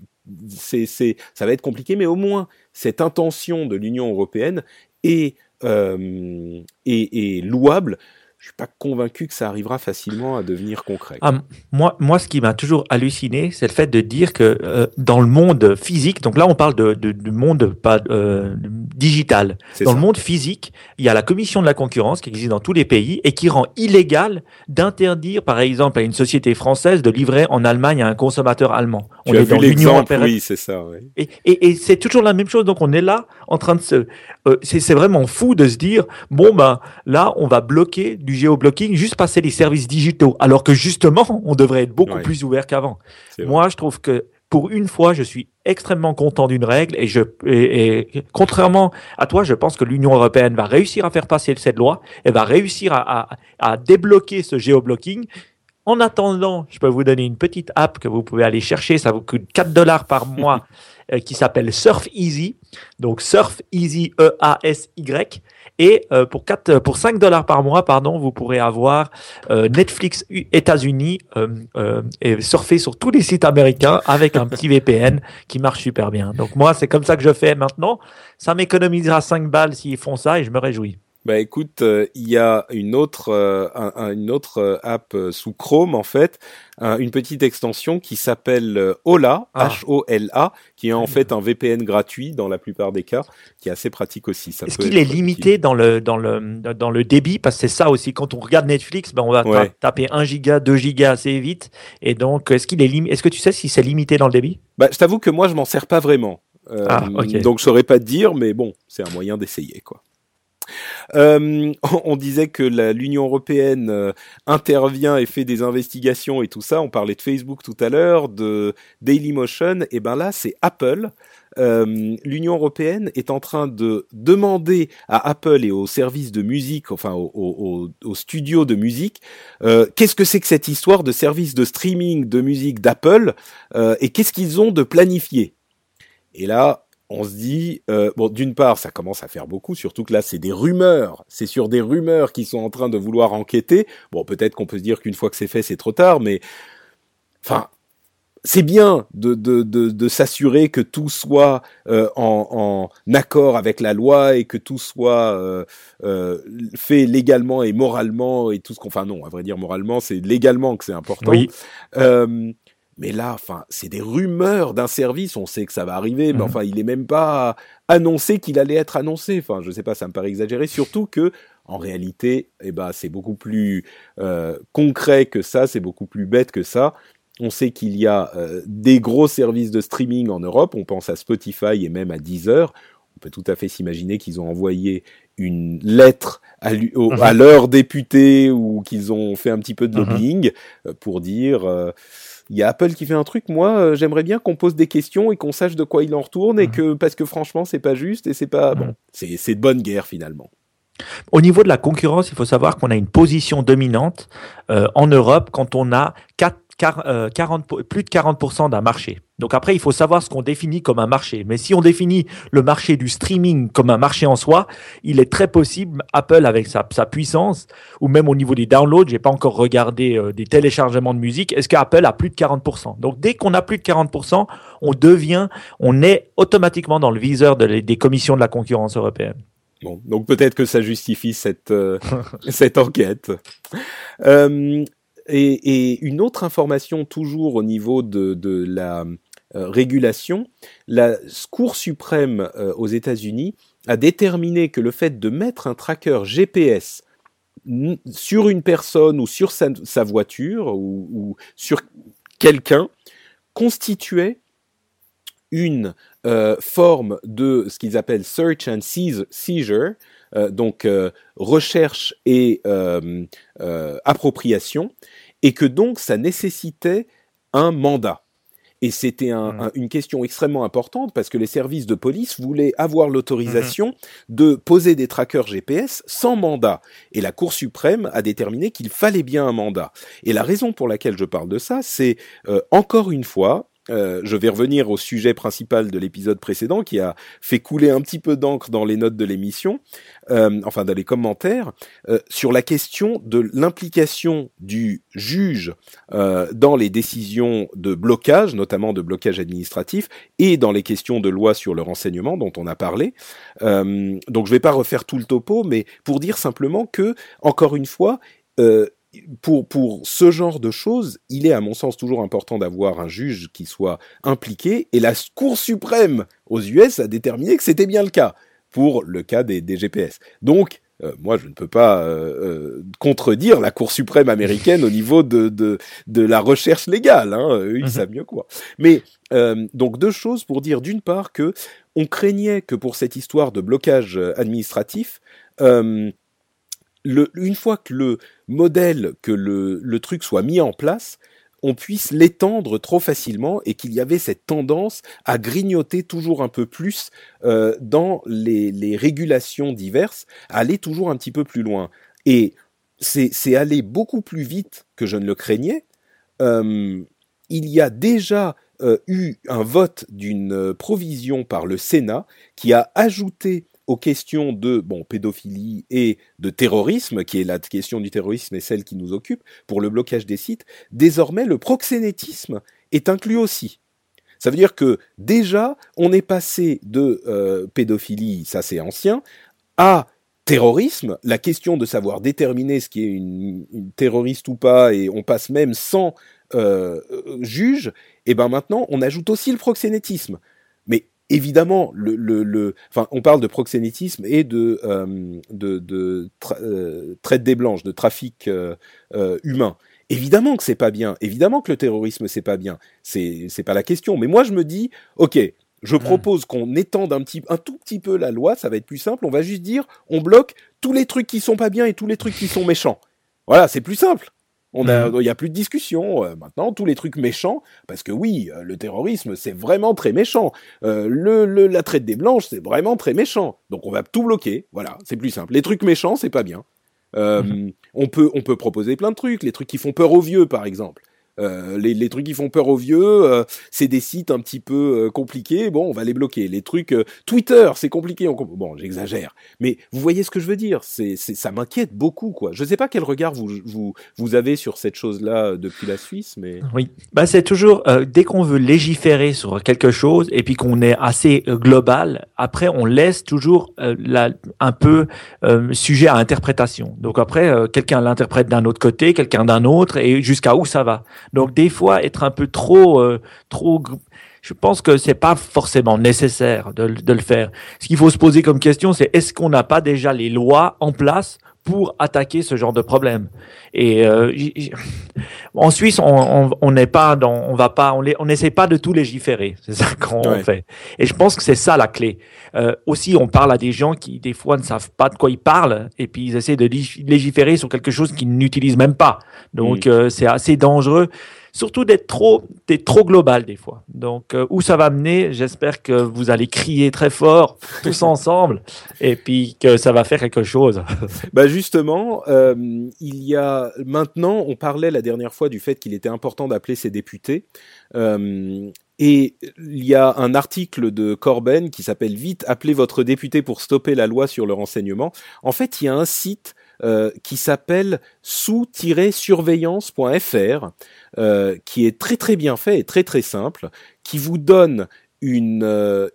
[SPEAKER 1] c'est c'est ça va être compliqué, mais au moins cette intention de l'Union européenne est, est, est louable je suis pas convaincu que ça arrivera facilement à devenir concret.
[SPEAKER 2] Ah, moi, moi, ce qui m'a toujours halluciné, c'est le fait de dire que euh, dans le monde physique, donc là on parle de, de, de monde pas euh, digital, dans ça. le monde physique, il y a la commission de la concurrence qui existe dans tous les pays et qui rend illégal d'interdire, par exemple, à une société française de livrer en Allemagne à un consommateur allemand.
[SPEAKER 1] Tu on as est vu dans l'Union européenne. Oui, c'est ça. Oui.
[SPEAKER 2] Et, et, et c'est toujours la même chose. Donc on est là en train de se, euh, c'est vraiment fou de se dire bon ben là on va bloquer du géoblocking, juste passer les services digitaux, alors que justement, *laughs* on devrait être beaucoup ouais. plus ouvert qu'avant. Moi, je trouve que pour une fois, je suis extrêmement content d'une règle et je et, et, contrairement à toi, je pense que l'Union européenne va réussir à faire passer cette loi, elle va réussir à, à, à débloquer ce géoblocking. En attendant, je peux vous donner une petite app que vous pouvez aller chercher, ça vous coûte 4 dollars par mois, *laughs* euh, qui s'appelle Surf Easy. Donc Surf Easy E-A-S-Y. Et euh, pour 4, pour 5 dollars par mois, pardon, vous pourrez avoir euh, Netflix États-Unis euh, euh, et surfer sur tous les sites américains avec un petit *laughs* VPN qui marche super bien. Donc moi, c'est comme ça que je fais maintenant. Ça m'économisera 5 balles s'ils font ça et je me réjouis.
[SPEAKER 1] Bah écoute, euh, il y a une autre, euh, un, une autre euh, app sous Chrome en fait, une petite extension qui s'appelle Hola, ah. H-O-L-A, qui est en fait un VPN gratuit dans la plupart des cas, qui est assez pratique aussi.
[SPEAKER 2] Est-ce qu'il est limité dans le dans le dans le débit? Parce que c'est ça aussi quand on regarde Netflix, ben on va ouais. taper 1 giga, 2 gigas assez vite, et donc est-ce qu'il est lim... est-ce que tu sais si c'est limité dans le débit?
[SPEAKER 1] Bah je t'avoue que moi je m'en sers pas vraiment. Euh, ah, okay. Donc je saurais pas te dire, mais bon, c'est un moyen d'essayer quoi. Euh, *laughs* on disait que l'Union européenne euh, intervient et fait des investigations et tout ça. On parlait de Facebook tout à l'heure, de Dailymotion. Et ben là, c'est Apple. Euh, L'Union européenne est en train de demander à Apple et aux services de musique, enfin aux, studios de musique, qu'est-ce que c'est que cette histoire de service de streaming de musique d'Apple et qu'est-ce qu'ils ont de planifié? Et là, on se dit, euh, bon, d'une part, ça commence à faire beaucoup, surtout que là, c'est des rumeurs. C'est sur des rumeurs qui sont en train de vouloir enquêter. Bon, peut-être qu'on peut se dire qu'une fois que c'est fait, c'est trop tard, mais enfin, c'est bien de, de, de, de s'assurer que tout soit euh, en, en, accord avec la loi et que tout soit euh, euh, fait légalement et moralement et tout ce qu'on. Enfin non, à vrai dire moralement, c'est légalement que c'est important. Oui. Euh, mais là, enfin, c'est des rumeurs d'un service. On sait que ça va arriver, mais mmh. enfin, il est même pas annoncé qu'il allait être annoncé. Enfin, je sais pas, ça me paraît exagéré. Surtout que, en réalité, eh ben, c'est beaucoup plus euh, concret que ça. C'est beaucoup plus bête que ça. On sait qu'il y a euh, des gros services de streaming en Europe. On pense à Spotify et même à Deezer. On peut tout à fait s'imaginer qu'ils ont envoyé une lettre à, au, à leurs députés ou qu'ils ont fait un petit peu de lobbying mmh. pour dire euh, il y a Apple qui fait un truc. Moi, euh, j'aimerais bien qu'on pose des questions et qu'on sache de quoi il en retourne et que parce que franchement, c'est pas juste et c'est pas bon. C'est c'est de bonne guerre finalement.
[SPEAKER 2] Au niveau de la concurrence, il faut savoir qu'on a une position dominante euh, en Europe quand on a 4 40, euh, plus de 40% d'un marché. Donc après, il faut savoir ce qu'on définit comme un marché. Mais si on définit le marché du streaming comme un marché en soi, il est très possible, Apple avec sa, sa puissance, ou même au niveau des downloads, j'ai pas encore regardé euh, des téléchargements de musique, est-ce qu'Apple a plus de 40% Donc dès qu'on a plus de 40%, on devient, on est automatiquement dans le viseur de, des commissions de la concurrence européenne.
[SPEAKER 1] Bon, donc peut-être que ça justifie cette, euh, *laughs* cette enquête. Euh, et, une autre information toujours au niveau de, la euh, régulation, la Cour suprême euh, aux États-Unis a déterminé que le fait de mettre un tracker GPS sur une personne ou sur sa, voiture ou, sur quelqu'un constituait une euh, forme de ce qu'ils appellent search and seizure, euh, donc euh, recherche et euh, euh, appropriation, et que donc ça nécessitait un mandat. Et c'était un, mmh. un, une question extrêmement importante parce que les services de police voulaient avoir l'autorisation mmh. de poser des trackers GPS sans mandat. Et la Cour suprême a déterminé qu'il fallait bien un mandat. Et la raison pour laquelle je parle de ça, c'est euh, encore une fois euh, je vais revenir au sujet principal de l'épisode précédent qui a fait couler un petit peu d'encre dans les notes de l'émission, euh, enfin dans les commentaires, euh, sur la question de l'implication du juge dans les décisions de blocage, notamment de blocage administratif, et dans les questions de loi sur le renseignement dont on a parlé. donc je ne vais pas refaire tout le topo, mais pour dire simplement que, encore une fois, pour, pour ce genre de choses, il est à mon sens toujours important d'avoir un juge qui soit impliqué, et la Cour suprême aux US a déterminé que c'était bien le cas pour le cas des, des GPS. Donc, euh, moi, je ne peux pas euh, euh, contredire la Cour suprême américaine au niveau de, de, de la recherche légale. Hein. Eux, ils mhm. savent mieux quoi. Mais donc deux choses pour dire d'une part que on craignait que pour cette histoire de blocage administratif, une fois que le modèle, que le, truc soit mis en place, on puisse l'étendre trop facilement et qu'il y avait cette tendance à grignoter toujours un peu plus euh, dans les, régulations diverses, à aller toujours un petit peu plus loin. Et c'est aller beaucoup plus vite que je ne le craignais. Euh, il y a déjà euh, eu un vote d'une provision par le Sénat qui a ajouté aux questions de bon pédophilie et de terrorisme, qui est la question du terrorisme et celle qui nous occupe pour le blocage des sites, désormais le proxénétisme est inclus aussi. Ça veut dire que déjà on est passé de euh, pédophilie, ça c'est ancien, à terrorisme, la question de savoir déterminer ce qui est une, terroriste ou pas, et on passe même sans euh, juge, et ben maintenant on ajoute aussi le proxénétisme. Évidemment, le, le, enfin, on parle de proxénétisme et de, euh, de, de euh, traite des blanches, de trafic euh, humain. Évidemment que c'est pas bien. Évidemment que le terrorisme c'est pas bien. C'est c'est pas la question. Mais moi je me dis, ok, je propose qu'on étende un petit, un tout petit peu la loi. Ça va être plus simple. On va juste dire, on bloque tous les trucs qui sont pas bien et tous les trucs qui sont méchants. Voilà, c'est plus simple. On a, mhm. il y a plus de discussion euh, maintenant. Tous les trucs méchants, parce que oui, euh, le terrorisme c'est vraiment très méchant. Euh, le, la traite des blanches c'est vraiment très méchant. Donc on va tout bloquer. Voilà, c'est plus simple. Les trucs méchants c'est pas bien. Mhm. On peut on peut proposer plein de trucs. Les trucs qui font peur aux vieux par exemple. Euh, les, les, trucs qui font peur aux vieux, euh, c'est des sites un petit peu euh, compliqués. Bon, on va les bloquer. Les trucs Twitter, c'est compliqué. On... Bon, j'exagère, mais vous voyez ce que je veux dire. C'est, ça m'inquiète beaucoup, quoi. Je sais pas quel regard vous vous vous avez sur cette chose-là depuis la Suisse, mais
[SPEAKER 2] oui, bah c'est toujours dès qu'on veut légiférer sur quelque chose et puis qu'on est assez global, après on laisse toujours un peu sujet à interprétation. Donc après, quelqu'un l'interprète d'un autre côté, quelqu'un d'un autre, et jusqu'à où ça va. Donc des fois, être un peu trop, euh, trop, je pense que c'est pas forcément nécessaire de, de le faire. Ce qu'il faut se poser comme question, c'est est-ce qu'on n'a pas déjà les lois en place pour attaquer ce genre de problème. Et euh, *laughs* en Suisse, on n'est pas dans, on va pas, on n'essaie pas de tout légiférer. *laughs* C'est ça qu'on fait. Et je pense que c'est ça la clé. Euh, aussi, on parle à des gens qui des fois ne savent pas de quoi ils parlent, et puis ils essaient de légiférer sur quelque chose qu'ils n'utilisent même pas. Donc euh, c'est assez dangereux surtout d'être trop, d'être trop global des fois. Donc, euh, où ça va mener, j'espère que vous allez crier très fort tous *laughs* ensemble et puis que ça va faire quelque chose. *laughs*
[SPEAKER 1] bah justement, euh, il y a maintenant, on parlait la dernière fois du fait qu'il était important d'appeler ses députés. Euh, et il y a un article de Corben qui s'appelle Vite, appelez votre député pour stopper la loi sur le renseignement. En fait, il y a un site euh, qui s'appelle sous-surveillance.fr, euh, qui est très très bien fait et très très simple, qui vous donne une, euh,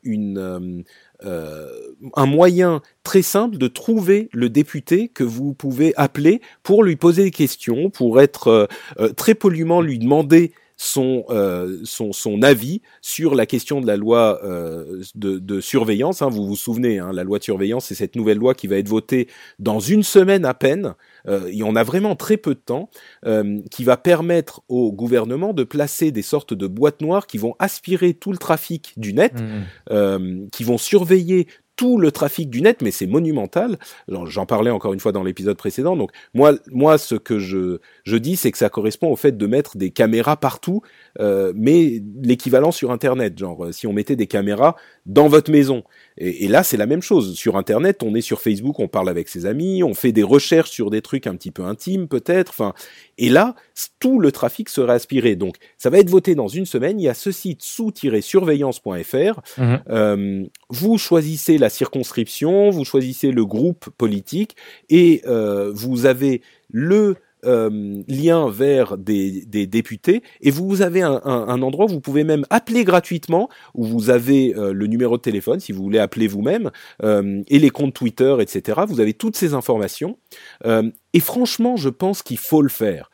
[SPEAKER 1] un moyen très simple de trouver le député que vous pouvez appeler pour lui poser des questions, pour être très poliment lui demander son, euh, son, son, avis sur la question de la loi euh, de, de, surveillance. Hein. Vous vous souvenez, hein, la loi de surveillance, c'est cette nouvelle loi qui va être votée dans une semaine à peine. Euh, et on a vraiment très peu de temps, euh, qui va permettre au gouvernement de placer des sortes de boîtes noires qui vont aspirer tout le trafic du net, mmh. euh, qui vont surveiller tout le trafic du net, mais c'est monumental. J'en parlais encore une fois dans l'épisode précédent. Donc moi, moi, ce que je je dis, c'est que ça correspond au fait de mettre des caméras partout, euh, mais l'équivalent sur Internet. Genre, si on mettait des caméras dans votre maison. Et, et là, c'est la même chose. Sur Internet, on est sur Facebook, on parle avec ses amis, on fait des recherches sur des trucs un petit peu intimes, peut-être. Enfin, et là, tout le trafic serait aspiré. Donc, ça va être voté dans une semaine. Il y a ce site sous-surveillance.fr. Mhm. Euh, vous choisissez la circonscription, vous choisissez le groupe politique et euh, vous avez le euh, lien vers des, des, députés. Et vous avez un, un, endroit où vous pouvez même appeler gratuitement où vous avez euh, le numéro de téléphone si vous voulez appeler vous-même euh, et les comptes Twitter etc vous avez toutes ces informations. Et franchement je pense qu'il faut le faire.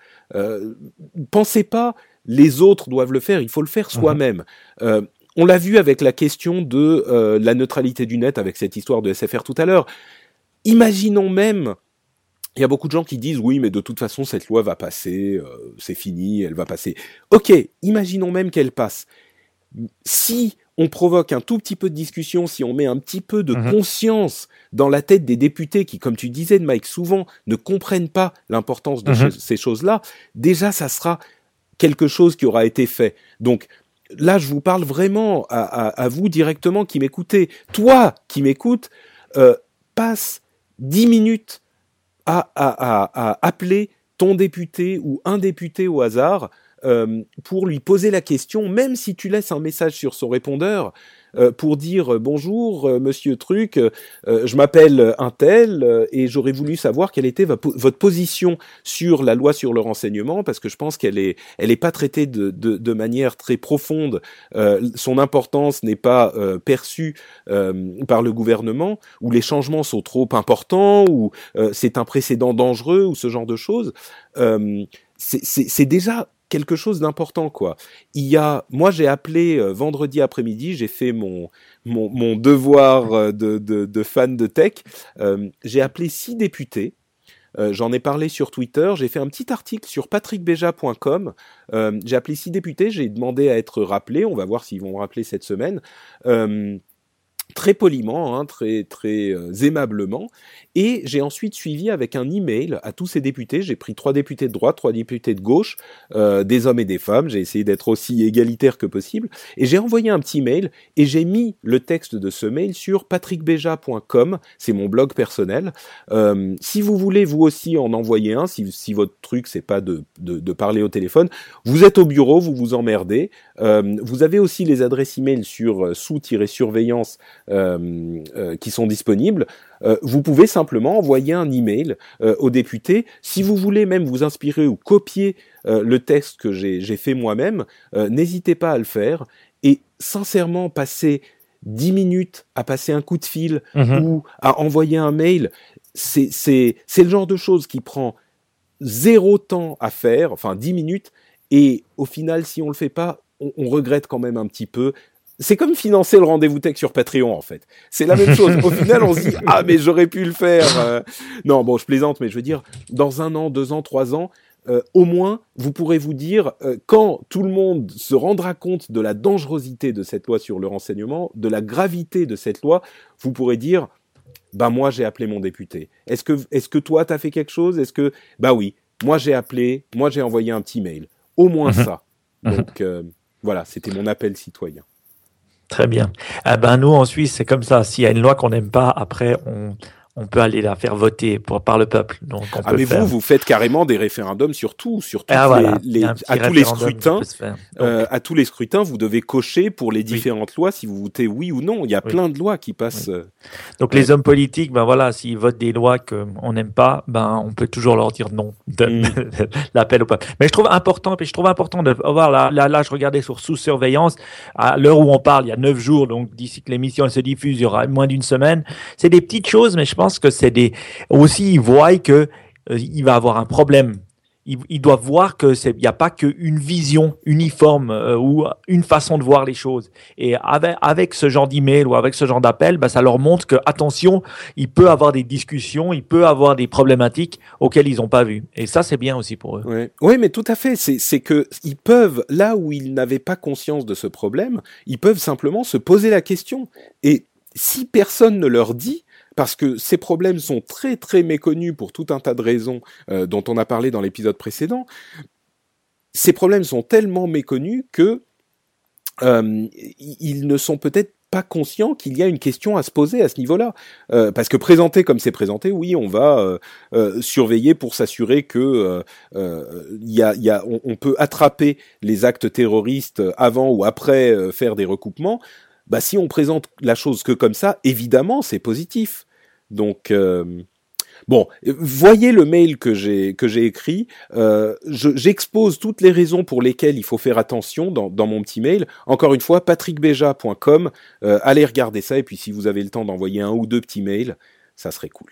[SPEAKER 1] Pensez pas les autres doivent le faire il faut le faire mhm. soi-même. On l'a vu avec la question de la neutralité du net avec cette histoire de SFR tout à l'heure. Imaginons même il y a beaucoup de gens qui disent oui, mais de toute façon cette loi va passer, euh, c'est fini, elle va passer. Ok, imaginons même qu'elle passe. Si on provoque un tout petit peu de discussion, si on met un petit peu de mhm. conscience dans la tête des députés qui, comme tu disais, Mike, souvent ne comprennent pas l'importance de mhm. ces choses-là, déjà ça sera quelque chose qui aura été fait. Donc là, je vous parle vraiment à, vous directement qui m'écoutez. Toi qui m'écoutes, euh, passe dix minutes à, appeler ton député ou un député au hasard euh, pour lui poser la question, même si tu laisses un message sur son répondeur, pour dire euh, bonjour Monsieur Truc, je m'appelle un tel et j'aurais voulu savoir quelle était votre position sur la loi sur le renseignement parce que je pense qu'elle est elle est pas traitée de, de, de manière très profonde, son importance n'est pas perçue par le gouvernement ou les changements sont trop importants ou c'est un précédent dangereux ou ce genre de choses. c'est déjà quelque chose d'important quoi. Il y a, moi j'ai appelé euh, vendredi après-midi, j'ai fait mon, mon, devoir euh, de, de, de, fan de tech. Euh, j'ai appelé six députés. J'en ai parlé sur Twitter. J'ai fait un petit article sur patrickbeja.com. j'ai appelé six députés. J'ai demandé à être rappelé. On va voir s'ils vont me rappeler cette semaine très poliment, hein, très très euh, aimablement, et j'ai ensuite suivi avec un email à tous ces députés. J'ai pris trois députés de droite, trois députés de gauche, euh, des hommes et des femmes. J'ai essayé d'être aussi égalitaire que possible, et j'ai envoyé un petit mail et j'ai mis le texte de ce mail sur patrickbeja.com. C'est mon blog personnel. Euh, si vous voulez vous aussi en envoyer un, si, si votre truc c'est pas de, de, de, parler au téléphone, vous êtes au bureau, vous vous emmerdez. Euh, vous avez aussi les adresses email sur euh, sous-surveillance qui sont disponibles, euh, vous pouvez simplement envoyer un email aux députés. Si vous voulez même vous inspirer ou copier le texte que j'ai fait moi-même, n'hésitez pas à le faire. Et sincèrement, passer 10 minutes à passer un coup de fil mhm. ou à envoyer un mail, c'est le genre de choses qui prend zéro temps à faire, enfin 10 minutes, et au final, si on le fait pas, on, on regrette quand même un petit peu c'est comme financer le rendez-vous tech sur Patreon en fait. C'est la même *laughs* chose. Au final, on se dit ah mais j'aurais pu le faire. Euh. Non bon, je plaisante, mais je veux dire dans un an, deux ans, trois ans, euh, au moins vous pourrez vous dire euh, quand tout le monde se rendra compte de la dangerosité de cette loi sur le renseignement, de la gravité de cette loi, vous pourrez dire bah moi j'ai appelé mon député. Est-ce que est-ce que toi t'as fait quelque chose? Est-ce que bah oui, moi j'ai appelé, moi j'ai envoyé un petit mail. Au moins mhm. ça. Mhm. Donc voilà, c'était mon appel citoyen.
[SPEAKER 2] Très bien. Eh ben nous en Suisse, c'est comme ça. S'il y a une loi qu'on n'aime pas, après on, on peut aller la faire voter pour, par le peuple. Donc on
[SPEAKER 1] ah mais vous, vous faites carrément des référendums sur tout, sur ah, les, à tous les scrutins. Euh, à tous les scrutins, vous devez cocher pour les différentes lois si vous votez oui ou non. Il y a plein de lois qui passent. Euh,
[SPEAKER 2] Donc les hommes politiques, ben voilà, s'ils votent des lois qu'on n'aime pas, ben on peut toujours leur dire non, mm. *laughs* l'appel au peuple. Mais je trouve important, puis je trouve important de voir là, là, là, je regardais sur sous surveillance à l'heure où on parle, il y a neuf jours, donc d'ici que l'émission se diffuse, il y aura moins d'une semaine. C'est des petites choses, mais je pense que c'est des aussi ils voient que euh, il va avoir un problème. Ils, doivent voir que c'est il n'y a pas qu'une vision uniforme euh, ou une façon de voir les choses. Et avec, avec ce genre d'email ou avec ce genre d'appel, bah, ça leur montre que attention, il peut avoir des discussions, il peut avoir des problématiques auxquelles ils n'ont pas vu. Et ça, c'est bien aussi pour eux.
[SPEAKER 1] Oui, oui mais tout à fait. C'est que ils peuvent là où ils n'avaient pas conscience de ce problème, ils peuvent simplement se poser la question et si personne ne leur dit, parce que ces problèmes sont très très méconnus pour tout un tas de raisons euh, dont on a parlé dans l'épisode précédent, ces problèmes sont tellement méconnus que euh, ils ne sont peut-être pas conscients qu'il y a une question à se poser à ce niveau-là. Euh, parce que présenté comme c'est présenté, oui, on va surveiller pour s'assurer que y a, y a, on, on, peut attraper les actes terroristes avant ou après faire des recoupements bah si on présente la chose que comme ça, évidemment c'est positif. Donc euh, bon, voyez le mail que j'ai que j'ai écrit. Euh, J'expose toutes les raisons pour lesquelles il faut faire attention dans, dans mon petit mail. Encore une fois, patrickbeja.com. Euh, allez regarder ça et puis si vous avez le temps d'envoyer un ou deux petits mails, ça serait cool.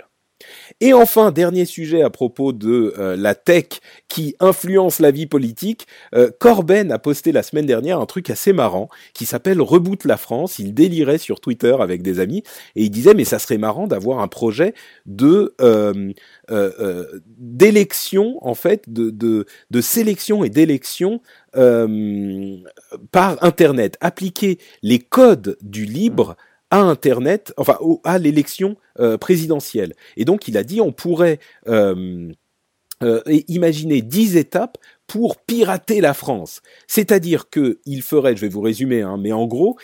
[SPEAKER 1] Et enfin, dernier sujet à propos de euh, la tech qui influence la vie politique, euh, Corben a posté la semaine dernière un truc assez marrant qui s'appelle Reboot la France. Il délirait sur Twitter avec des amis et il disait mais ça serait marrant d'avoir un projet de euh, d'élection en fait, de, de, de sélection et d'élection par Internet, appliquer les codes du libre à Internet, enfin à l'élection euh, présidentielle. Et donc il a dit on pourrait euh, euh, imaginer dix étapes pour pirater la France. C'est-à-dire que il ferait, je vais vous résumer, hein, mais en gros,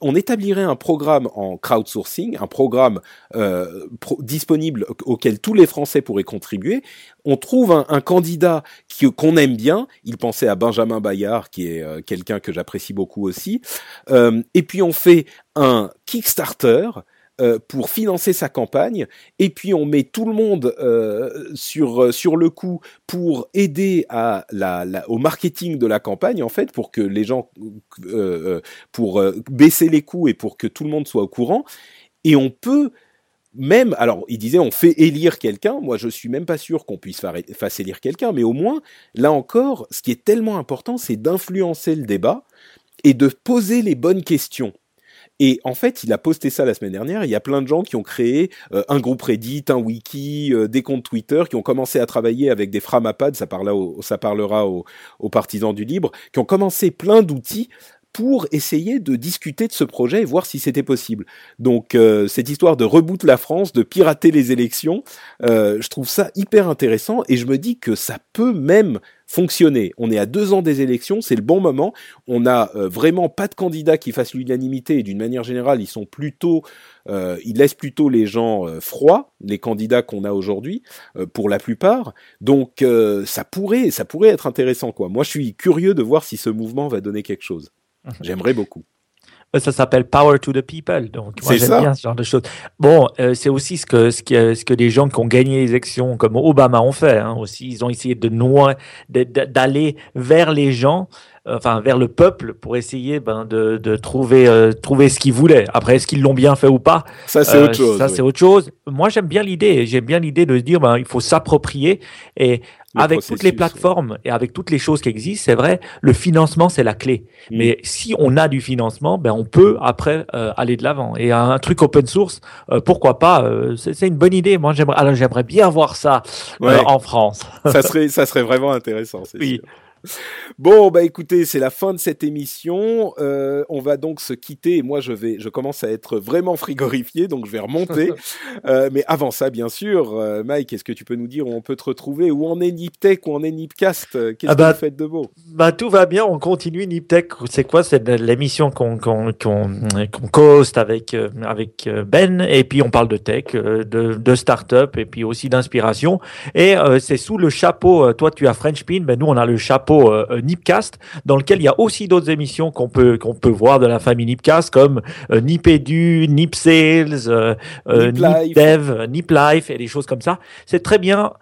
[SPEAKER 1] on établirait un programme en crowdsourcing, un programme euh, disponible auquel tous les Français pourraient contribuer. On trouve un, candidat qu'on aime bien. Il pensait à Benjamin Bayard, qui est euh, quelqu'un que j'apprécie beaucoup aussi. Euh, et puis on fait un Kickstarter euh, pour financer sa campagne, et puis on met tout le monde euh, sur euh, sur le coup pour aider au marketing de la campagne en fait, pour que les gens pour baisser les coûts et pour que tout le monde soit au courant. Et on peut même, alors il disait on fait élire quelqu'un, moi je suis même pas sûr qu'on puisse faire élire quelqu'un, mais au moins, là encore, ce qui est tellement important, c'est d'influencer le débat et de poser les bonnes questions. Et en fait, il a posté ça la semaine dernière. Il y a plein de gens qui ont créé euh, un groupe Reddit, un wiki, euh, des comptes Twitter, qui ont commencé à travailler avec des framapads, ça, ça parlera aux, aux partisans du libre, qui ont commencé plein d'outils pour essayer de discuter de ce projet et voir si c'était possible. Donc euh, cette histoire de reboot la France, de pirater les élections, euh, je trouve ça hyper intéressant et je me dis que ça peut même fonctionner. On est à deux ans des élections, c'est le bon moment. On n'a euh, vraiment pas de candidats qui fassent l'unanimité et d'une manière générale, ils sont plutôt, ils laissent plutôt les gens froids, les candidats qu'on a aujourd'hui, pour la plupart. Donc ça pourrait, ça pourrait être intéressant quoi. Moi, je suis curieux de voir si ce mouvement va donner quelque chose. J'aimerais beaucoup.
[SPEAKER 2] Ça s'appelle Power to the People. Donc, moi, j'aime bien ce genre de choses. Bon, euh, c'est aussi ce que, ce, que, ce que des gens qui ont gagné les élections comme Obama ont fait. Hein, aussi, ils ont essayé de d'aller vers les gens enfin vers le peuple pour essayer ben, de, de trouver euh, trouver ce qu'ils voulaient. Après, est-ce qu'ils l'ont bien fait ou pas?
[SPEAKER 1] Ça c'est autre chose.
[SPEAKER 2] Ça c'est autre chose. Moi j'aime bien l'idée. J'aime bien l'idée de se dire ben il faut s'approprier et avec toutes les plateformes et avec toutes les choses qui existent, c'est vrai, le financement c'est la clé. Mm. Mais si on a du financement, ben on peut après euh, aller de l'avant. Et un, truc open source, euh, pourquoi pas C'est une bonne idée. Moi j'aimerais, alors j'aimerais bien voir ça en France.
[SPEAKER 1] ça *laughs* serait, ça serait vraiment intéressant. Oui. Sûr. Bon, bah écoutez, c'est la fin de cette émission. Euh, on va donc se quitter. Moi, je vais, je commence à être vraiment frigorifié, donc je vais remonter. *laughs* euh, mais avant ça, bien sûr, euh, Mike, est-ce que tu peux nous dire où on peut te retrouver? Où en est Niptech? Où en est Nipcast? Qu'est-ce ah bah, que vous faites de beau?
[SPEAKER 2] Bah tout va bien. On continue Niptech. C'est quoi? C'est l'émission qu'on qu'on qu'on avec euh, avec euh, Ben, et puis on parle de tech, de de start-up, et puis aussi d'inspiration. Et c'est sous le chapeau. Toi, tu as French Pin, ben nous on a le chapeau euh, euh, Nipcast, dans lequel il y a aussi d'autres émissions qu'on peut qu'on peut voir de la famille Nipcast, comme euh, Nipedu, Nip Sales, euh, Nip, Dev, Nip Life et des choses comme ça. C'est très bien.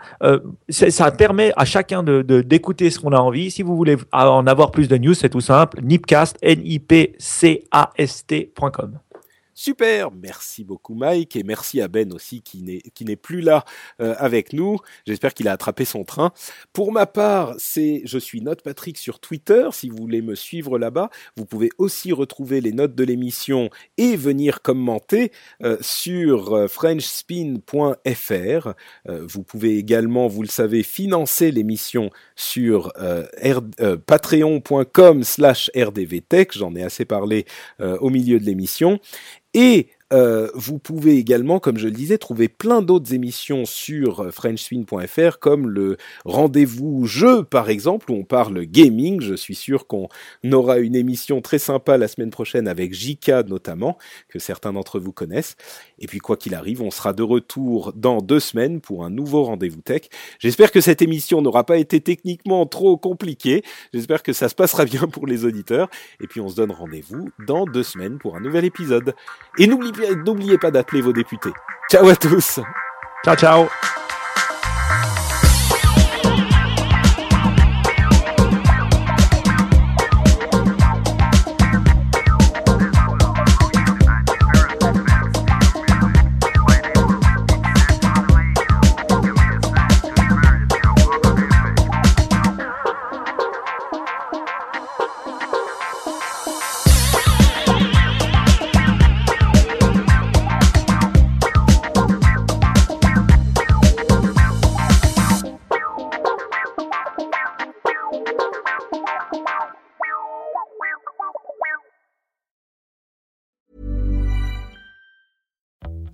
[SPEAKER 2] ça permet à chacun de d'écouter ce qu'on a envie. Si vous voulez en avoir plus de news, c'est tout simple. Nipcast, N-I-P-C-A-S-T.com.
[SPEAKER 1] Super, merci beaucoup Mike et merci à Ben aussi qui n'est qui n'est plus là euh, avec nous. J'espère qu'il a attrapé son train. Pour ma part, c'est je suis Note Patrick sur Twitter. Si vous voulez me suivre là-bas, vous pouvez aussi retrouver les notes de l'émission et venir commenter euh, sur euh, frenchspin.fr. vous pouvez également, vous le savez, financer l'émission sur patreon.com/rdvtech. J'en ai assez parlé au milieu de l'émission. Et Euh, vous pouvez également, comme je le disais, trouver plein d'autres émissions sur euh, frenchspin.fr, comme le rendez-vous jeu, par exemple, où on parle gaming. Je suis sûr qu'on aura une émission très sympa la semaine prochaine avec Jika notamment, que certains d'entre vous connaissent. Et puis, quoi qu'il arrive, on sera de retour dans deux semaines pour un nouveau rendez-vous tech. J'espère que cette émission n'aura pas été techniquement trop compliquée. J'espère que ça se passera bien pour les auditeurs. Et puis, on se donne rendez-vous dans deux semaines pour un nouvel épisode. Et n'oubliez n'oubliez pas d'appeler vos députés. Ciao à tous.
[SPEAKER 2] Ciao, ciao.